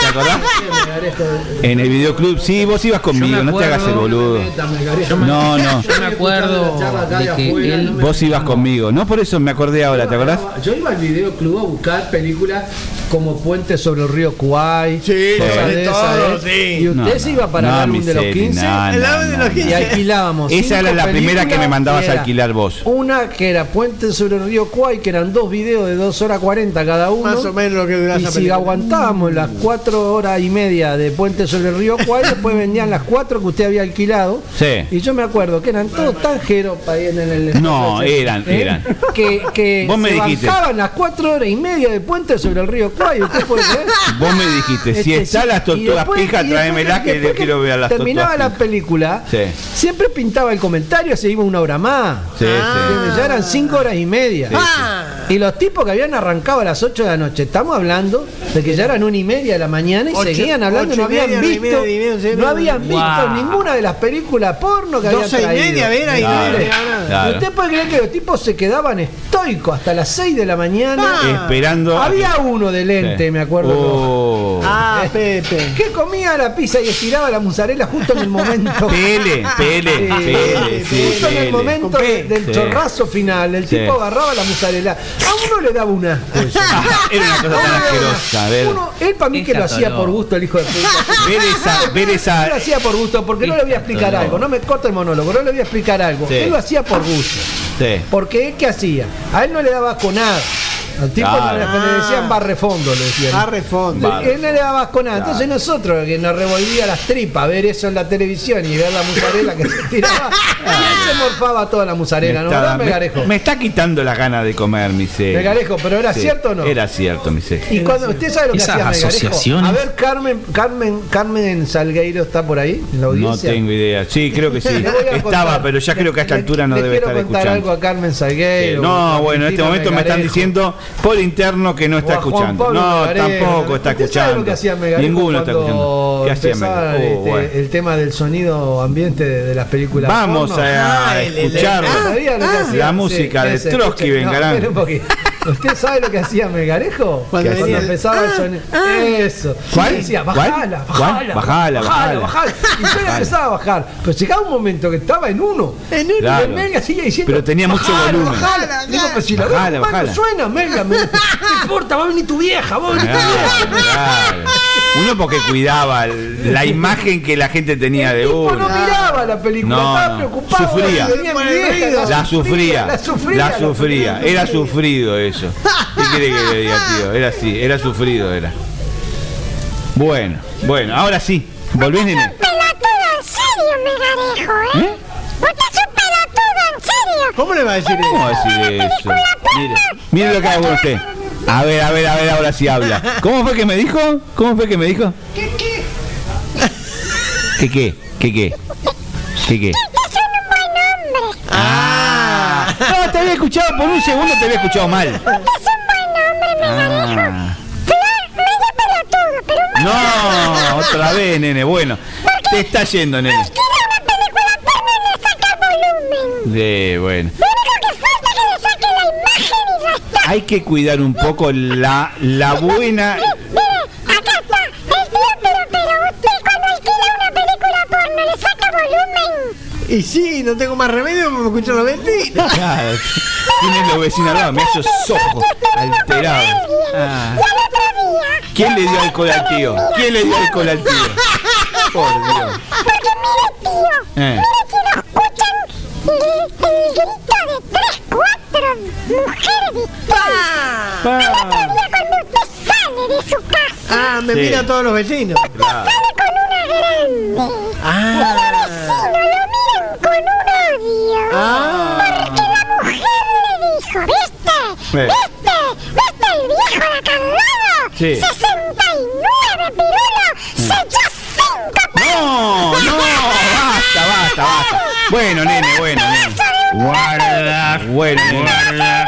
¿Te acordás? En el videoclub. Sí, vos ibas conmigo, no te hagas el boludo. No, no. Yo me acuerdo de que él. Vos ibas conmigo. No por eso me acordé ahora, ¿te acordás? Yo iba al videoclub a buscar películas como Puente sobre el río Kuwait. Sí, cosas de esas, todo, ¿eh? sí. Y usted No, se iba para No, el álbum de los Miseli, 15 no, El álbum de los no. y alquilábamos. Esa era la primera que me mandabas a alquilar vos. Una que era Puente sobre el río Kuwait, que eran dos videos de 2 horas 40 cada uno. Más o menos lo que duraba Y si película. aguantábamos las 4 horas y media de Puente sobre el río Kuwait, después vendían las 4 que usted había alquilado. Sí. Y yo me acuerdo que eran todos tan jeropa ahí en el. No, eran, ¿eh? eran. Que, que Vos me se dijiste. bancaban las 4 horas y media de Puente sobre el río Kuwait. ¿Usted puede creer? Vos me dijiste, si Este, está sí, las tortugas pijas, y después- tráemela que le quiero ver a las Terminaba tortugas la película, Sí. siempre pintaba el comentario, se iba una hora más. Ya eran 5 horas y media. Sí, Y los tipos que habían arrancado a las 8 de la noche, estamos hablando de que ya eran una y media de la mañana y Ocho- seguían hablando, no habían visto, no habían visto ninguna de las películas porno que habían Doce y traído. media, nada. ¿Y usted puede creer que los tipos se quedaban estoicos hasta las 6 de la mañana? Esperando. a Había que- uno de lente, Sí. me acuerdo. Oh. Ah, Pepe. Que comía la pizza y estiraba la mozzarella justo en el momento. Pele, pele, Sí, pele, sí, justo en el momento de- del Sí. chorrazo final. El Sí. tipo agarraba la mozzarella. A uno le daba un asco eso. Era una cosa tan asquerosa. A ver. Uno, él para mí que lo hacía por gusto, el hijo de. Ver esa, ver esa. Él lo hacía por gusto, porque no le voy a explicar algo. No me corta el monólogo, no le voy a explicar algo. Él lo hacía por gusto. Porque él, ¿qué hacía? A él no le daba con nada. Al tipo Claro. no le, le decían barrefondo, le decían. Barrefondo. Él no le daba con nada. Entonces nosotros, que nos revolvía las tripas, ver eso en la televisión y ver la musarela que se tiraba, y él se morfaba toda la musarela, ¿no? está, ¿Verdad, me- Megarejo? me está quitando las ganas de comer, mi sé. Megarejo, ¿pero era cierto o no? Era cierto, mi sé. Y cuando usted sabe lo que Esas hacía Megarejo. A ver, Carmen, Carmen, Carmen Salgueiro está por ahí en la No audiencia. tengo idea. Sí, creo que sí. Estaba, pero ya creo que a esta Le- altura no le debe quiero estar contar escuchando. algo a Carmen Sí, Salgueiro. No, bueno, en este momento me están diciendo por interno que no está escuchando. No, tampoco está ¿Usted sabe escuchando. lo que hacía Ninguno está escuchando. Este, Oh, bueno. el tema del sonido ambiente de, de las películas. Vamos porno? a Ah, el- el- escuchar ¿Sabía lo que hacía? la Sí, música de ese, Trotsky no, ¿Usted sabe lo que hacía Megarejo? Cuando venía el- empezaba el Ah, sonido. ah. Eso. ¿Cuál? Y decía, bajala, bajala, Bajala, bajala. bajala. Y yo empezaba a bajar. Pero llegaba un momento que estaba en uno. En uno. Claro. Y el Mega seguía diciendo. Pero tenía mucho "Bajala, volumen. Bajala. Digo, pero si la Bajala, bajala. suena, Mega. me- No importa, va a venir tu vieja, va a venir tu vieja. Uno porque cuidaba el- la imagen que la gente tenía de tipo uno. no miraba la película, No, estaba no. preocupado. Sufría. mi vieja, La sufría, La sufría. la sufría, era sufrido eso. ¿Qué quiere que le diga, tío? Era así, era sufrido, era. Bueno, bueno, ahora sí, volvés, nene. Pelotudo, en serio, Megarejo, ¿eh? Usted es un pelotudo, en serio. ¿Cómo le va a decir eso? ¿Cómo va a decir eso? Mire, mire lo que hago con usted. A ver, a ver, a ver, ahora sí habla. ¿Cómo fue que me dijo? ¿Cómo fue que me dijo? ¿Qué qué? ¿Qué qué? ¿Qué qué? ¿Qué qué? Un buen hombre. Ah, no, te había escuchado por un segundo, te había escuchado mal. Es un buen hombre, Megarejo. Ah. Claro, medio pelotudo, pero un buen No, otra vez, nene. Bueno, te está yendo, nene. Una película porno y le saca volumen. Sí, bueno. Lo único que falta es que le saque la imagen y ya está. Hay que cuidar un poco la, la buena. Mire, acá está. El tío, pero, pero usted cuando alquila una película porno le saca volumen. Y sí, no tengo más remedio, me escuchan los vecinos. Claro, Tienes los vecinos al lado, me esos ojos alterados. Ah. ¿Quién le dio alcohol al tío? ¿Quién le dio alcohol al tío? Por Dios. porque mire, tío, Eh. mire grito de tres, cuatro mujeres distintas. Al otro día cuando usted sale de su casa, Ah, me Sí. miran todos los vecinos. Claro. sale con una grande. Ah. Y los vecinos lo miran con un odio. Ah. Porque la mujer le dijo, ¿viste? Eh. ¿Viste? ¿Viste el viejo de acá al lado? Sí. 69 pirulo, se echó cinco No, no, basta, basta, basta. Bueno, nene, bueno, nene. Guarda. Bueno, nene.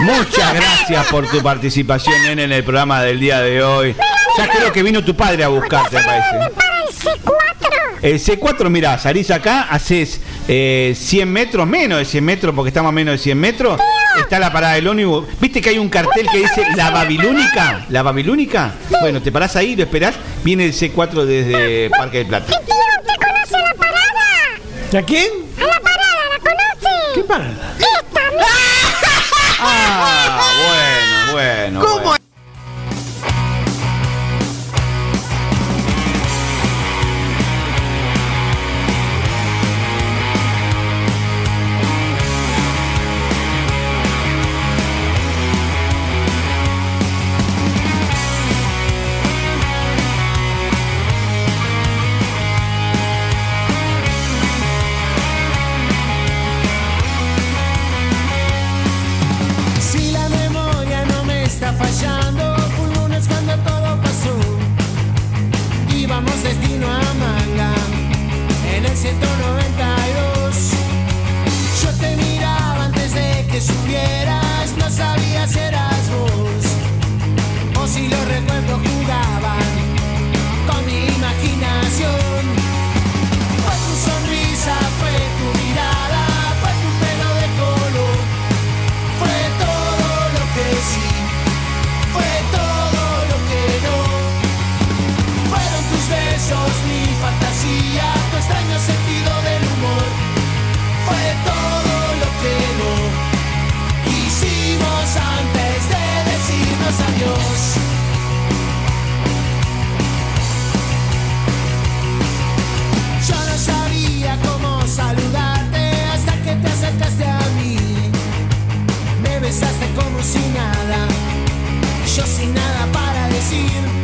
Muchas gracias por tu participación, nene, en el programa del día de hoy. Ya creo que vino tu padre a buscarte, me parece. para el C4. El C4, mira, salís acá, haces eh, 100 metros, menos de 100 metros, porque estamos a menos de 100 metros. Está la parada del ómnibus. ¿Viste que hay un cartel que dice La Babilónica? ¿La Babilónica? Bueno, te parás ahí, lo esperás. Viene el C4 desde Parque del Plata. Tío, ¿usted conoce la parada? ¿A quién? ¿A la parada la conoce? ¿Qué parada? Esta, mira. Ah, bueno, bueno. ¿Cómo? bueno. Fallando, un lunes cuando todo pasó, íbamos destino a Manga, en el 192. Para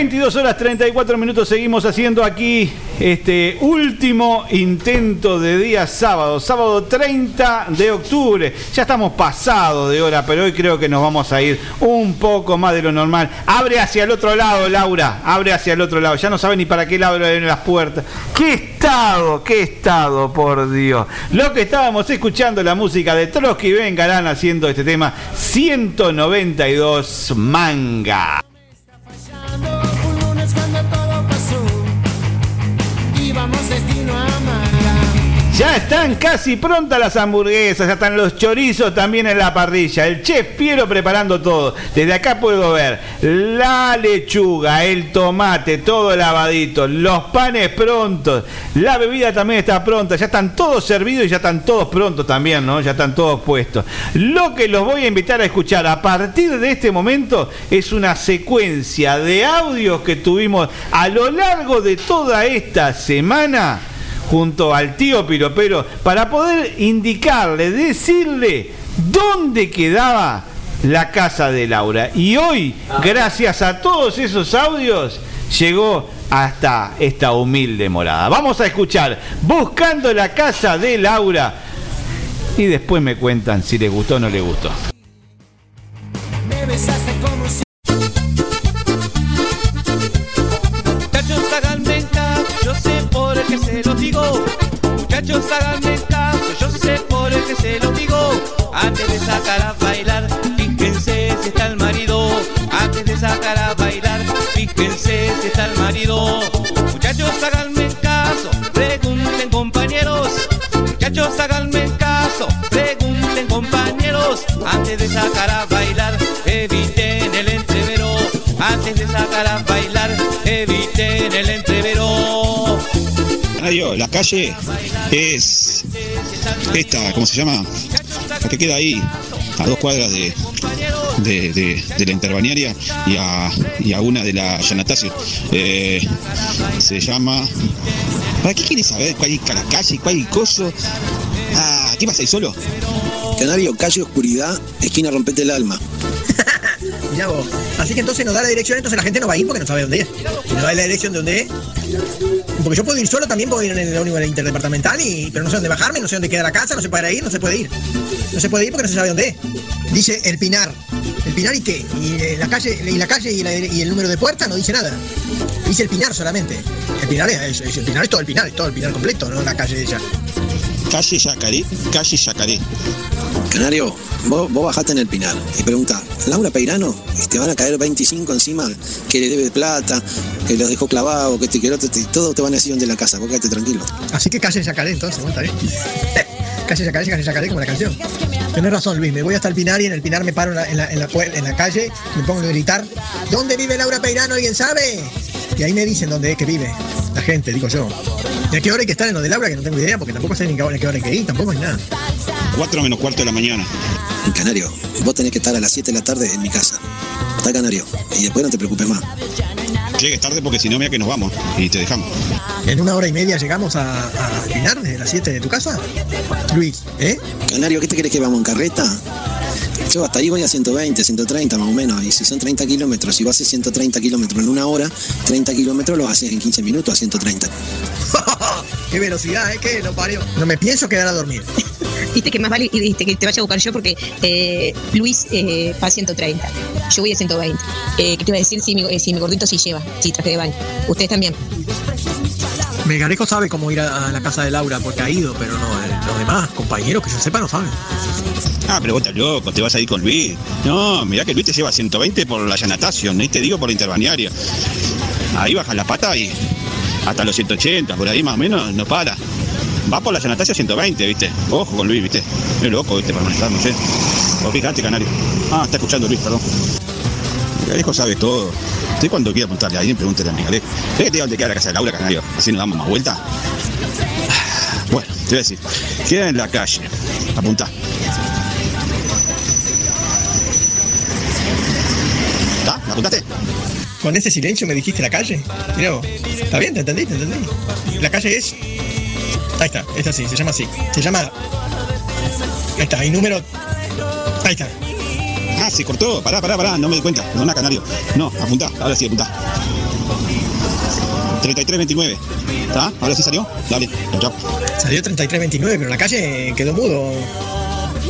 22 horas 34 minutos seguimos haciendo aquí este último intento de día sábado, sábado 30 de octubre. Ya estamos pasados de hora, pero hoy creo que nos vamos a ir un poco más de lo normal. Abre hacia el otro lado, Laura, abre hacia el otro lado. Ya no sabe ni para qué lado abren las puertas. ¡Qué estado, qué estado, por Dios! Lo que estábamos escuchando, la música de Trotsky Vengarán haciendo este tema 192 manga. Ya están casi prontas las hamburguesas, ya están los chorizos también en la parrilla. El chef Piero preparando todo. Desde acá puedo ver la lechuga, el tomate, todo lavadito, los panes prontos. La bebida también está pronta. Ya están todos servidos y ya están todos prontos también, ¿no? Ya están todos puestos. Lo que los voy a invitar a escuchar a partir de este momento es una secuencia de audios que tuvimos a lo largo de toda esta semana junto al tío Piropero para poder indicarle, decirle dónde quedaba la casa de Laura. Y hoy, gracias a todos esos audios, llegó hasta esta humilde morada. Vamos a escuchar Buscando la casa de Laura y después me cuentan si les gustó o no les gustó. Háganme caso, yo sé por el que se lo digo. Antes de sacar a bailar, fíjense si está el marido. Antes de sacar a bailar, fíjense si está el marido. Muchachos, háganme caso, pregunten compañeros. Muchachos, háganme caso, pregunten compañeros. Antes de sacar a bailar, eviten el entrevero. Antes de sacar a bailar, Radio, la calle es esta, ¿cómo se llama? La que queda ahí, a dos cuadras de, de, de- de la interbanearia y a, y a una de la Yanatacio. Eh, se llama. ¿Para qué quieres saber cuál es la calle, cuál es coso? Ah, ¿qué vas ahí solo? Canario, calle Oscuridad, esquina Rompete el Alma. Mirá vos. Así que entonces nos da la dirección, entonces la gente no va a ir porque no sabe dónde es. Si nos da la dirección de dónde es. Porque yo puedo ir solo, también puedo ir en el ómnibus interdepartamental, y, pero no sé dónde bajarme, no sé dónde queda la casa, no se puede ir, no se puede ir. No se puede ir porque no se sabe dónde. Dice el Pinar. ¿El Pinar y qué? Y eh, la calle, y la calle y el número de puerta no dice nada. Dice el Pinar solamente. El Pinar es, es- el Pinar es todo el Pinar, es todo el Pinar completo, no la calle de ella. Calle Yacaré, calle Yacaré. Canario, vos, vos bajate en el Pinar y pregunta, Laura Peirano, te van a caer 25 encima que le debe plata, que los dejó clavado, que que el otro, te- todo te van a decir de la casa, vos quédate tranquilo. Así que calle Yacaré entonces, bueno, está bien. Calle Yacaré, calle Yacaré como la canción. Tenés razón, Luis, me voy hasta el Pinar y en el Pinar me paro en la, en en la calle, me pongo a gritar, ¿dónde vive Laura Peirano? ¿Alguien sabe? Y ahí me dicen dónde es que vive la gente, digo yo. ¿Y a qué hora hay que estar en lo de Laura? Que no tengo idea, porque tampoco sé ni hora, qué hora hay que ir, tampoco hay nada. 4 menos cuarto de la mañana. En Canario, vos tenés que estar a las 7 de la tarde en mi casa. Está Canario, y después no te preocupes más. Llegues tarde porque si no, mira que nos vamos y te dejamos. En una hora y media llegamos a, a Pinar desde las 7 de tu casa. Luis, ¿eh? Canario, ¿qué te crees que vamos en carreta? Yo hasta ahí voy a 120, 130 más o menos. Y si son 30 kilómetros, si vas a hacer 130 kilómetros en una hora, 30 kilómetros lo haces en 15 minutos a 130. ¡Qué velocidad, eh! ¿Qué lo parió? No me pienso quedar a dormir. Viste que más vale viste, que te vaya a buscar yo porque eh, Luis eh, va a 130. Yo voy a 120. Eh, ¿Qué te iba a decir si mi, eh, si mi gordito sí lleva? Sí, traje de baño. Ustedes también. Megarejo sabe cómo ir a, la casa de Laura porque ha ido, pero no, eh, los demás compañeros que yo sepa no saben. Ah, pero vos estás loco, te vas a ir con Luis. No, mirá que Luis te lleva 120 por la Yanatación, y te digo por la interbanearia. Ahí bajas la pata y hasta los 180, por ahí más o menos, no para. Va por la Yanatación 120, ¿viste? Ojo con Luis, ¿viste? Es loco, ¿viste? Para manejar, no sé. Vos fijate, canario. Ah, está escuchando Luis, perdón. Migalejo sabe todo. Usted cuando quiera preguntarle a alguien, pregúntele a Migalejo. ¿Qué te dónde queda la casa de Laura, canario? Así nos damos más vuelta. Bueno, te voy a decir. Queda en la calle. Apunta. ¿Está? ¿Me apuntaste? Con ese silencio me dijiste la calle. Mirá vos. Está bien, te entendí, te. La calle es. Ahí está, esta sí, se llama así. Se llama. Ahí está, hay número. Ahí está. Ah, se cortó. Pará, pará, pará. No me di cuenta. Perdona, canario. No, apuntá. Ahora sí, apuntá. 3329. ¿Está? ¿Ahora sí salió? Dale. Chao. Salió 3329, pero la calle quedó mudo.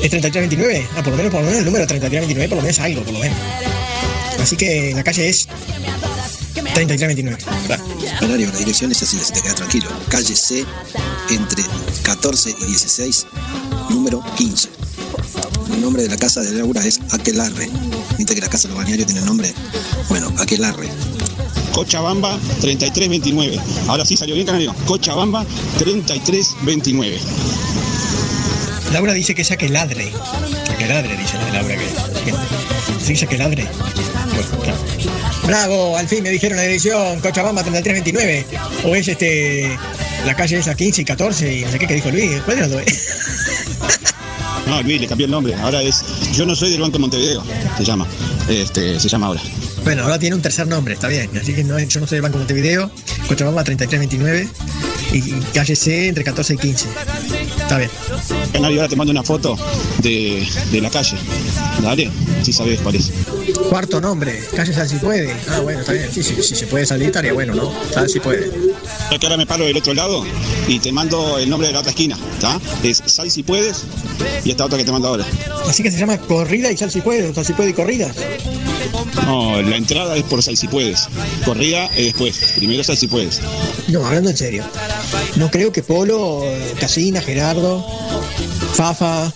¿Es 3329? Ah, por lo menos, por lo menos el número 3329, por lo menos algo, por lo menos. Así que la calle es 3329. Claro. Canario, la dirección es así, así te quedas tranquilo. Calle C, entre 14 y 16, número 15. El nombre de la casa de Laura es Aquelarre. Viste que la casa de los bañarios tiene nombre. Bueno, Aquelarre. Cochabamba 3329. Ahora sí salió bien, canario. Cochabamba 3329. Laura dice que ella que ladre. Que ladre, dice la de Laura que. que dice que ladre. Bueno, claro. Bravo, al fin me dijeron la dirección, Cochabamba 3329. O es este. La calle esa 15 y 14 y no sé qué que dijo Luis. ¿Cuál dos? No, le cambió el nombre. Ahora es. Yo no soy del Banco de Montevideo. Se llama. Este, se llama ahora. Bueno, ahora tiene un tercer nombre, está bien. Así que no, es- yo no soy del Banco Montevideo, Cochabamba 3329 y, y calle C entre 14 y 15. Está bien. Canario, ahora te mando una foto de, de la calle. Dale, si sabes cuál es. Cuarto nombre, calle Sal si puede. Ah, bueno, está bien. Sí, sí, si se puede salir estaría bueno, ¿no? Sal si puede. Ya que ahora me paro del otro lado y te mando el nombre de la otra esquina, ¿está? Es Sal si puedes y esta otra que te mando ahora. Así que se llama corrida y sal si puede, o sal si puede y corridas. No, la entrada es por Sal si puedes. Corrida es después. Primero Sal si puedes. No, hablando en serio. No creo que Polo, Casina, Gerardo, Fafa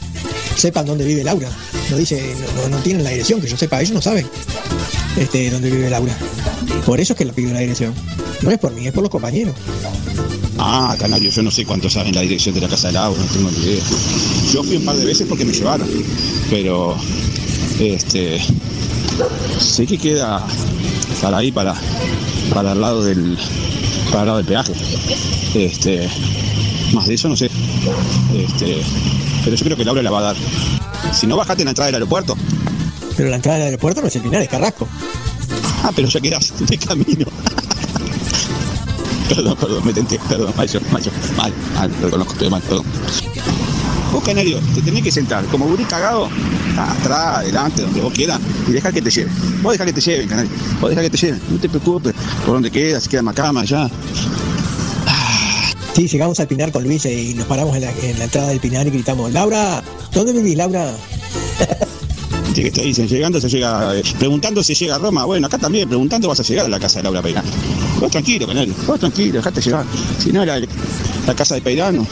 sepan dónde vive Laura. No dice, no, no- tienen la dirección, que yo sepa, ellos no saben este, dónde vive Laura. Por eso es que le pido la dirección. No es por mí, es por los compañeros. Ah, Canario, yo no sé cuánto saben la dirección de la casa de Laura, no tengo ni idea. Yo fui un par de veces porque me llevaron, pero este sé que queda para ahí, para, para el lado del para el lado del peaje. Este, más de eso no sé. Este, pero yo creo que Laura la va a dar. Si no, bajate en la entrada del aeropuerto. Pero la entrada del aeropuerto no es el Pinar, es Carrasco. Ah, pero ya quedas de camino. perdón, perdón, me tenté, perdón, mayo, mayo, mal, mal, lo reconozco, estoy mal, perdón. Vos, Canario, te tenés que sentar como gurí cagado, atrás, adelante, donde vos quieras, y dejar que te lleven. Vos dejá que te lleven, Canario. Vos dejá que te lleven. No te preocupes por dónde quedas, si queda Macama, allá. Sí, llegamos al Pinar con Luis y nos paramos en la, en la entrada del Pinar y gritamos, Laura, ¿dónde vivís, Laura? Que te dicen, llegando se llega, eh, preguntando si llega a Roma. Bueno, acá también, preguntando vas a llegar a la casa de Laura Peirano. Vos tranquilo, Canario, vos tranquilo, dejate llevar. Si no, la, la casa de Peirano.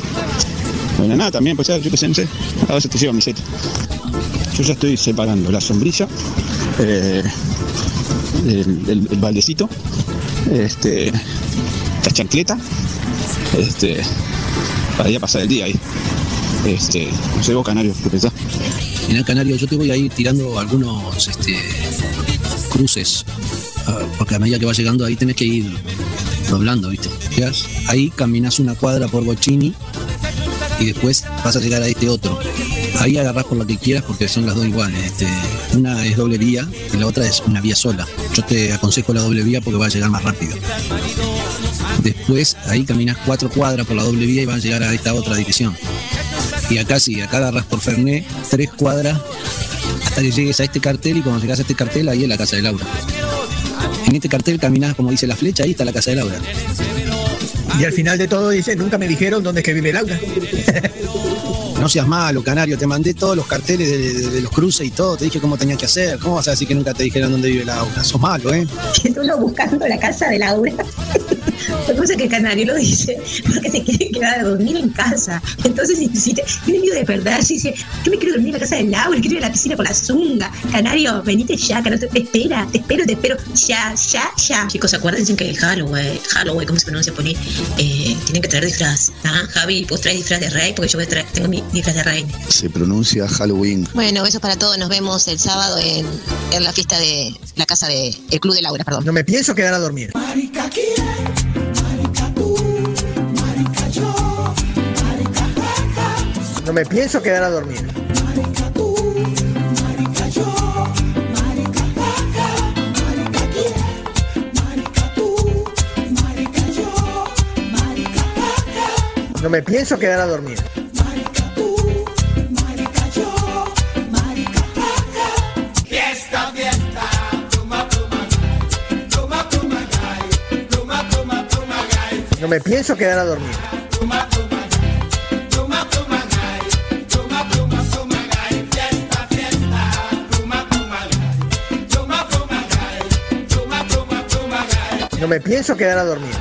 Bueno, nada, también, pues yo qué sé, no sé. A te lleva mi set. Yo ya estoy separando la sombrilla, eh, el, el- el baldecito, este, la chancleta, este, para ya pasar el día ahí. Este, no sé vos, Canario, ¿qué pensás? En el Canario yo te voy a ir tirando algunos este, cruces, ah, porque a medida que vas llegando ahí tenés que ir doblando, ¿viste? Ahí caminas una cuadra por Bochini y después vas a llegar a este otro. Ahí agarrás por lo que quieras porque son las dos iguales. Este, una es doble vía y la otra es una vía sola. Yo te aconsejo la doble vía porque va a llegar más rápido. Después ahí caminas cuatro cuadras por la doble vía y vas a llegar a esta otra dirección. Y acá sí, acá agarras por Fernet tres cuadras hasta que llegues a este cartel y cuando llegas a este cartel ahí es la casa de Laura. En este cartel caminas como dice la flecha, ahí está la casa de Laura. Y al final de todo dice, nunca me dijeron dónde es que vive Laura. No seas malo, Canario, te mandé todos los carteles de, de- de los cruces y todo, te dije cómo tenías que hacer. ¿Cómo vas a decir que nunca te dijeron dónde vive Laura? Sos malo, ¿eh? que tú lo buscando la casa de Laura. Lo que pasa es que el canario lo dice porque se quiere quedar a dormir en casa. Entonces, si, te, tiene miedo de verdad, si dice, yo me quiero dormir en la casa de Laura, quiero ir a la piscina con la zunga. Canario, venite ya, canario, te espera, te espero, te espero, ya, ya, ya. Chicos, acuérdense que el Halloween, Halloween, ¿cómo se pronuncia por ahí? Eh, tienen que traer disfraz. Ah, Javi, vos traes disfraz de rey porque yo voy a traer, tengo mi disfraz de reina. Se pronuncia Halloween. Bueno, besos para todos. Nos vemos el sábado en, en la fiesta de la casa de el club de Laura, perdón. No me pienso quedar a dormir. No me pienso quedar a dormir. No me pienso quedar a dormir. No me pienso quedar a dormir. No me pienso quedar a dormir.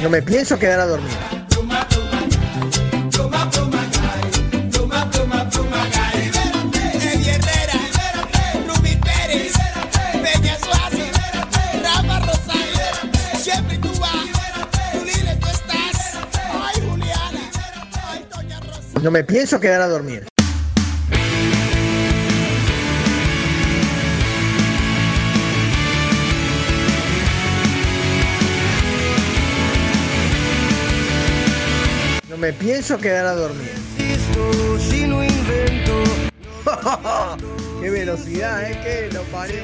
No me pienso quedar a dormir. No me pienso quedar a dormir. No me pienso quedar a dormir. Qué velocidad, eh, que lo paré.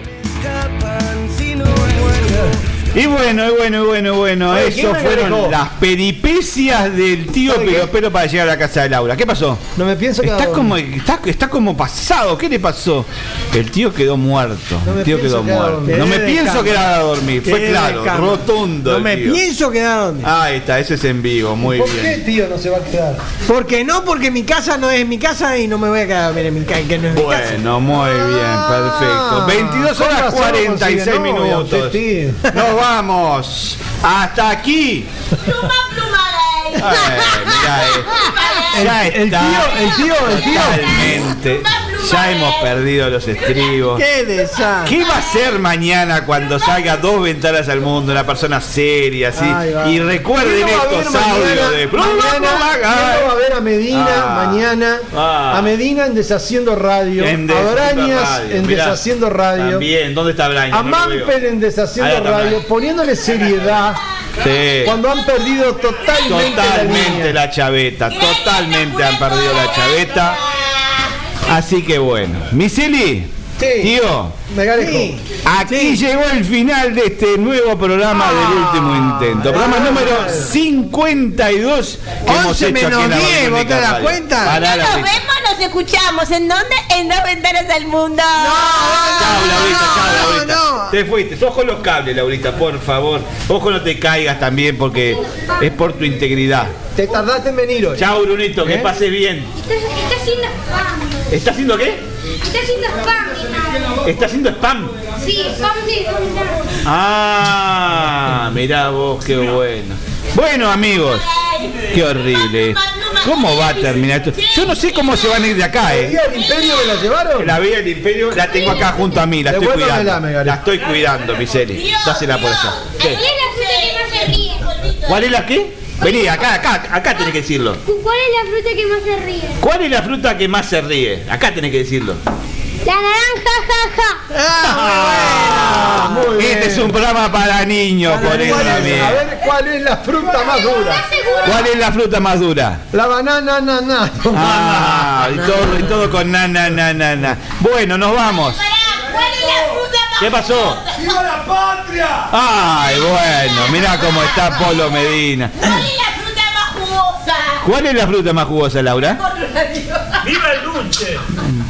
Y bueno, y bueno, y bueno, y bueno, Oye, ¿quién eso fueron las peripecias del tío ¿Sabe qué? Pero Pero para llegar a la casa de Laura. ¿Qué pasó? No me pienso quedar Está como, está, está como pasado, ¿qué le pasó? El tío quedó muerto. No me el tío pienso quedó quedar a muerto. dormir. No me pienso quedar a dormir, fue claro, rotundo. No me tío. pienso quedar a dormir. Ahí está, ese es en vivo, muy ¿Por bien. qué, tío, no se va a quedar? Porque no, porque mi casa no es mi casa y no me voy a quedar a dormir en mi casa, que no es mi casa. Bueno, muy bien, perfecto. 22 con horas razón 46 consigue novia, minutos. tío. Nos vamos. Hasta aquí. Eh, ya El- tío- el tío- el tío. Totalmente. Ya hemos perdido los estribos. Qué desastre. ¿Qué va a hacer mañana cuando salga dos ventanas al mundo? Una persona seria, así. Y recuerden ¿Quién lo va a ver estos audios de. Mañana, ¿quién lo va a ver a Medina Ah. mañana? Ah. A Medina en Deshaciendo Radio. En a Deshaciendo Brañas Radio, en mirá. Deshaciendo Radio. También, ¿dónde está Brañas? A No. Mampel en Deshaciendo Radio, poniéndole seriedad Sí. cuando han perdido totalmente, la Totalmente la chaveta, totalmente han perdido la chaveta. Así que bueno, Miseli, tío, aquí llegó el final de este nuevo programa del último intento. Programa número 52 que hemos 11 hecho aquí en menos la 10, Babilónica ¿vos te das cuenta? Pará, Nos vemos, nos escuchamos. ¿En dónde? En dos ventanas del mundo. Chao, Laurita, chao, no, Laurita. no. Te fuiste. Con los cables, Laurita, por favor. Ojo, no te caigas también porque es por tu integridad. Te tardaste en venir hoy. Chao, Brunito, que ¿Eh? pases bien. Está haciendo. ¿Está haciendo qué? Está haciendo spam. ¿Está haciendo spam? Sí, spam de Ah, mirá vos, qué bueno. Bueno, amigos, qué horrible. ¿Cómo va a terminar esto? Yo no sé cómo se van a ir de acá, ¿eh? ¿La vía del imperio me la llevaron? La vía del imperio la tengo acá junto a mí, la estoy cuidando. La estoy cuidando, Miseli. Dásela por allá. ¿Qué? ¿Cuál es la fruta que más se ríe? ¿Cuál es la qué? Vení, acá, acá, acá tenés que decirlo. ¿Cuál es la fruta que más se ríe? ¿Cuál es la fruta que más se ríe? Acá tenés que decirlo. La naranja, jaja. Ah, este es un programa para niños, por eso ¿Cuál es- también. a ver cuál es la fruta más dura. ¿Cuál es la fruta más dura? La banana, na, na. Ah, y todo, y todo con na, na, na, na, na. Bueno, nos vamos. ¿Cuál es la fruta más ¿Qué pasó? ¡Viva la patria! Ay, bueno, mirá cómo está Polo Medina. ¿Cuál es la fruta más jugosa? ¿Cuál es la fruta más jugosa, Laura? ¡Viva el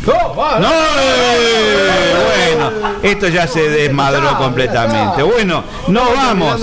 No, eh, bueno, esto ya se desmadró completamente. Bueno, nos vamos.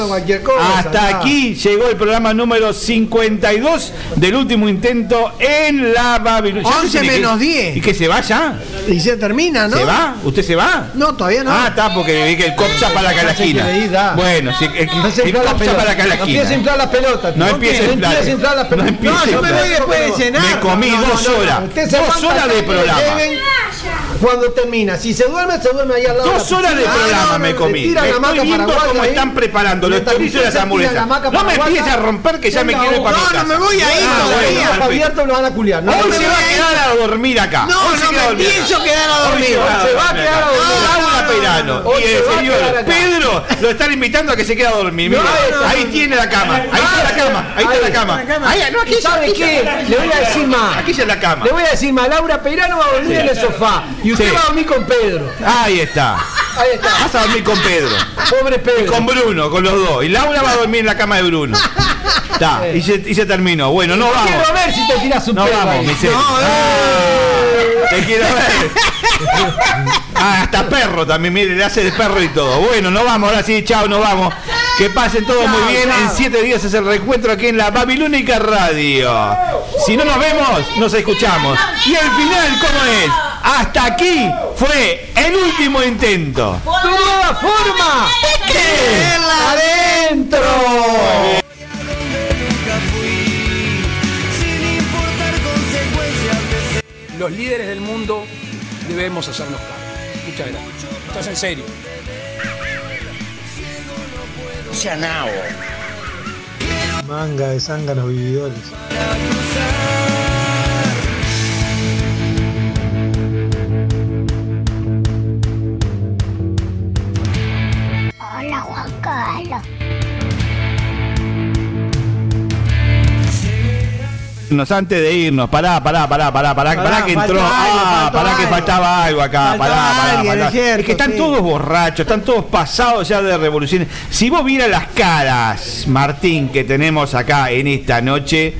Hasta aquí llegó el programa número 52 del último intento en la Babilonia. 11 menos 10. ¿Y que se vaya? Y se termina, ¿no? ¿Se va? ¿Usted se va? No, todavía no. Ah, está, porque vi que el copsa para acá la esquina. Bueno, si, el, Empieza pelota. para acá la No esquina. empieza a inflar la pelota. No empiece a No inflar. empiece a inflar la No No, yo me voy después de cenar. Me comí No, no, dos no, no. horas. Dos aguanta de programa. Cuando termina, si se duerme, se duerme ahí al lado. Dos la horas de programa Ah, no, me comí. Me la estoy maca viendo paraguaya cómo ahí. están preparando los chorizos y las hamburguesas. No me empieces a romper que ya me quiero ir para mi no, casa. no me voy a ir Ah, todavía. bueno, Está perfecto. abierto, lo van a culiar. No, Hoy se va a ir. quedar a dormir acá. No, no me pienso quedar a dormir. Hoy Se va a quedar a dormir. Laura Peirano y el. Pedro lo están invitando a que se quede a dormir. Ahí tiene la cama. Ahí está la cama. Ahí está la cama. Ahí, no, aquí ¿Y sabe qué? Le voy a decir más. Aquí ya es la cama. Le voy a decir más. Laura Peirano va a dormir Sí. en el sofá. Y usted Sí. va a dormir con Pedro. Ahí está. Ahí está. Vas a dormir con Pedro. Pobre Y Pedro. con Bruno, con los dos. Y Laura va a dormir en la cama de Bruno. Está, y se, y se terminó. Bueno, no vamos. Quiero ver si te tiras un No pedo vamos, miseria. No. Ah, Te quiero ver. Ah, hasta perro también, mire, le hace de perro y todo. Bueno, nos vamos, ahora sí, chao, nos vamos. Que pasen todos muy bien. chao. En siete días es el reencuentro aquí en la Babilónica Radio. Si no nos vemos, nos escuchamos. Y el final, ¿cómo es? Hasta aquí fue el último intento. ¡Tu nueva forma! ¡Quererla adentro! Los líderes del mundo debemos hacernos cargo. Muchas gracias. Estás en serio. Manga de zánganos vividores. Nos antes de irnos, pará, pará, pará, pará, pará, Pará, pará que entró. algo, Ah, pará que faltaba algo acá, Faltó pará, pará, alguien, pará. es cierto, Es que están sí. todos borrachos, están todos pasados ya de revoluciones. Si vos vieras las caras, Martín, que tenemos acá en esta noche,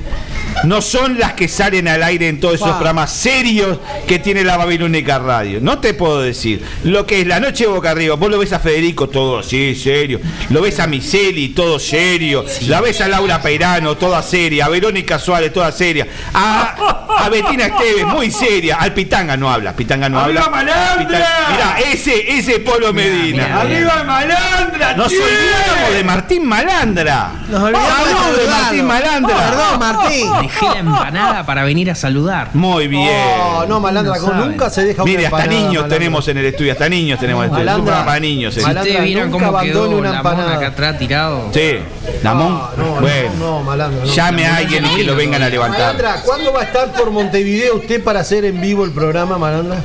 no son las que salen al aire en todos esos programas serios que tiene la Babilónica Radio. No te puedo decir. Lo que es la noche de boca arriba, vos lo ves a Federico todo así, serio. Lo ves a Miseli, todo serio. La ves a Laura Peirano, toda seria. A Verónica Suárez, toda seria. A, a Betina Esteves, muy seria. Al Pitanga no habla. Pitanga no ¡Arriba, habla. Malandra! Pitanga- Mirá, ese, ese Polo Medina. mirá. ¡Arriba, Malandra, Nos olvidamos de Martín Malandra. Nos olvidamos de. Martín Malandra. Perdón, Martín. Dejé la empanada para venir a saludar. Muy bien. No, no, malandra, No nunca se deja Mire, hasta niños malandra. tenemos en el estudio, hasta niños tenemos en el estudio. Malandra. para niños. Si ese. Malandra, ustedes vieron nunca cómo quedó una empanada. acá atrás tirado. Sí, Namón. No, bueno, no, no, malandra. no. llame a alguien y que lo vengan a levantar. Malandra, ¿cuándo va a estar por Montevideo usted para hacer en vivo el programa, Malandra?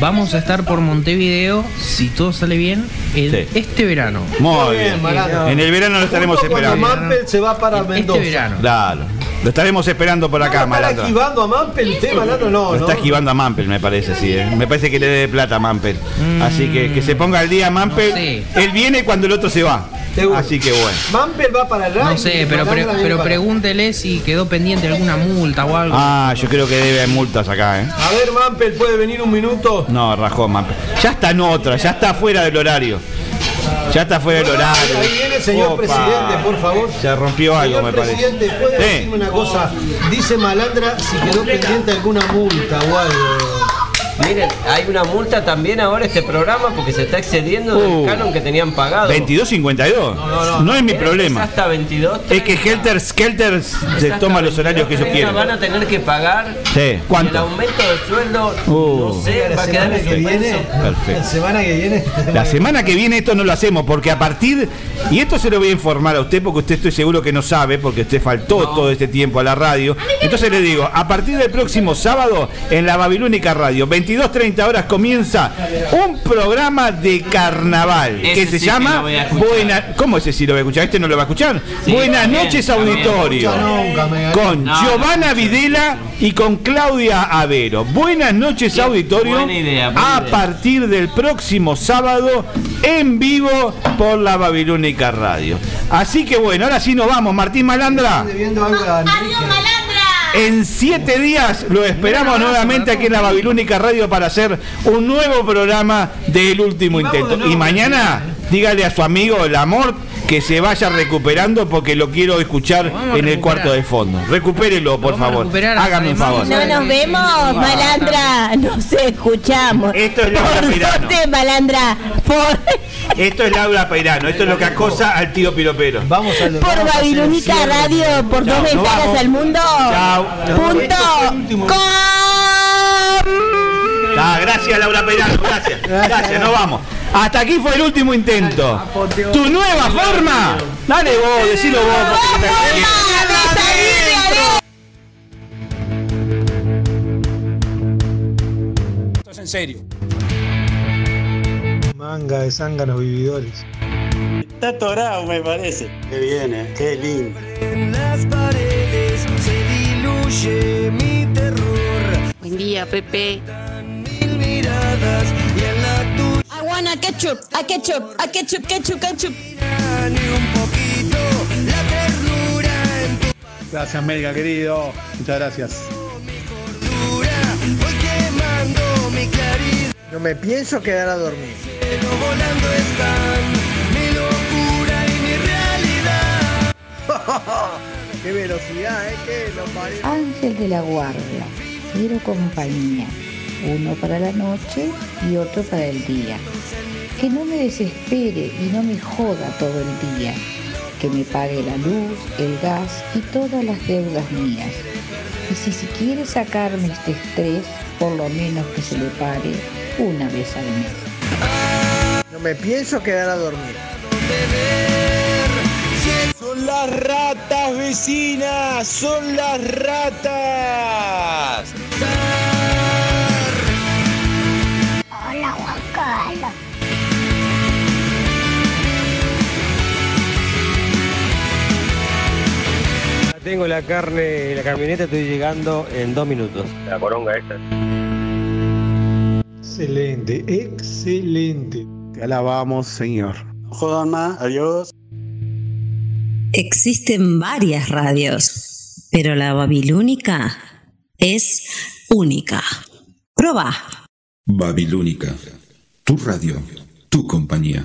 Vamos a estar por Montevideo, si todo sale bien, el- Sí. este verano. Muy bien. En el verano lo estaremos cuando esperando. Mampel se va para Mendoza. Este verano. Claro. Lo estaremos esperando por acá, ¿No lo ¿Está esquivando a Mampel usted, Malandra? No, Lo está esquivando a Mampel, me parece, sí. eh. Me parece que le debe plata a Mampel. Así que que se ponga al día Mampel. no sé. Él viene cuando el otro se va. Seguro. Así que bueno. Mampel va para el. No sé, pero, pre- pero pregúntele si quedó pendiente alguna multa o algo. Ah, yo creo que debe haber multas acá, ¿eh? A ver, Mampel, ¿puede venir un minuto? No, rajó Mampel. Ya está en otra, ya está fuera del horario. Ya está fuera del horario. Ahí viene el señor Opa. presidente, por favor. Se rompió algo, Señor me parece. presidente, ¿puede decirme una cosa? Dice Malandra si quedó pendiente alguna multa o algo. Miren, hay una multa también ahora este programa porque se está excediendo Uh. del canon que tenían pagado. 22.52. No, es mi Es problema. hasta 22. Es que Helter Skelter se toma los horarios que ellos quieren. Van a tener que pagar Sí. el ¿Cuánto? aumento de sueldo. Uh. No sé, va a quedar en que viene. Perfecto. la semana que viene. La semana que viene esto no lo hacemos porque a partir, y esto se lo voy a informar a usted porque usted estoy seguro que no sabe porque usted faltó todo este tiempo a la radio. Entonces le digo, a partir del próximo sábado en la Babilónica Radio, 22.30 horas comienza un programa de carnaval Ese que se sí que llama escuchar. Buena, ¿Cómo ese sí lo voy a escuchar? Este no lo va a escuchar. Sí, Buenas también, noches también. auditorio. Con No, Giovanna Videla y con Claudia Avero. Buenas noches Qué auditorio. buena idea, buena a idea. partir del próximo sábado en vivo por la Babilónica Radio. Así que bueno, ahora sí nos vamos. Martín Malandra. En siete días lo esperamos nuevamente aquí en la Babilónica Radio para hacer un nuevo programa del último intento. Y mañana dígale a su amigo el amor que se vaya recuperando porque lo quiero escuchar en el cuarto de fondo. Recupérelo, por favor. Hágame un favor. No nos vemos, malandra. Nos escuchamos. Esto es Laura ¿Por Peirano. malandra? Por, Esto es Laura Peirano, esto es lo que acosa al tío Piropero. Vamos a por Babilónica Radio, por dos ventanas al mundo. Chao. Punto. Com. Ah, gracias Laura Peirano, gracias. Gracias, nos vamos. Hasta aquí fue el último intento. ¿Tu nueva forma? Dale vos, decilo vos. Esto es en serio. Manga de zánganos vividores. Está atorado, me parece. Qué bien, eh, qué lindo. En las paredes se diluye mi terror. Buen día, Pepe. Mil miradas I wanna ketchup, a ketchup, a ketchup, ketchup, ketchup. ni un poquito la ternura en tu Gracias, América, querido. Muchas gracias. No me pienso quedar a dormir. Volando están mi locura y mi realidad. ¡Qué velocidad, eh! ¡Qué lo! Ángel de la guardia, quiero compañía, uno para la noche y otro para el día. Que no me desespere y no me joda todo el día. Que me pague la luz, el gas y todas las deudas mías. Y si, si quiere sacarme este estrés, por lo menos que se le pare una vez al mes. No me pienso quedar a dormir. Son las ratas vecinas, son las ratas. Tengo la carne y la camioneta, estoy llegando en dos minutos. La coronga esta. Excelente, excelente. Te alabamos, Señor. Jodan más, adiós. Existen varias radios, pero la babilónica es única. Proba. Babilónica, tu radio, tu compañía.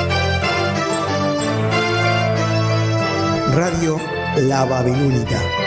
Radio La Babilónica.